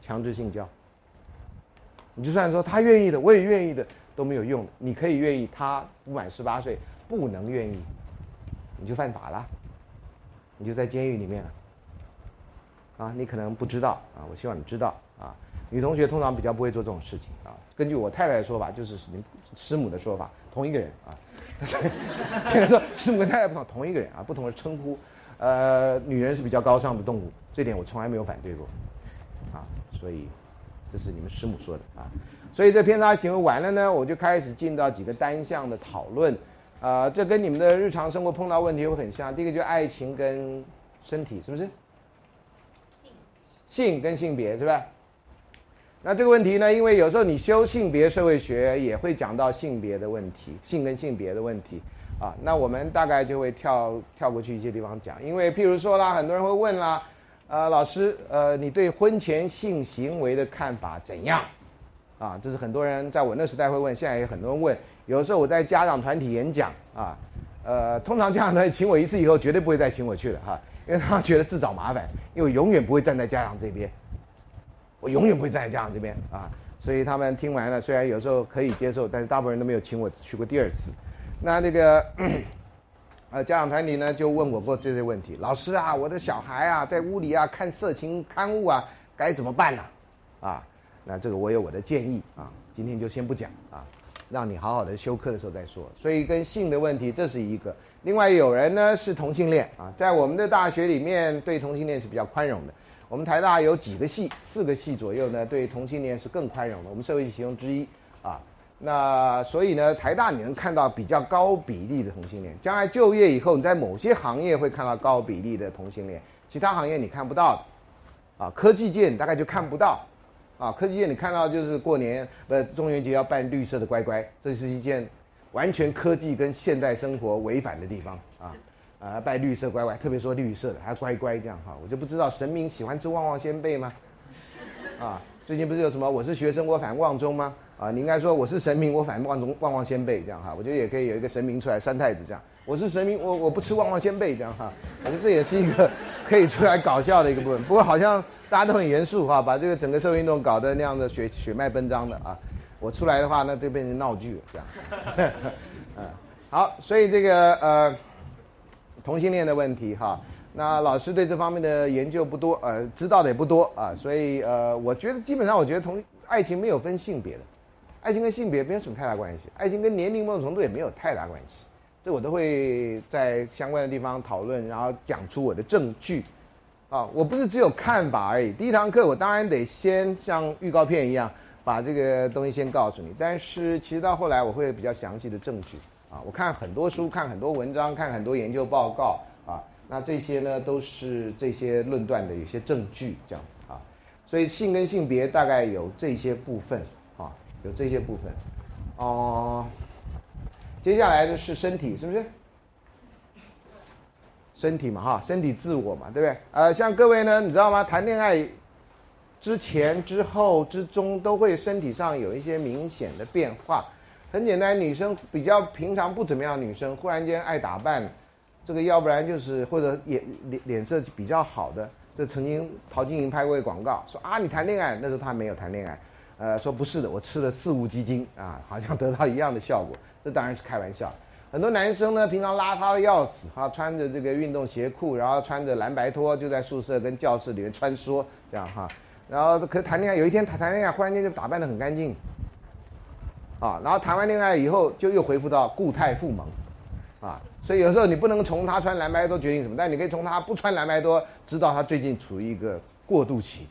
强制性交。你就算说他愿意的，我也愿意的，都没有用。你可以愿意，他不满十八岁不能愿意，你就犯法了，你就在监狱里面了。啊，你可能不知道啊，我希望你知道啊。女同学通常比较不会做这种事情啊。根据我太太的说法，就是您师母的说法，同一个人啊。说师母跟太太不同，同一个人啊，不同的称呼。呃，女人是比较高尚的动物，这点我从来没有反对过啊。所以这是你们师母说的啊。所以这偏差行为完了呢，我就开始进到几个单项的讨论。啊，这跟你们的日常生活碰到问题会很像。第一个就是爱情跟身体，是不是？性跟性别是吧？那这个问题呢？因为有时候你修性别社会学也会讲到性别的问题，性跟性别的问题啊。那我们大概就会跳跳过去一些地方讲。因为譬如说啦，很多人会问啦，呃，老师，呃，你对婚前性行为的看法怎样？啊，这是很多人在我那时代会问，现在也很多人问。有时候我在家长团体演讲啊，呃，通常家长团体请我一次以后，绝对不会再请我去了哈。因为他觉得自找麻烦，因为永远不会站在家长这边，我永远不会站在家长这边啊，所以他们听完了，虽然有时候可以接受，但是大部分人都没有请我去过第二次。那那个 呃家长团体呢，就问我过这些问题，老师啊，我的小孩啊，在屋里啊看色情刊物啊，该怎么办呢？啊，那这个我有我的建议啊，今天就先不讲啊，让你好好的休课的时候再说。所以跟性的问题，这是一个。另外有人呢是同性恋啊，在我们的大学里面对同性恋是比较宽容的。我们台大有几个系，四个系左右呢，对同性恋是更宽容的。我们社会系其中之一啊，那所以呢，台大你能看到比较高比例的同性恋。将来就业以后，你在某些行业会看到高比例的同性恋，其他行业你看不到。啊，科技界你大概就看不到。啊，科技界你看到就是过年不中元节要办绿色的乖乖，这是一件。完全科技跟现代生活违反的地方啊啊！拜绿色乖乖，特别说绿色的还乖乖这样哈，我就不知道神明喜欢吃旺旺仙贝吗？啊，最近不是有什么我是学生我反旺中吗？啊，你应该说我是神明我反旺中旺旺仙贝这样哈，我觉得也可以有一个神明出来三太子这样，我是神明我我不吃旺旺仙贝这样哈，我觉得这也是一个 可以出来搞笑的一个部分。不过好像大家都很严肃哈，把这个整个社会运动搞得那样的血血脉奔张的啊。我出来的话，那就变成闹剧了，这样。嗯，好，所以这个呃，同性恋的问题哈，那老师对这方面的研究不多，呃，知道的也不多啊，所以呃，我觉得基本上，我觉得同爱情没有分性别的，爱情跟性别没有什么太大关系，爱情跟年龄某种程度也没有太大关系，这我都会在相关的地方讨论，然后讲出我的证据。啊，我不是只有看法而已，第一堂课我当然得先像预告片一样。把这个东西先告诉你，但是其实到后来我会比较详细的证据啊，我看很多书，看很多文章，看很多研究报告啊，那这些呢都是这些论断的有些证据这样子啊，所以性跟性别大概有这些部分啊，有这些部分哦，接下来的是身体是不是？身体嘛哈，身体自我嘛，对不对？呃，像各位呢，你知道吗？谈恋爱。之前、之后、之中都会身体上有一些明显的变化。很简单，女生比较平常不怎么样，女生忽然间爱打扮，这个要不然就是或者脸脸脸色比较好的，这曾经陶晶莹拍过一广告，说啊你谈恋爱，那时候她没有谈恋爱，呃说不是的，我吃了四物鸡精啊，好像得到一样的效果，这当然是开玩笑。很多男生呢，平常邋遢的要死啊，穿着这个运动鞋裤，然后穿着蓝白拖就在宿舍跟教室里面穿梭，这样哈。然后可谈恋爱，有一天谈谈恋爱，忽然间就打扮得很干净，啊，然后谈完恋爱以后就又恢复到固态复萌，啊，所以有时候你不能从他穿蓝白拖决定什么，但你可以从他不穿蓝白多知道他最近处于一个过渡期，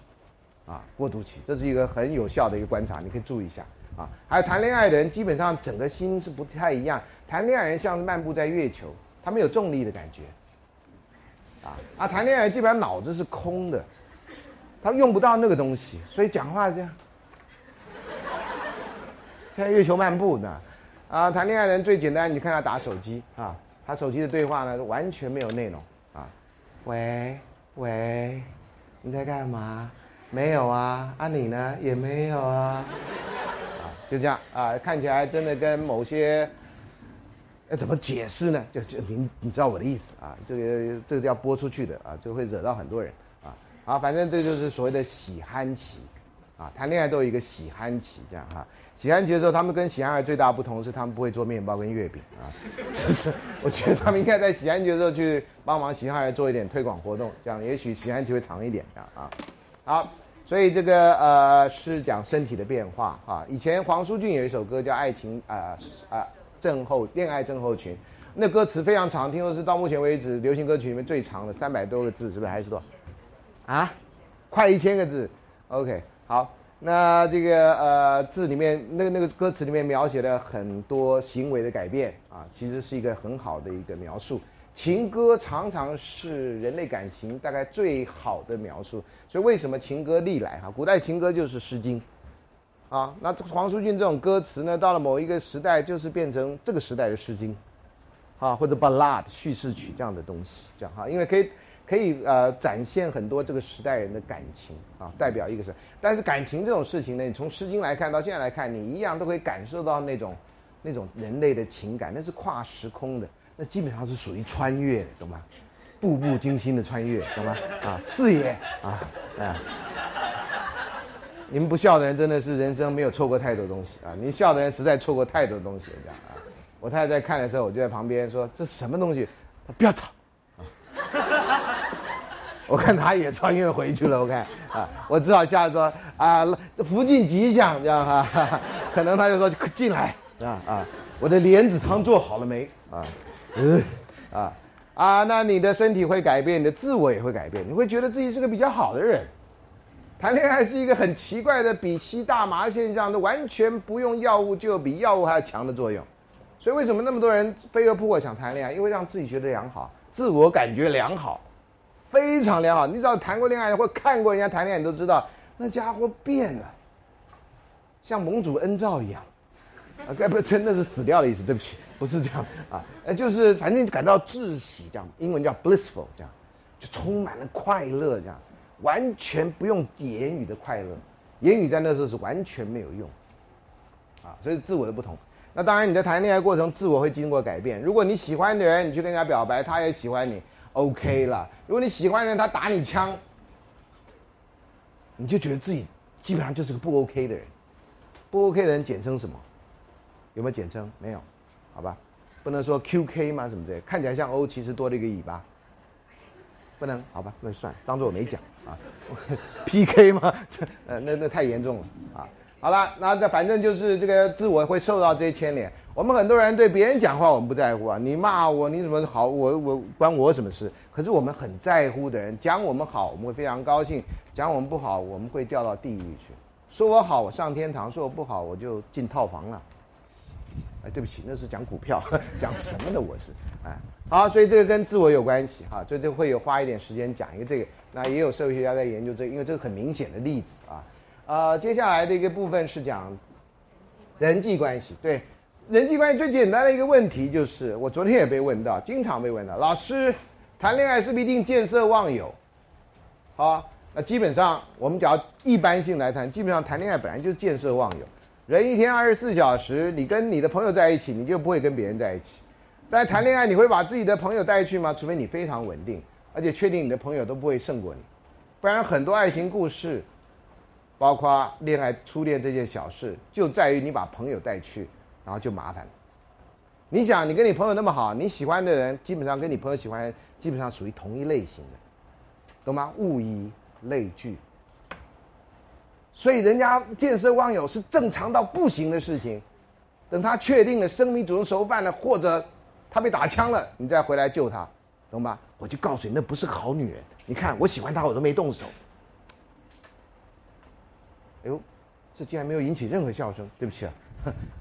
啊，过渡期，这是一个很有效的一个观察，你可以注意一下，啊，还有谈恋爱的人基本上整个心是不太一样，谈恋爱人像是漫步在月球，他没有重力的感觉，啊，啊，谈恋爱基本上脑子是空的。他用不到那个东西，所以讲话这样。看月球漫步呢，啊，谈恋爱人最简单，你看他打手机啊，他手机的对话呢完全没有内容啊，喂喂，你在干嘛？没有啊，啊你呢也没有啊，啊就这样啊，看起来真的跟某些，要怎么解释呢？就就您你知道我的意思啊，这个这个要播出去的啊，就会惹到很多人啊，好，反正这就是所谓的喜憨期，啊，谈恋爱都有一个喜憨期这样哈。喜憨期的时候，他们跟喜憨儿最大不同是，他们不会做面包跟月饼啊。就是我觉得他们应该在喜憨期的时候去帮忙喜憨儿做一点推广活动，这样也许喜憨期会长一点这样啊。好，所以这个呃是讲身体的变化啊。以前黄舒骏有一首歌叫《爱情啊啊症候恋爱症候群》，那歌词非常长，听说是到目前为止流行歌曲里面最长的三百多个字，是不是还是多少？啊，快一千个字。OK，好。那这个呃字里面那个那个歌词里面描写了很多行为的改变啊，其实是一个很好的一个描述。情歌常常是人类感情大概最好的描述，所以为什么情歌历来哈，古代情歌就是《诗经》，啊，那黄舒骏这种歌词呢，到了某一个时代就是变成这个时代的《诗经》，啊，或者 ballad 叙事曲这样的东西，这样哈，因为可以。可以呃展现很多这个时代人的感情啊，代表一个是，但是感情这种事情呢，你从《诗经》来看到现在来看，你一样都可以感受到那种那种人类的情感，那是跨时空的，那基本上是属于穿越的，懂吗？步步惊心的穿越，懂吗？啊，四爷啊，啊，你们不笑的人真的是人生没有错过太多东西啊，你笑的人实在错过太多东西了，这样啊。我太太在看的时候，我就在旁边说：“这什么东西？”不要吵。我看他也穿越回去了，我看啊，我只好下来说啊，福晋吉祥这样哈，可能他就说进来啊啊，我的莲子汤做好了没啊？嗯啊啊，那你的身体会改变，你的自我也会改变，你会觉得自己是个比较好的人。谈恋爱是一个很奇怪的比吸大麻现象，的完全不用药物就比药物还要强的作用。所以为什么那么多人飞蛾扑火想谈恋爱？因为让自己觉得良好，自我感觉良好。非常良好，你只要谈过恋爱或看过人家谈恋爱，你都知道那家伙变了，像蒙主恩照一样，啊，该不真的是死掉的意思？对不起，不是这样啊，呃，就是反正感到窒息这样，英文叫 blissful 这样，就充满了快乐这样，完全不用言语的快乐，言语在那时候是完全没有用，啊，所以自我的不同。那当然你在谈恋爱过程，自我会经过改变。如果你喜欢的人，你去跟人家表白，他也喜欢你。OK 了，如果你喜欢的人他打你枪，你就觉得自己基本上就是个不 OK 的人。不 OK 的人简称什么？有没有简称？没有，好吧，不能说 QK 吗？什么之类，看起来像 O，其实多了一个尾巴。不能，好吧，那算当做我没讲啊。PK 吗？呃，那那太严重了啊。好了，那这反正就是这个自我会受到这些牵连。我们很多人对别人讲话，我们不在乎啊。你骂我，你怎么好？我我关我什么事？可是我们很在乎的人讲我们好，我们会非常高兴；讲我们不好，我们会掉到地狱去。说我好，我上天堂；说我不好，我就进套房了。哎，对不起，那是讲股票，讲什么的？我是哎，好，所以这个跟自我有关系哈，所以就会有花一点时间讲一个这个。那也有社会学家在研究这个，因为这个很明显的例子啊。呃，接下来的一个部分是讲人际关系。对，人际关系最简单的一个问题就是，我昨天也被问到，经常被问到，老师，谈恋爱是不是一定见色忘友？好，那基本上我们只要一般性来谈，基本上谈恋爱本来就见色忘友。人一天二十四小时，你跟你的朋友在一起，你就不会跟别人在一起。但谈恋爱，你会把自己的朋友带去吗？除非你非常稳定，而且确定你的朋友都不会胜过你，不然很多爱情故事。包括恋爱、初恋这件小事，就在于你把朋友带去，然后就麻烦了。你想，你跟你朋友那么好，你喜欢的人基本上跟你朋友喜欢，基本上属于同一类型的，懂吗？物以类聚，所以人家见色忘友是正常到不行的事情。等他确定了生米煮成熟饭了，或者他被打枪了，你再回来救他，懂吧？我就告诉你，那不是个好女人。你看，我喜欢她，我都没动手。哎呦，这竟然没有引起任何笑声，对不起啊，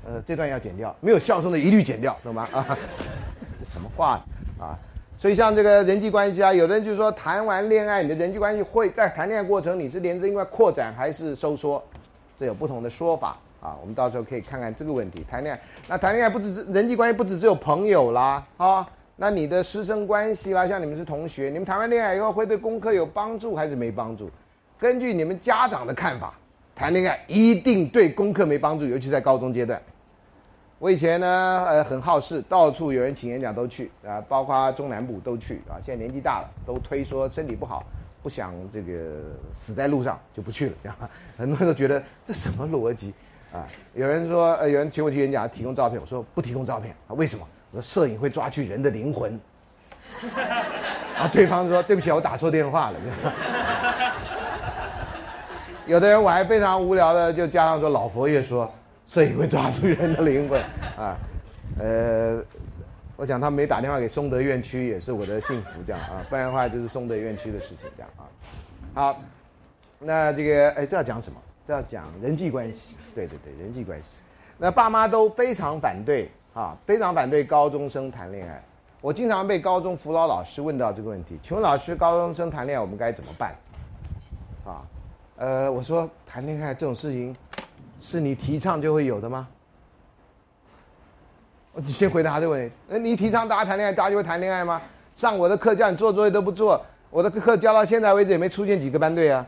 呃，这段要剪掉，没有笑声的一律剪掉，懂吗？啊，这什么话啊？所以像这个人际关系啊，有的人就说谈完恋爱，你的人际关系会在谈恋爱过程你是连着因为扩展还是收缩，这有不同的说法啊。我们到时候可以看看这个问题。谈恋爱，那谈恋爱不只是人际关系，不只只有朋友啦啊，那你的师生关系啦，像你们是同学，你们谈完恋爱以后会对功课有帮助还是没帮助？根据你们家长的看法，谈恋爱一定对功课没帮助，尤其在高中阶段。我以前呢，呃，很好事，到处有人请演讲都去啊，包括中南部都去啊。现在年纪大了，都推说身体不好，不想这个死在路上，就不去了。这样，很多人都觉得这什么逻辑啊？有人说，呃，有人请我去演讲，提供照片，我说不提供照片啊，为什么？我说摄影会抓去人的灵魂。啊，对方说对不起，我打错电话了。有的人我还非常无聊的就加上说，老佛爷说。摄影会抓住人的灵魂啊，呃，我想他没打电话给松德院区也是我的幸福，这样啊，不然的话就是松德院区的事情，这样啊。好，那这个哎，这要讲什么？这要讲人际关系。对对对，人际关系。那爸妈都非常反对啊，非常反对高中生谈恋爱。我经常被高中辅导老师问到这个问题：请问老师，高中生谈恋爱我们该怎么办？啊，呃，我说谈恋爱这种事情。是你提倡就会有的吗？你先回答这个问题。那你提倡大家谈恋爱，大家就会谈恋爱吗？上我的课叫你做作业都不做，我的课教到现在为止也没出现几个班队啊。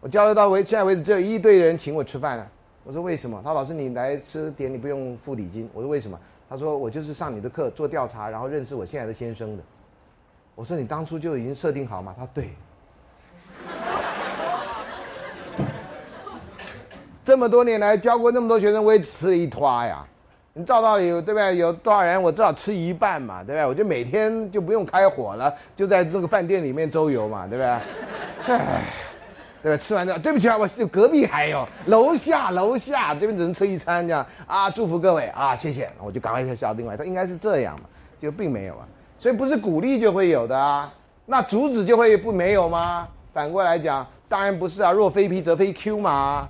我教了到为现在为止只有一队人请我吃饭了。我说为什么？他说老师你来吃点你不用付礼金。我说为什么？他说我就是上你的课做调查，然后认识我现在的先生的。我说你当初就已经设定好吗？他说对。这么多年来教过那么多学生，我也吃了一坨呀。你照道理对不对？有多少人我至少吃一半嘛，对不对？我就每天就不用开火了，就在这个饭店里面周游嘛，对不对？唉，对吧？吃完之后，对不起啊，我是隔壁还有，楼下楼下这边只能吃一餐这样啊。祝福各位啊，谢谢。我就赶快下另外，他应该是这样嘛，就并没有啊。所以不是鼓励就会有的啊，那阻止就会不没有吗？反过来讲，当然不是啊。若非 P 则非 Q 嘛。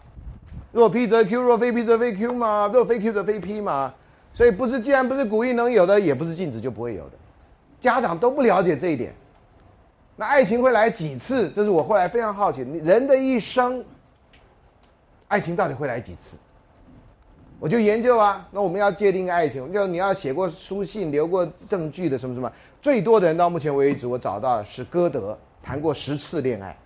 若 P 则 Q，若非 P 则非 Q 嘛，若非 Q 则非 P 嘛，所以不是，既然不是鼓励能有的，也不是禁止就不会有的。家长都不了解这一点，那爱情会来几次？这是我后来非常好奇，人的一生，爱情到底会来几次？我就研究啊，那我们要界定爱情，就你要写过书信、留过证据的什么什么，最多的人到目前为止我找到是歌德，谈过十次恋爱。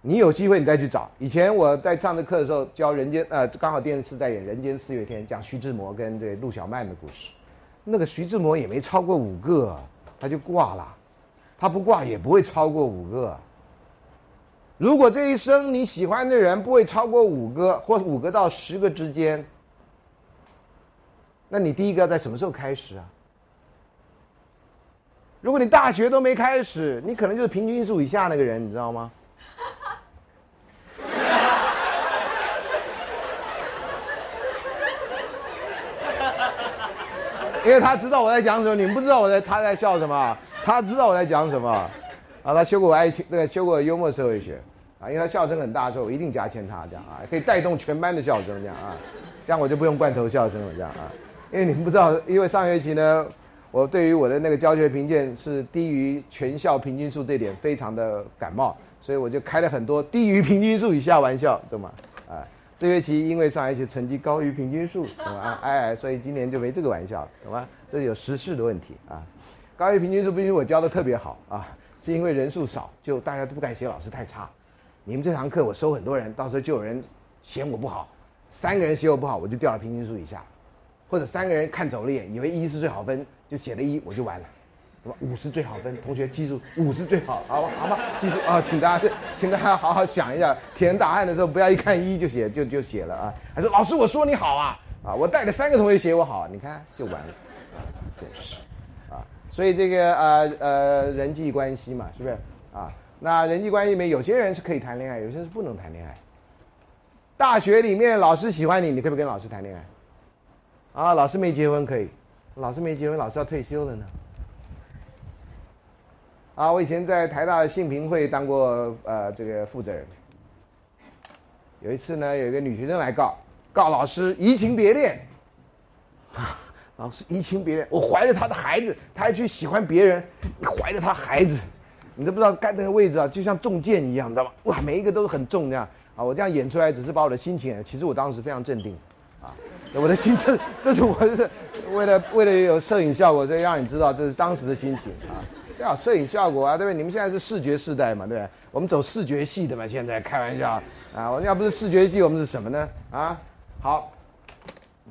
你有机会你再去找。以前我在上的课的时候教《人间》，呃，刚好电视在演《人间四月天》，讲徐志摩跟这陆小曼的故事。那个徐志摩也没超过五个，他就挂了。他不挂也不会超过五个。如果这一生你喜欢的人不会超过五个，或五个到十个之间，那你第一个要在什么时候开始啊？如果你大学都没开始，你可能就是平均数以下那个人，你知道吗？因为他知道我在讲什么，你们不知道我在他在笑什么，他知道我在讲什么，啊，他修过爱情，对，修过幽默社会学，啊，因为他笑声很大，所以我一定加签他这样啊，可以带动全班的笑声这样啊，这样我就不用罐头笑声了这样啊，因为你们不知道，因为上学期呢，我对于我的那个教学评鉴是低于全校平均数这点非常的感冒，所以我就开了很多低于平均数以下玩笑，懂吗？啊。这学期因为上学期成绩高于平均数，懂吗？哎，所以今年就没这个玩笑，懂吗？这有时事的问题啊。高一平均数不是我教的特别好啊，是因为人数少，就大家都不敢写老师太差。你们这堂课我收很多人，到时候就有人嫌我不好，三个人嫌我不好，我就掉了平均数以下，或者三个人看走了眼，以为一是最好分，就写了一，我就完了。五是最好分，同学记住，五是最好，好吧，好吧，记住啊，请大家，请大家好好想一下，填答案的时候不要一看一就写，就就写了啊。还说老师，我说你好啊，啊，我带了三个同学写我好，你看就完了，真是，所以这个呃呃人际关系嘛，是不是啊？那人际关系里面有些人是可以谈恋爱，有些人是不能谈恋爱。大学里面老师喜欢你，你可不可以跟老师谈恋爱？啊，老师没结婚可以，老师没结婚，老师要退休了呢。啊，我以前在台大的性平会当过呃这个负责人。有一次呢，有一个女学生来告告老师移情别恋，然后是移情别恋，我怀了他的孩子，他还去喜欢别人，你怀了他孩子，你都不知道该那个位置啊，就像中箭一样，你知道吗？哇，每一个都很重这样啊，我这样演出来只是把我的心情，其实我当时非常镇定，啊，我的心这这是我是为了为了有摄影效果，所以让你知道这是当时的心情啊。对啊，摄影效果啊，对不对？你们现在是视觉时代嘛，对不对？我们走视觉系的嘛，现在开玩笑啊，我要不是视觉系，我们是什么呢？啊，好，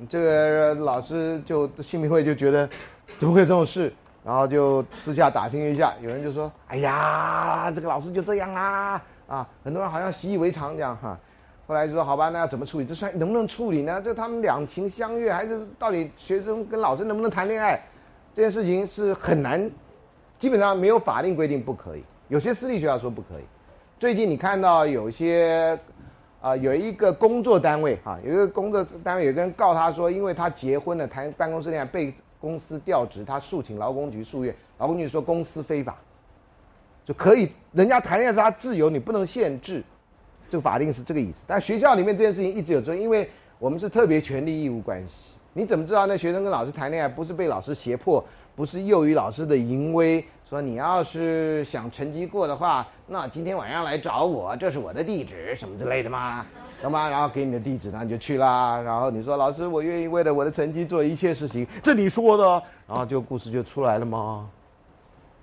这个老师就新民会就觉得怎么会有这种事，然后就私下打听一下，有人就说：“哎呀，这个老师就这样啦，啊，很多人好像习以为常这样哈。”后来就说：“好吧，那要怎么处理？这算能不能处理呢？这他们两情相悦，还是到底学生跟老师能不能谈恋爱？这件事情是很难。”基本上没有法令规定不可以，有些私立学校说不可以。最近你看到有些，啊，有一个工作单位哈，有一个工作单位有个人告他说，因为他结婚了谈办公室恋爱被公司调职，他诉请劳工局诉愿，劳工局说公司非法，就可以人家谈恋爱是他自由，你不能限制，这个法令是这个意思。但学校里面这件事情一直有争，因为我们是特别权利义务关系，你怎么知道那学生跟老师谈恋爱不是被老师胁迫？不是囿于老师的淫威，说你要是想成绩过的话，那今天晚上来找我，这是我的地址什么之类的吗？懂吗？然后给你的地址，那你就去啦。然后你说老师，我愿意为了我的成绩做一切事情，这你说的，然后就故事就出来了吗？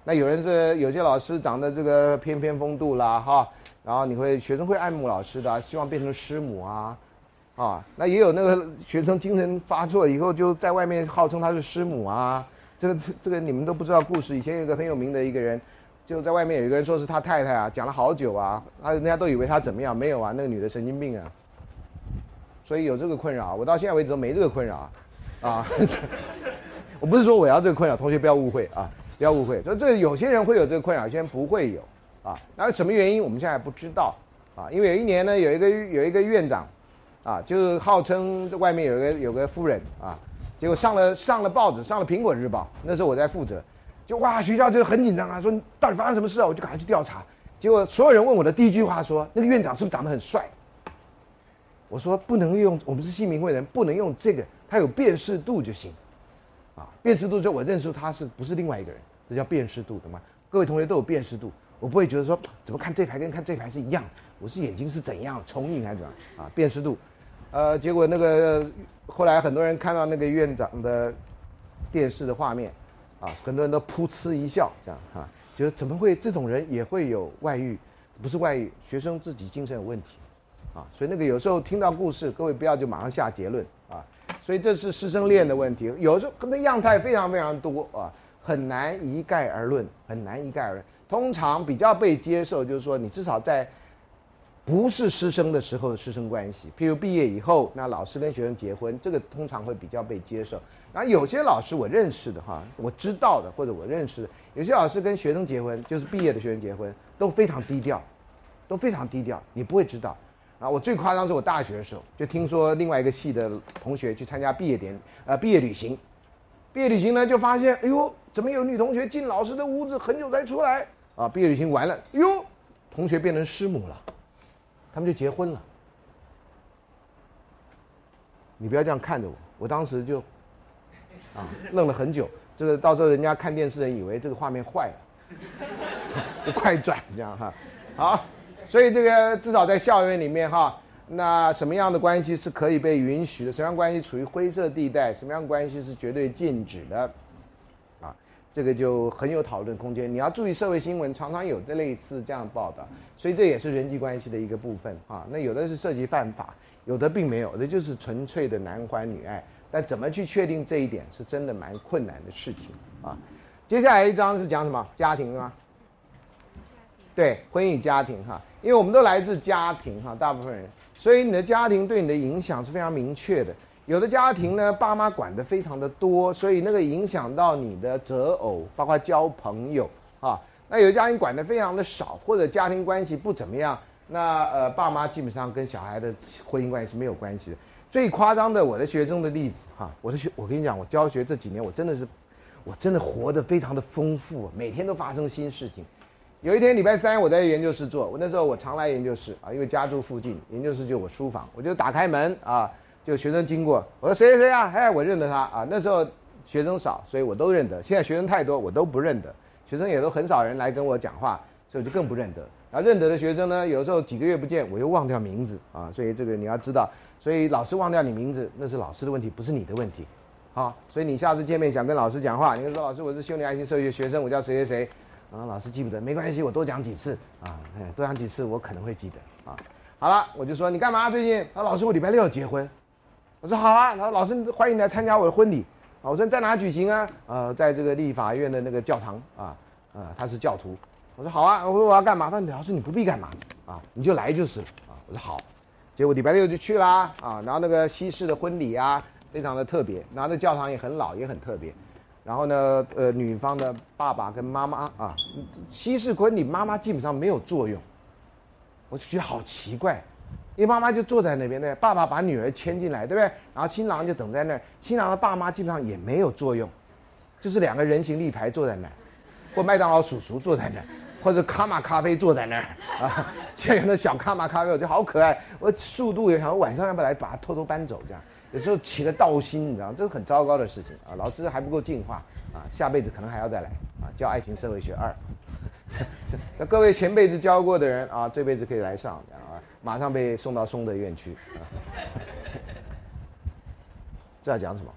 那有人是有些老师长得这个翩翩风度啦，哈，然后你会学生会爱慕老师的，希望变成师母啊，啊，那也有那个学生精神发作以后就在外面号称他是师母啊。这个这个你们都不知道故事。以前有个很有名的一个人，就在外面有一个人说是他太太啊，讲了好久啊，啊，人家都以为他怎么样，没有啊，那个女的神经病啊。所以有这个困扰，我到现在为止都没这个困扰，啊，我不是说我要这个困扰，同学不要误会啊，不要误会。说这有些人会有这个困扰，有些人不会有啊。那什么原因我们现在不知道啊？因为有一年呢，有一个有一个院长，啊，就是号称外面有个有个夫人啊。结果上了上了报纸，上了《苹果日报》。那时候我在负责，就哇，学校就很紧张啊，说到底发生什么事啊？我就赶快去调查。结果所有人问我的第一句话说：“那个院长是不是长得很帅？”我说：“不能用，我们是新民会人，不能用这个，他有辨识度就行。啊，辨识度就我认识他是不是另外一个人，这叫辨识度，懂吗？各位同学都有辨识度，我不会觉得说怎么看这排跟看这排是一样，我是眼睛是怎样重影还是怎样啊？辨识度。呃，结果那个后来很多人看到那个院长的电视的画面，啊，很多人都噗嗤一笑，这样哈，觉得怎么会这种人也会有外遇？不是外遇，学生自己精神有问题，啊，所以那个有时候听到故事，各位不要就马上下结论啊。所以这是师生恋的问题，有时候那样态非常非常多啊，很难一概而论，很难一概而论。通常比较被接受，就是说你至少在。不是师生的时候的师生关系，譬如毕业以后，那老师跟学生结婚，这个通常会比较被接受。然后有些老师我认识的哈，我知道的或者我认识的，有些老师跟学生结婚，就是毕业的学生结婚，都非常低调，都非常低调，你不会知道。啊，我最夸张是我大学的时候，就听说另外一个系的同学去参加毕业典，呃，毕业旅行，毕业旅行呢就发现，哎呦，怎么有女同学进老师的屋子很久才出来？啊，毕业旅行完了，哟，同学变成师母了。他们就结婚了，你不要这样看着我，我当时就，啊，愣了很久。这个到时候人家看电视人以为这个画面坏了，就快转这样哈。好，所以这个至少在校园里面哈，那什么样的关系是可以被允许的？什么样关系处于灰色地带？什么样关系是绝对禁止的？啊这个就很有讨论空间。你要注意社会新闻，常常有的类似这样报道，所以这也是人际关系的一个部分啊。那有的是涉及犯法，有的并没有，的就是纯粹的男欢女爱。但怎么去确定这一点，是真的蛮困难的事情啊。接下来一章是讲什么？家庭吗？对，婚姻家庭哈，因为我们都来自家庭哈，大部分人，所以你的家庭对你的影响是非常明确的。有的家庭呢，爸妈管的非常的多，所以那个影响到你的择偶，包括交朋友啊。那有的家庭管的非常的少，或者家庭关系不怎么样，那呃，爸妈基本上跟小孩的婚姻关系是没有关系的。最夸张的，我的学生的例子哈，我的学，我跟你讲，我教学这几年，我真的是，我真的活得非常的丰富，每天都发生新事情。有一天礼拜三，我在研究室做，我那时候我常来研究室啊，因为家住附近，研究室就我书房，我就打开门啊。就学生经过，我说谁谁谁啊？哎，我认得他啊。那时候学生少，所以我都认得。现在学生太多，我都不认得。学生也都很少人来跟我讲话，所以我就更不认得。然后认得的学生呢，有时候几个月不见，我又忘掉名字啊。所以这个你要知道，所以老师忘掉你名字，那是老师的问题，不是你的问题。好，所以你下次见面想跟老师讲话，你就说老师，我是修女爱心社会学学生，我叫谁谁谁。啊，老师记不得，没关系，我多讲几次啊，多讲几次，我可能会记得啊。好了，我就说你干嘛最近？啊，老师，我礼拜六要结婚。我说好啊，然后老师欢迎来参加我的婚礼。我说在哪举行啊？呃，在这个立法院的那个教堂啊，呃，他是教徒。我说好啊，我说我要干嘛？他说老师你不必干嘛啊，你就来就是了啊。我说好，结果礼拜六就去啦啊，然后那个西式的婚礼啊，非常的特别，然后那教堂也很老，也很特别。然后呢，呃，女方的爸爸跟妈妈啊，西式婚礼妈妈基本上没有作用，我就觉得好奇怪，因为妈妈就坐在那边对，爸爸把女儿牵进来，对不对？然后新郎就等在那儿，新郎的爸妈基本上也没有作用，就是两个人形立牌坐在那儿，或麦当劳叔叔坐在那儿，或者卡玛咖啡坐在那儿啊，现在那小卡玛咖啡我觉得好可爱，我速度也想晚上要不要来把它偷偷搬走这样。有时候起了道心，你知道，这是很糟糕的事情啊！老师还不够进化啊，下辈子可能还要再来啊，教爱情社会学二。那各位前辈子教过的人啊，这辈子可以来上啊，马上被送到松德院区。这要讲什么？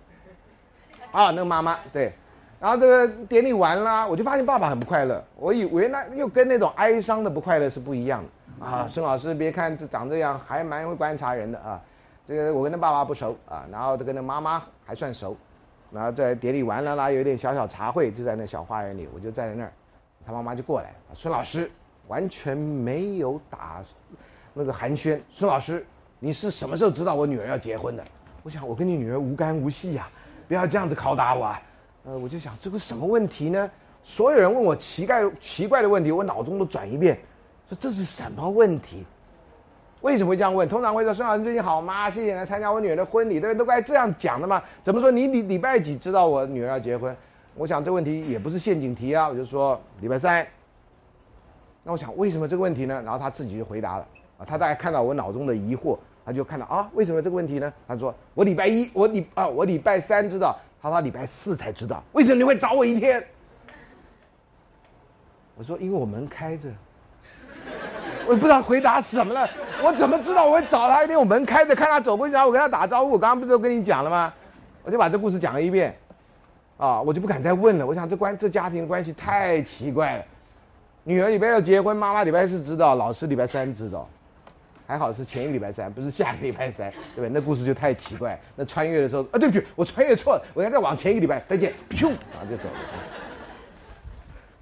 啊，那个妈妈对，然后这个典礼完啦，我就发现爸爸很不快乐。我以为那又跟那种哀伤的不快乐是不一样的啊。孙老师，别看这长这样，还蛮会观察人的啊。这个我跟他爸爸不熟啊，然后他跟他妈妈还算熟，然后在典礼完了啦，有点小小茶会，就在那小花园里，我就站在那儿，他妈妈就过来，孙老师完全没有打那个寒暄，孙老师，你是什么时候知道我女儿要结婚的？我想我跟你女儿无干无系呀，不要这样子拷打我啊，呃，我就想这个什么问题呢？所有人问我奇怪奇怪的问题，我脑中都转一遍，说这是什么问题？为什么会这样问？通常会说孙老师最近好吗？谢谢来参加我女儿的婚礼，对不对？都该这样讲的嘛？怎么说你礼礼拜几知道我女儿要结婚？我想这问题也不是陷阱题啊，我就说礼拜三。那我想为什么这个问题呢？然后他自己就回答了啊，他大概看到我脑中的疑惑，他就看到啊，为什么这个问题呢？他说我礼拜一我礼啊我礼拜三知道，他说礼拜四才知道，为什么你会找我一天？我说因为我门开着。我不知道回答什么了，我怎么知道我会找他一天？我门开着，看他走过去，然后我跟他打招呼。我刚刚不是都跟你讲了吗？我就把这故事讲了一遍，啊，我就不敢再问了。我想这关这家庭关系太奇怪了。女儿礼拜要结婚，妈妈礼拜四知道，老师礼拜三知道，还好是前一个礼拜三，不是下个礼拜三，对不对？那故事就太奇怪。那穿越的时候，啊，对不起，我穿越错了，我应该再往前一个礼拜再见，咻，然后就走了。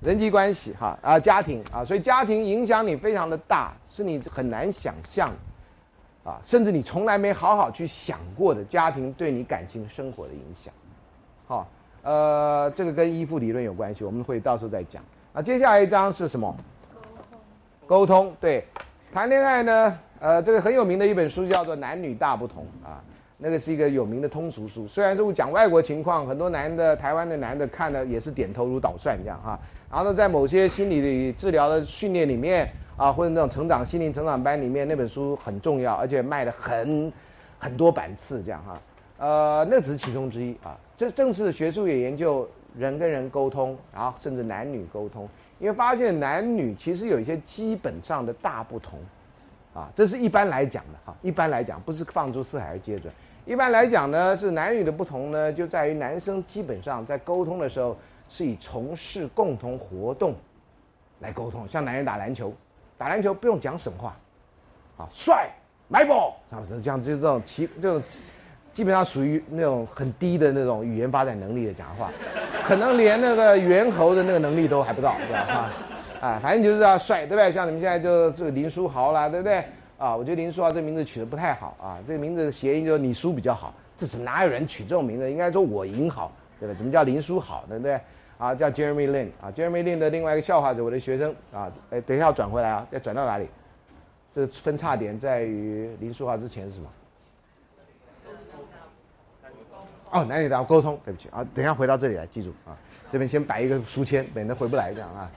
人际关系哈啊，家庭啊，所以家庭影响你非常的大，是你很难想象，啊，甚至你从来没好好去想过的家庭对你感情生活的影响，好，呃，这个跟依附理论有关系，我们会到时候再讲。啊，接下来一章是什么？沟通沟通。对，谈恋爱呢，呃，这个很有名的一本书叫做《男女大不同》啊，那个是一个有名的通俗书，虽然是讲外国情况，很多男的台湾的男的看了也是点头如捣蒜这样哈。然后呢，在某些心理治疗的训练里面啊，或者那种成长心灵成长班里面，那本书很重要，而且卖的很很多版次这样哈。呃，那只是其中之一啊。这正式的学术也研究人跟人沟通，然后甚至男女沟通，因为发现男女其实有一些基本上的大不同啊。这是一般来讲的哈，一般来讲不是放诸四海而皆准。一般来讲呢，是男女的不同呢，就在于男生基本上在沟通的时候。是以从事共同活动来沟通，像男人打篮球，打篮球不用讲什么话，啊，帅，买宝，这样子，这样就这种其这种基本上属于那种很低的那种语言发展能力的讲话，可能连那个猿猴的那个能力都还不到，对吧？啊，反正就是要帅，对不对？像你们现在就这个林书豪啦，对不对？啊，我觉得林书豪这名字取得不太好啊，这个名字谐音就是你输比较好，这是哪有人取这种名字？应该说我赢好，对吧？怎么叫林书豪，对不对？啊，叫 Jeremy Lin 啊，Jeremy Lin 的另外一个笑话是我的学生啊，哎，等一下要转回来啊，要转到哪里？这分叉点在于林书豪之前是什么？哦，男女的沟通，对不起啊，等一下回到这里来，记住啊，这边先摆一个书签，免得回不来这样啊，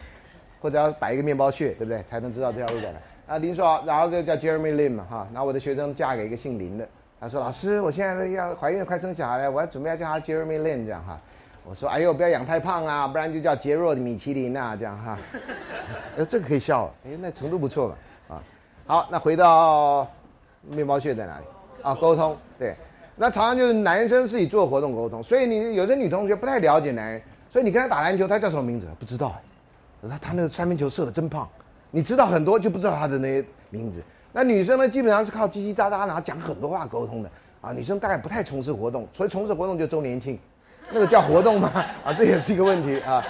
或者要摆一个面包屑，对不对？才能知道这条路在哪。啊，林说，然后就叫 Jeremy Lin 嘛哈，然后我的学生嫁给一个姓林的，他说老师，我现在要怀孕快生小孩了，我要准备要叫他 Jeremy Lin 这样哈。我说哎呦不要养太胖啊，不然就叫杰若米其林啊，这样哈。呃，这个可以笑，哎，那程度不错嘛啊。好，那回到面包屑在哪里啊？沟通对，那常常就是男生自己做活动沟通，所以你有些女同学不太了解男人，所以你跟他打篮球，他叫什么名字不知道哎，他他那个三分球射的真胖，你知道很多就不知道他的那些名字。那女生呢，基本上是靠叽叽喳喳，然后讲很多话沟通的啊。女生大概不太从事活动，所以从事活动就周年庆，那个叫活动吗？啊，这也是一个问题啊。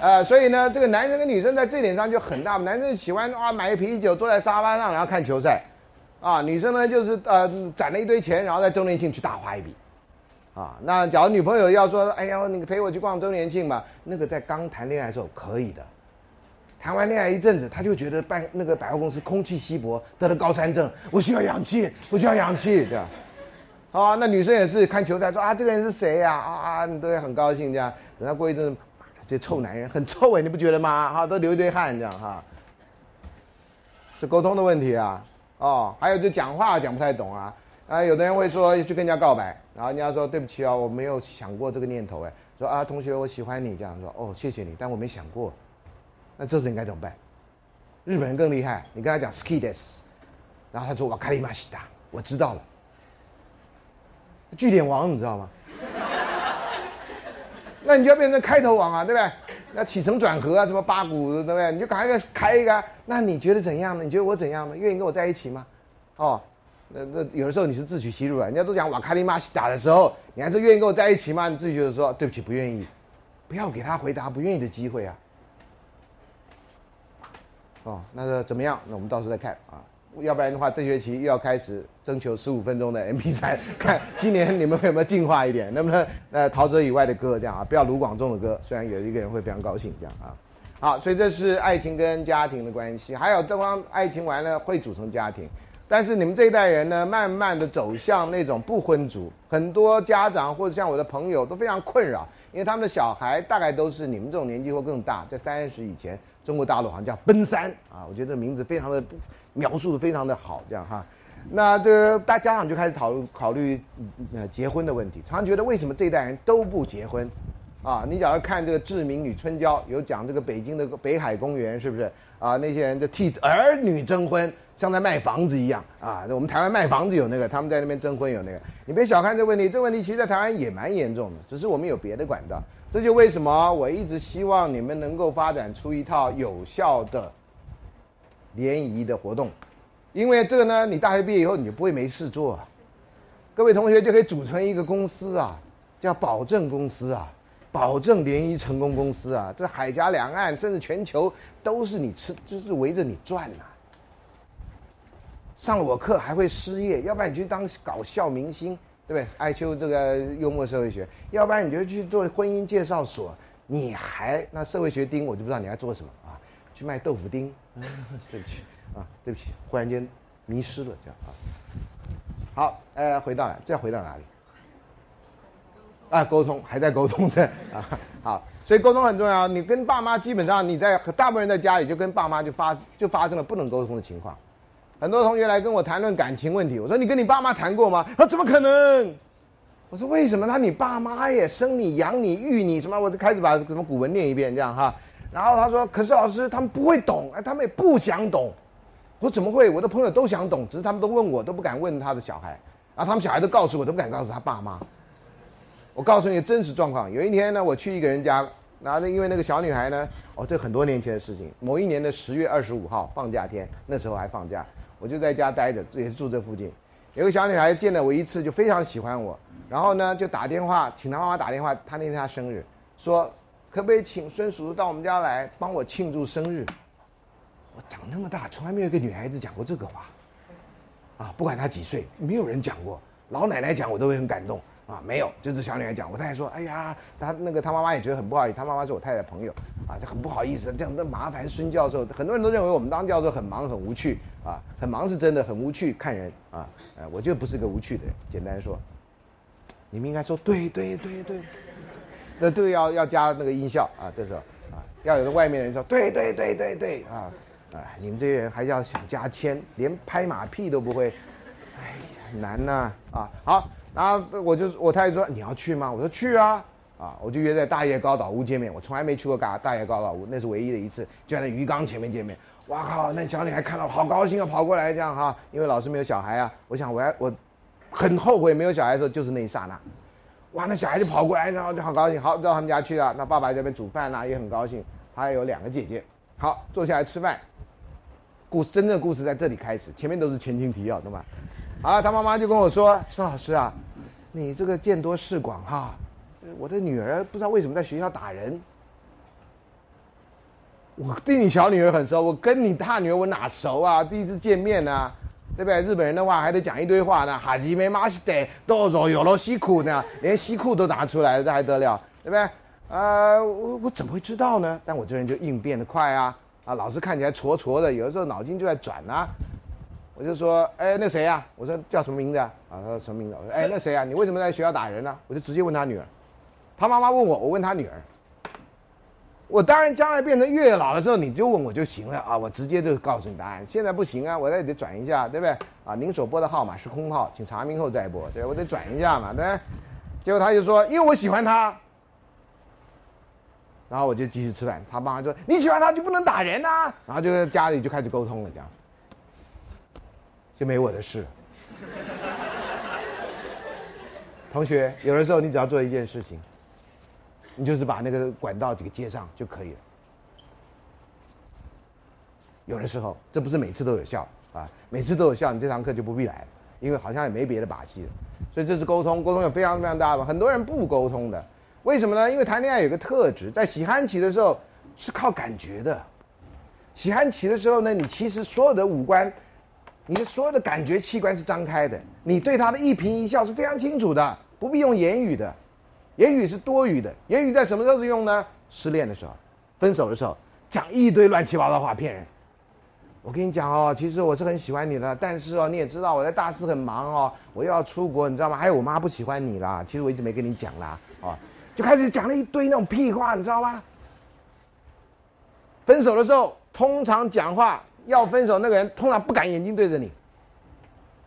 呃，所以呢，这个男生跟女生在这点上就很大。男生喜欢啊，买个啤酒坐在沙发上，然后看球赛，啊，女生呢就是呃攒了一堆钱，然后在周年庆去大花一笔，啊，那假如女朋友要说，哎呀，你陪我去逛周年庆吧，那个在刚谈恋爱的时候可以的，谈完恋爱一阵子，他就觉得办那个百货公司空气稀薄，得了高山症，我需要氧气，我需要氧气，这样，啊，那女生也是看球赛说啊，这个人是谁呀？啊啊，你都会很高兴这样，等他过一阵子。这臭男人很臭哎，你不觉得吗？哈，都流一堆汗这样哈，是沟通的问题啊。哦，还有就讲话讲不太懂啊。啊，有的人会说去跟人家告白，然后人家说对不起啊，我没有想过这个念头哎。说啊，同学我喜欢你这样说哦，谢谢你，但我没想过。那这时候应该怎么办？日本人更厉害，你跟他讲 ski des，然后他说瓦卡里马西达，我知道了。据点王你知道吗？那你就要变成开头王啊，对不对？那起承转合啊，什么八股，对不对？你就赶快开一个。那你觉得怎样呢？你觉得我怎样呢？愿意跟我在一起吗？哦，那那有的时候你是自取其辱啊。人家都讲瓦卡里马西达的时候，你还是愿意跟我在一起吗？你自己觉得说对不起，不愿意，不要给他回答不愿意的机会啊。哦，那个怎么样？那我们到时候再看啊。要不然的话，这学期又要开始征求十五分钟的 M P 三，看今年你们有没有进化一点，能不能呃陶喆以外的歌这样啊？不要卢广仲的歌，虽然有一个人会非常高兴这样啊。好，所以这是爱情跟家庭的关系，还有对方爱情完了会组成家庭，但是你们这一代人呢，慢慢的走向那种不婚族，很多家长或者像我的朋友都非常困扰，因为他们的小孩大概都是你们这种年纪或更大，在三十以前，中国大陆好像叫奔三啊，我觉得这名字非常的。描述的非常的好，这样哈，那这个大家长就开始讨论考虑呃结婚的问题，常常觉得为什么这一代人都不结婚，啊，你假如看这个《志明与春娇》，有讲这个北京的北海公园是不是啊？那些人就替儿女征婚，像在卖房子一样啊。我们台湾卖房子有那个，他们在那边征婚有那个，你别小看这问题，这问题其实在台湾也蛮严重的，只是我们有别的管道。这就为什么我一直希望你们能够发展出一套有效的。联谊的活动，因为这个呢，你大学毕业以后你就不会没事做，各位同学就可以组成一个公司啊，叫保证公司啊，保证联谊成功公司啊，这海峡两岸甚至全球都是你吃，就是围着你转呐。上了我课还会失业，要不然你去当搞笑明星，对不对？爱秋这个幽默社会学，要不然你就去做婚姻介绍所，你还那社会学丁，我就不知道你还做什么啊？去卖豆腐丁。对不起啊，对不起，忽然间迷失了这样啊。好，呃，回到这要回到哪里？啊，沟通还在沟通着啊。好，所以沟通很重要。你跟爸妈基本上你在大部分人在家里就跟爸妈就发就发生了不能沟通的情况。很多同学来跟我谈论感情问题，我说你跟你爸妈谈过吗？他怎么可能？我说为什么？他你爸妈也生你养你育你什么？我就开始把什么古文念一遍这样哈。然后他说：“可是老师，他们不会懂，哎，他们也不想懂。我说怎么会？我的朋友都想懂，只是他们都问我，都不敢问他的小孩。然后他们小孩都告诉我，都不敢告诉他爸妈。我告诉你真实状况。有一天呢，我去一个人家，然后，因为那个小女孩呢，哦，这很多年前的事情。某一年的十月二十五号放假天，那时候还放假，我就在家待着，也是住这附近。有个小女孩见了我一次，就非常喜欢我，然后呢，就打电话请她妈妈打电话，她那天她生日，说。”可不可以请孙叔叔到我们家来帮我庆祝生日？我长那么大，从来没有一个女孩子讲过这个话，啊，不管她几岁，没有人讲过。老奶奶讲我都会很感动啊，没有，就是小女孩讲。我太太说，哎呀，她那个她妈妈也觉得很不好意思，她妈妈是我太太朋友，啊，就很不好意思，这样那麻烦孙教授。很多人都认为我们当教授很忙很无趣啊，很忙是真的，很无趣看人啊，呃，我就不是个无趣的人。简单说，你们应该说对对对对。那这个要要加那个音效啊，这时候啊，要有个外面人说对对对对对啊，啊，你们这些人还要想加签，连拍马屁都不会，哎呀，难呐啊！好，然后我就我太太说你要去吗？我说去啊，啊，我就约在大叶高岛屋见面。我从来没去过大大叶高岛屋，那是唯一的一次，就在那鱼缸前面见面。哇靠！那小女孩看到好高兴啊，跑过来这样哈，因为老师没有小孩啊。我想我还我很后悔没有小孩的时候，就是那一刹那。哇，那小孩就跑过来，然后就好高兴，好到他们家去了。那爸爸在那边煮饭啦，也很高兴。他有两个姐姐，好坐下来吃饭。故事真正的故事在这里开始，前面都是前情提要，懂吗？好，他妈妈就跟我说：“孙老师啊，你这个见多识广哈，我的女儿不知道为什么在学校打人。我对你小女儿很熟，我跟你大女儿我哪熟啊？第一次见面呢，对不对？日本人的话还得讲一堆话呢，哈基梅马西得多少有了西裤呢，连西裤都拿出来了，这还得了，对不对？呃，我我怎么会知道呢？但我这人就应变的快啊，啊，老是看起来挫挫的，有的时候脑筋就在转啊。我就说，哎，那谁呀？我说叫什么名字啊？啊，他说什么名字？我说，哎，那谁啊？你为什么在学校打人呢？我就直接问他女儿，他妈妈问我，我问他女儿。我当然将来变成月老的时候，你就问我就行了啊，我直接就告诉你答案。现在不行啊，我得得转一下，对不对？啊，您所拨的号码是空号，请查明后再拨。对，我得转一下嘛，对。结果他就说，因为我喜欢他。然后我就继续吃饭。他妈妈说，你喜欢他就不能打人呐。然后就在家里就开始沟通了，这样就没我的事。同学，有的时候你只要做一件事情。你就是把那个管道给接上就可以了。有的时候，这不是每次都有效啊，每次都有效，你这堂课就不必来了，因为好像也没别的把戏了。所以这是沟通，沟通有非常非常大的，很多人不沟通的，为什么呢？因为谈恋爱有个特质，在喜欢期的时候是靠感觉的。喜欢期的时候呢，你其实所有的五官，你的所有的感觉器官是张开的，你对他的一颦一笑是非常清楚的，不必用言语的。言语是多余的，言语在什么时候是用呢？失恋的时候，分手的时候，讲一堆乱七八糟话骗人。我跟你讲哦，其实我是很喜欢你的，但是哦，你也知道我在大四很忙哦，我又要出国，你知道吗？还有我妈不喜欢你啦，其实我一直没跟你讲啦，哦，就开始讲了一堆那种屁话，你知道吗？分手的时候，通常讲话要分手那个人通常不敢眼睛对着你，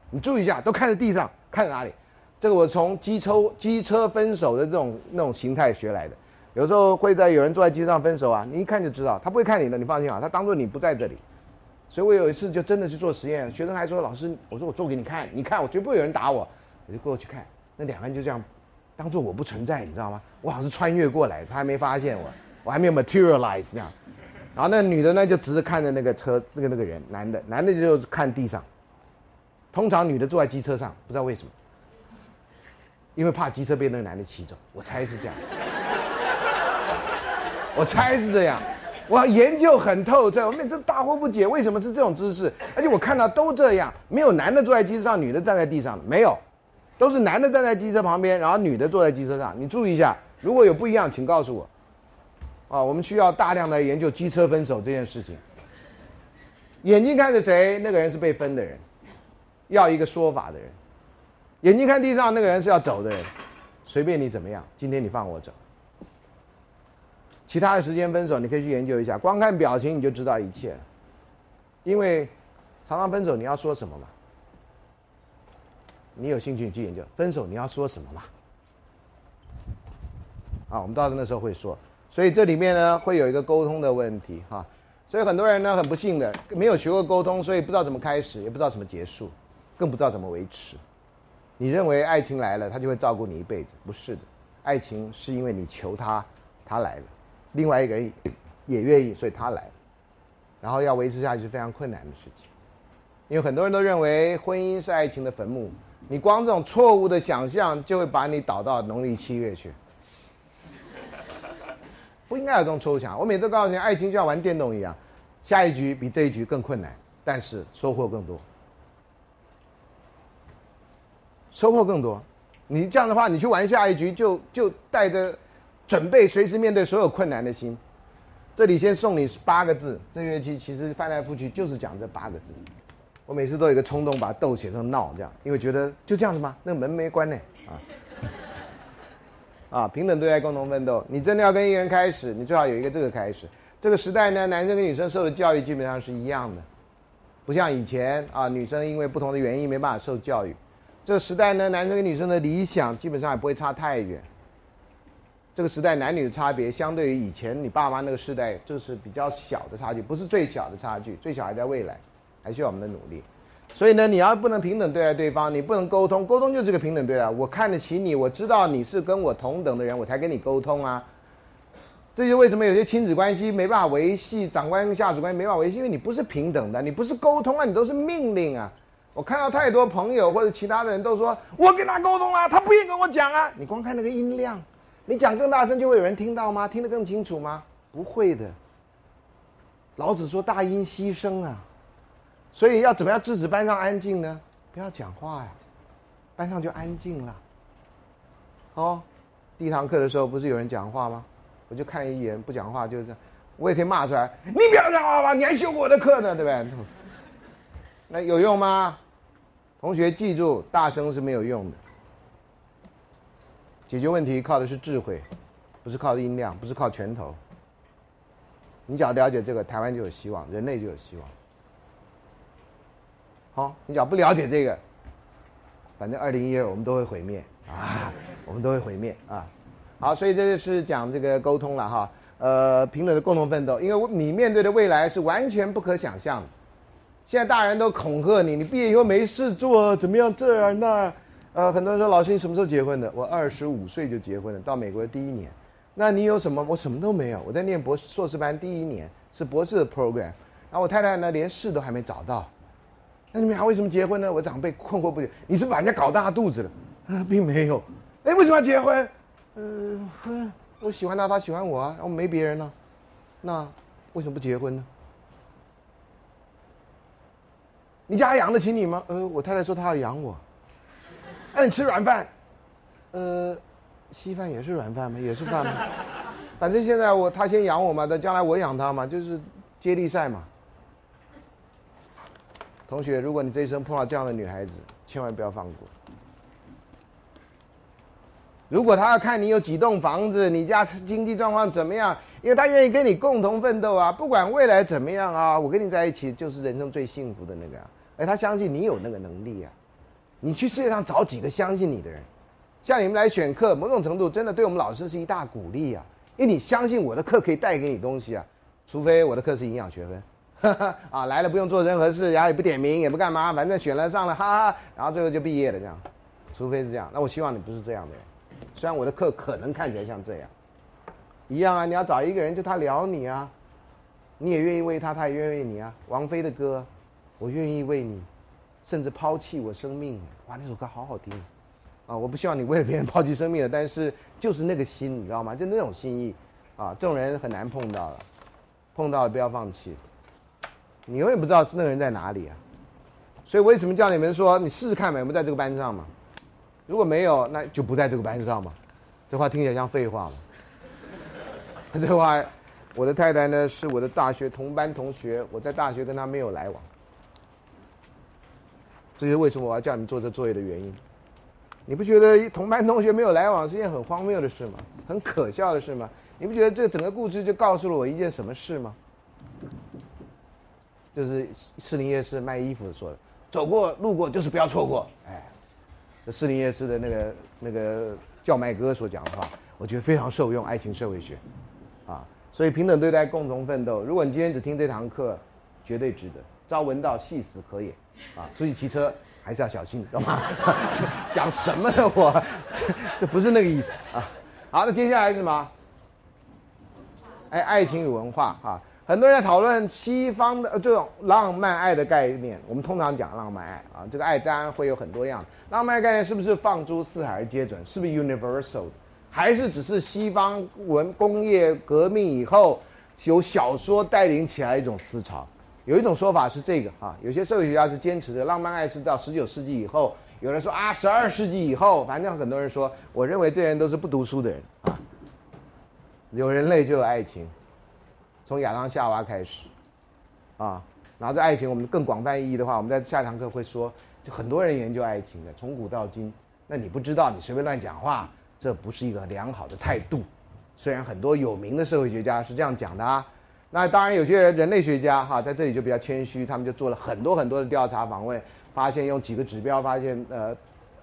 你注意一下，都看着地上，看着哪里？这个我从机车机车分手的这种那种形态学来的，有时候会在有人坐在机上分手啊，你一看就知道，他不会看你的，你放心啊，他当做你不在这里。所以我有一次就真的去做实验，学生还说老师，我说我做给你看，你看我绝不会有人打我，我就过去看，那两个人就这样，当做我不存在，你知道吗？我好像是穿越过来，他还没发现我，我还没有 materialize 那样。然后那女的呢就直着看着那个车那个那个人，男的男的就看地上。通常女的坐在机车上，不知道为什么。因为怕机车被那个男的骑走，我猜是这样。我猜是这样，我研究很透彻，我每次大惑不解，为什么是这种姿势？而且我看到都这样，没有男的坐在机车上，女的站在地上，没有，都是男的站在机车旁边，然后女的坐在机车上。你注意一下，如果有不一样，请告诉我。啊，我们需要大量的研究机车分手这件事情。眼睛看着谁，那个人是被分的人，要一个说法的人。眼睛看地上那个人是要走的人，随便你怎么样，今天你放我走。其他的时间分手，你可以去研究一下，光看表情你就知道一切了。因为常常分手你要说什么嘛？你有兴趣去研究分手你要说什么嘛？啊，我们到那时候会说，所以这里面呢会有一个沟通的问题哈。所以很多人呢很不幸的没有学过沟通，所以不知道怎么开始，也不知道怎么结束，更不知道怎么维持。你认为爱情来了，他就会照顾你一辈子？不是的，爱情是因为你求他，他来了，另外一个人也愿意，所以他来了，然后要维持下去是非常困难的事情。因为很多人都认为婚姻是爱情的坟墓，你光这种错误的想象就会把你导到农历七月去。不应该有这种抽象。我每次都告诉你，爱情就像玩电动一样，下一局比这一局更困难，但是收获更多。收获更多，你这样的话，你去玩下一局就就带着准备随时面对所有困难的心。这里先送你八个字，这乐器其实翻来覆去就是讲这八个字。我每次都有一个冲动，把斗写成闹这样，因为觉得就这样子吗？那门没关呢啊啊！平等对待，共同奋斗。你真的要跟一个人开始，你最好有一个这个开始。这个时代呢，男生跟女生受的教育基本上是一样的，不像以前啊，女生因为不同的原因没办法受教育。这个时代呢，男生跟女生的理想基本上也不会差太远。这个时代男女的差别，相对于以前你爸妈那个时代，就是比较小的差距，不是最小的差距，最小还在未来，还需要我们的努力。所以呢，你要不能平等对待对方，你不能沟通，沟通就是个平等对待。我看得起你，我知道你是跟我同等的人，我才跟你沟通啊。这就为什么有些亲子关系没办法维系，长官跟下属关系没办法维系，因为你不是平等的，你不是沟通啊，你都是命令啊。我看到太多朋友或者其他的人都说，我跟他沟通了，他不愿意跟我讲啊。你光看那个音量，你讲更大声就会有人听到吗？听得更清楚吗？不会的。老子说大音希声啊。所以要怎么样制止班上安静呢？不要讲话呀，班上就安静了。哦，第一堂课的时候不是有人讲话吗？我就看一眼不讲话，就是。我也可以骂出来，你不要讲话吧，你还修我的课呢，对不对？那有用吗？同学记住，大声是没有用的。解决问题靠的是智慧，不是靠音量，不是靠拳头。你只要了解这个，台湾就有希望，人类就有希望。好，你只要不了解这个，反正二零一二我们都会毁灭啊，我们都会毁灭啊。好，所以这就是讲这个沟通了哈，呃，平等的共同奋斗，因为你面对的未来是完全不可想象的。现在大人都恐吓你，你毕业以后没事做，怎么样这样那？呃，很多人说老师你什么时候结婚的？我二十五岁就结婚了，到美国的第一年。那你有什么？我什么都没有，我在念博士硕士班第一年是博士的 program，然后我太太呢连事都还没找到。那你们还为什么结婚呢？我长辈困惑不解。你是把人家搞大肚子了？啊，并没有。哎，为什么要结婚？嗯，婚，我喜欢他，他喜欢我啊，然后没别人了。那为什么不结婚呢？你家养得起你吗？呃，我太太说她要养我。那你吃软饭？呃，稀饭也是软饭吗？也是饭吗？反正现在我他先养我嘛，等将来我养他嘛，就是接力赛嘛。同学，如果你这一生碰到这样的女孩子，千万不要放过。如果他要看你有几栋房子，你家经济状况怎么样，因为他愿意跟你共同奋斗啊，不管未来怎么样啊，我跟你在一起就是人生最幸福的那个。而他相信你有那个能力啊，你去世界上找几个相信你的人，像你们来选课，某种程度真的对我们老师是一大鼓励啊，因为你相信我的课可以带给你东西啊，除非我的课是营养学分。啊，来了不用做任何事，然后也不点名，也不干嘛，反正选了上了，哈哈，然后最后就毕业了这样。除非是这样，那我希望你不是这样的。虽然我的课可能看起来像这样，一样啊，你要找一个人，就他聊你啊，你也愿意为他，他也愿意为你啊。王菲的歌，我愿意为你，甚至抛弃我生命。哇，那首歌好好听啊！我不希望你为了别人抛弃生命了，但是就是那个心，你知道吗？就那种心意啊，这种人很难碰到了，碰到了不要放弃。你永远不知道是那个人在哪里啊，所以为什么叫你们说你试试看嘛，有没有在这个班上嘛？如果没有，那就不在这个班上嘛。这话听起来像废话吗？这话，我的太太呢是我的大学同班同学，我在大学跟她没有来往。这就是为什么我要叫你做这作业的原因。你不觉得同班同学没有来往是件很荒谬的事吗？很可笑的事吗？你不觉得这整个故事就告诉了我一件什么事吗？就是士林夜市卖衣服说的，走过路过就是不要错过。哎，这士林夜市的那个那个叫卖哥所讲的话，我觉得非常受用。爱情社会学，啊，所以平等对待，共同奋斗。如果你今天只听这堂课，绝对值得。朝闻道，夕死可也。啊，出去骑车还是要小心，懂吗？讲什么呢？我这这不是那个意思啊。好，那接下来是什么？哎，爱情与文化啊。很多人在讨论西方的这种浪漫爱的概念，我们通常讲浪漫爱啊，这个爱当然会有很多样。浪漫概念是不是放诸四海而皆准？是不是 universal？还是只是西方文工业革命以后由小说带领起来一种思潮？有一种说法是这个啊，有些社会学家是坚持的浪漫爱是到十九世纪以后，有人说啊十二世纪以后，反正很多人说，我认为这些人都是不读书的人啊。有人类就有爱情。从亚当夏娃开始，啊，然后这爱情，我们更广泛意义的话，我们在下堂课会说，就很多人研究爱情的，从古到今。那你不知道，你随便乱讲话，这不是一个良好的态度。虽然很多有名的社会学家是这样讲的啊，那当然有些人类学家哈，在这里就比较谦虚，他们就做了很多很多的调查访问，发现用几个指标发现，呃，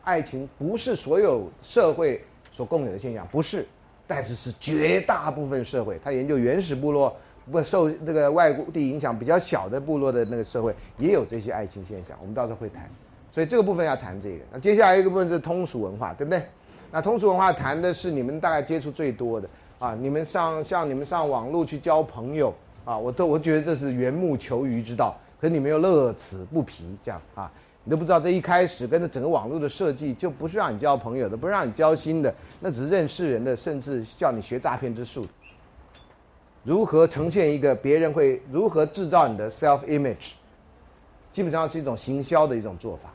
爱情不是所有社会所共有的现象，不是。但是是绝大部分社会，他研究原始部落不受这个外国地影响比较小的部落的那个社会，也有这些爱情现象。我们到时候会谈，所以这个部分要谈这个。那接下来一个部分是通俗文化，对不对？那通俗文化谈的是你们大概接触最多的啊，你们上像你们上网络去交朋友啊，我都我觉得这是缘木求鱼之道，可是你们又乐此不疲，这样啊。你都不知道，这一开始跟着整个网络的设计，就不是让你交朋友的，不是让你交心的，那只是认识人的，甚至叫你学诈骗之术。如何呈现一个别人会如何制造你的 self image，基本上是一种行销的一种做法。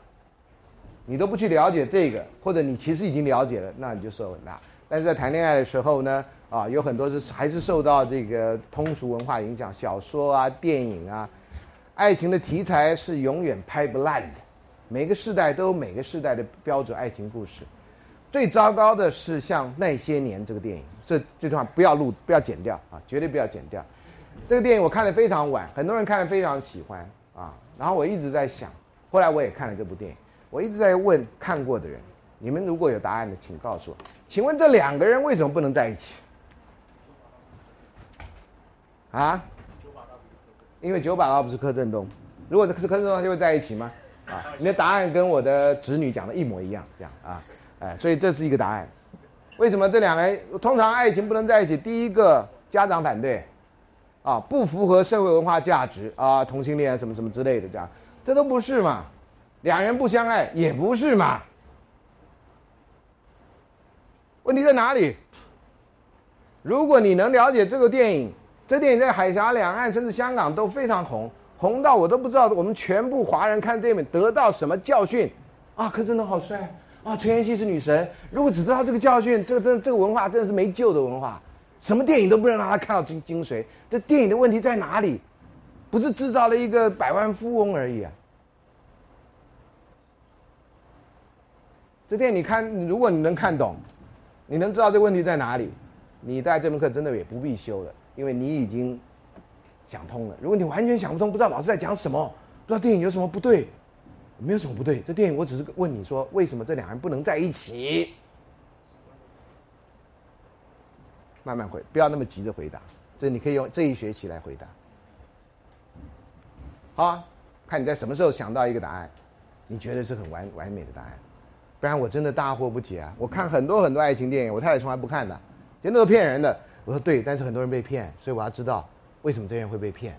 你都不去了解这个，或者你其实已经了解了，那你就受很大。但是在谈恋爱的时候呢，啊，有很多是还是受到这个通俗文化影响，小说啊、电影啊，爱情的题材是永远拍不烂的。每个时代都有每个时代的标准爱情故事，最糟糕的是像那些年这个电影，这这段不要录，不要剪掉啊，绝对不要剪掉。这个电影我看的非常晚，很多人看的非常喜欢啊。然后我一直在想，后来我也看了这部电影，我一直在问看过的人，你们如果有答案的，请告诉我，请问这两个人为什么不能在一起？啊？因为九把刀不是柯震东，如果是柯震东，就会在一起吗？啊，你的答案跟我的侄女讲的一模一样，这样啊，哎，所以这是一个答案。为什么这两个人通常爱情不能在一起？第一个家长反对，啊，不符合社会文化价值啊，同性恋什么什么之类的，这样，这都不是嘛。两人不相爱也不是嘛。问题在哪里？如果你能了解这个电影，这电影在海峡两岸甚至香港都非常红。红到我都不知道，我们全部华人看这本得到什么教训？啊，柯震东好帅啊！陈妍希是女神。如果只知道这个教训，这个真这个文化真的是没救的文化。什么电影都不能让他看到精精髓。这电影的问题在哪里？不是制造了一个百万富翁而已啊！这电影你看，如果你能看懂，你能知道这个问题在哪里，你带这门课真的也不必修了，因为你已经。想通了。如果你完全想不通，不知道老师在讲什么，不知道电影有什么不对，没有什么不对。这电影我只是问你说，为什么这两人不能在一起？慢慢回，不要那么急着回答。这你可以用这一学期来回答。好啊，看你在什么时候想到一个答案，你觉得是很完完美的答案，不然我真的大惑不解啊！我看很多很多爱情电影，我太太从来不看的，全都是骗人的。我说对，但是很多人被骗，所以我要知道。为什么这些人会被骗？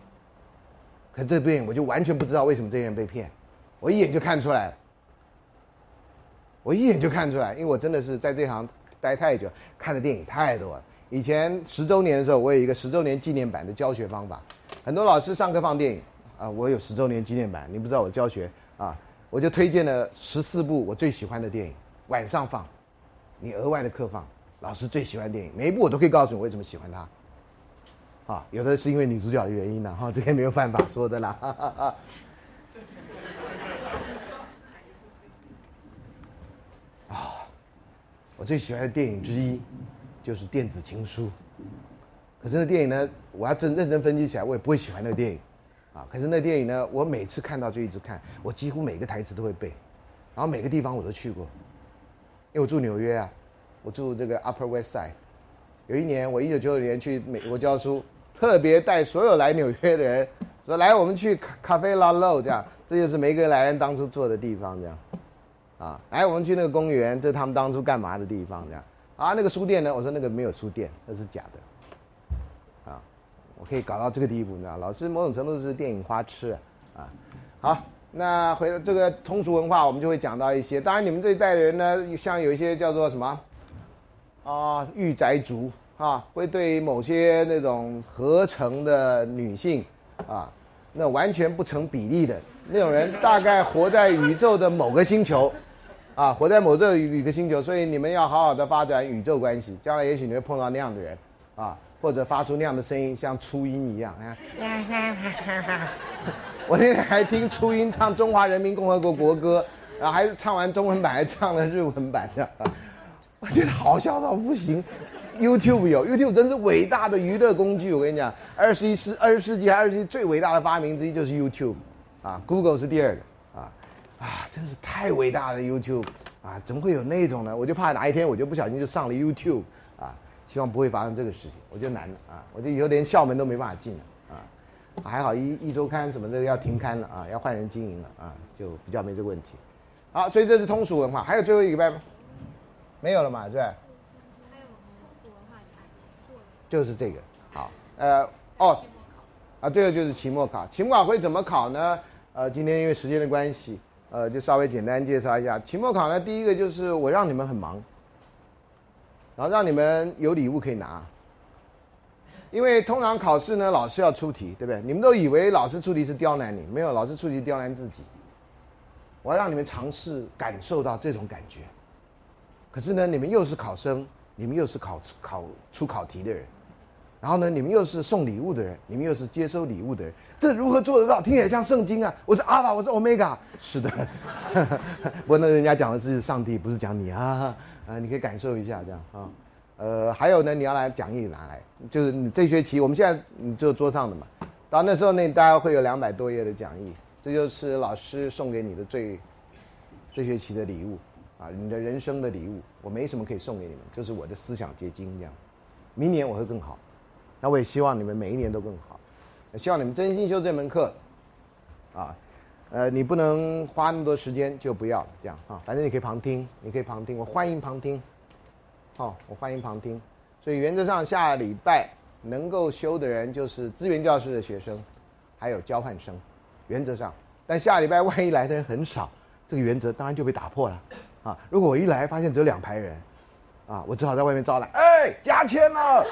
可是这部电影我就完全不知道为什么这些人被骗，我一眼就看出来了。我一眼就看出来，因为我真的是在这行待太久，看的电影太多了。以前十周年的时候，我有一个十周年纪念版的教学方法，很多老师上课放电影啊，我有十周年纪念版，你不知道我教学啊，我就推荐了十四部我最喜欢的电影，晚上放，你额外的课放老师最喜欢电影，每一部我都可以告诉你为什么喜欢它。啊，有的是因为女主角的原因呢，哈，这个没有办法说的啦。啊，我最喜欢的电影之一就是《电子情书》，可是那电影呢，我要真认真分析起来，我也不会喜欢那个电影。啊，可是那电影呢，我每次看到就一直看，我几乎每个台词都会背，然后每个地方我都去过，因为我住纽约啊，我住这个 Upper West Side。有一年，我一九九九年去美国教书。特别带所有来纽约的人说：“来，我们去咖啡拉漏，这样，这就是梅格莱恩当初坐的地方，这样，啊，来，我们去那个公园，这是他们当初干嘛的地方，这样，啊，那个书店呢？我说那个没有书店，那是假的，啊，我可以搞到这个地步，你知道，老师某种程度是电影花痴啊，好，那回到这个通俗文化，我们就会讲到一些。当然，你们这一代人呢，像有一些叫做什么，啊，御宅族。啊，会对某些那种合成的女性，啊，那完全不成比例的那种人，大概活在宇宙的某个星球，啊，活在某这宇个星球，所以你们要好好的发展宇宙关系，将来也许你会碰到那样的人，啊，或者发出那样的声音，像初音一样。啊 我那天还听初音唱中华人民共和国国歌，然后还唱完中文版，还唱了日文版的，我觉得好笑到不行。YouTube 有 YouTube 真是伟大的娱乐工具。我跟你讲，二十一世二十世纪二十世纪最伟大的发明之一就是 YouTube，啊，Google 是第二个，啊，真是太伟大了 YouTube，啊，怎么会有那种呢？我就怕哪一天我就不小心就上了 YouTube，啊，希望不会发生这个事情，我就难了啊，我就以后连校门都没办法进了啊。还好一一周刊什么的要停刊了啊，要换人经营了啊，就比较没这个问题。好，所以这是通俗文化，还有最后一个拜吗？没有了嘛，是吧？还有通俗文化就是这个。好，呃，哦，啊，最后就是期末考。期末考会怎么考呢？呃，今天因为时间的关系，呃，就稍微简单介绍一下。期末考呢，第一个就是我让你们很忙，然后让你们有礼物可以拿。因为通常考试呢，老师要出题，对不对？你们都以为老师出题是刁难你，没有，老师出题刁难自己。我要让你们尝试感受到这种感觉。可是呢，你们又是考生，你们又是考考出考题的人，然后呢，你们又是送礼物的人，你们又是接收礼物的人，这如何做得到？听起来像圣经啊！我是阿法，我是欧米伽，是的。不过那人家讲的是上帝，不是讲你啊啊！你可以感受一下这样啊。呃，还有呢，你要来讲义拿来，就是你这学期我们现在你就桌上的嘛，到那时候呢，大概会有两百多页的讲义，这就是老师送给你的最这学期的礼物啊，你的人生的礼物。我没什么可以送给你们，就是我的思想结晶这样。明年我会更好，那我也希望你们每一年都更好，希望你们真心修这门课啊。呃，你不能花那么多时间就不要这样啊，反正你可以旁听，你可以旁听，我欢迎旁听。好，我欢迎旁听。所以原则上下礼拜能够修的人就是资源教室的学生，还有交换生。原则上，但下礼拜万一来的人很少，这个原则当然就被打破了。啊，如果我一来发现只有两排人，啊，我只好在外面招揽，哎，加签了，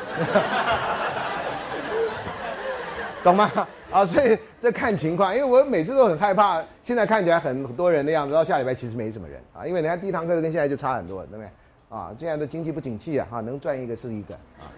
懂吗？啊，所以这看情况，因为我每次都很害怕，现在看起来很多人的样子，到下礼拜其实没什么人啊，因为人家第一堂课跟现在就差很多，对不对？啊，这样的经济不景气啊，哈，能赚一个是一个啊。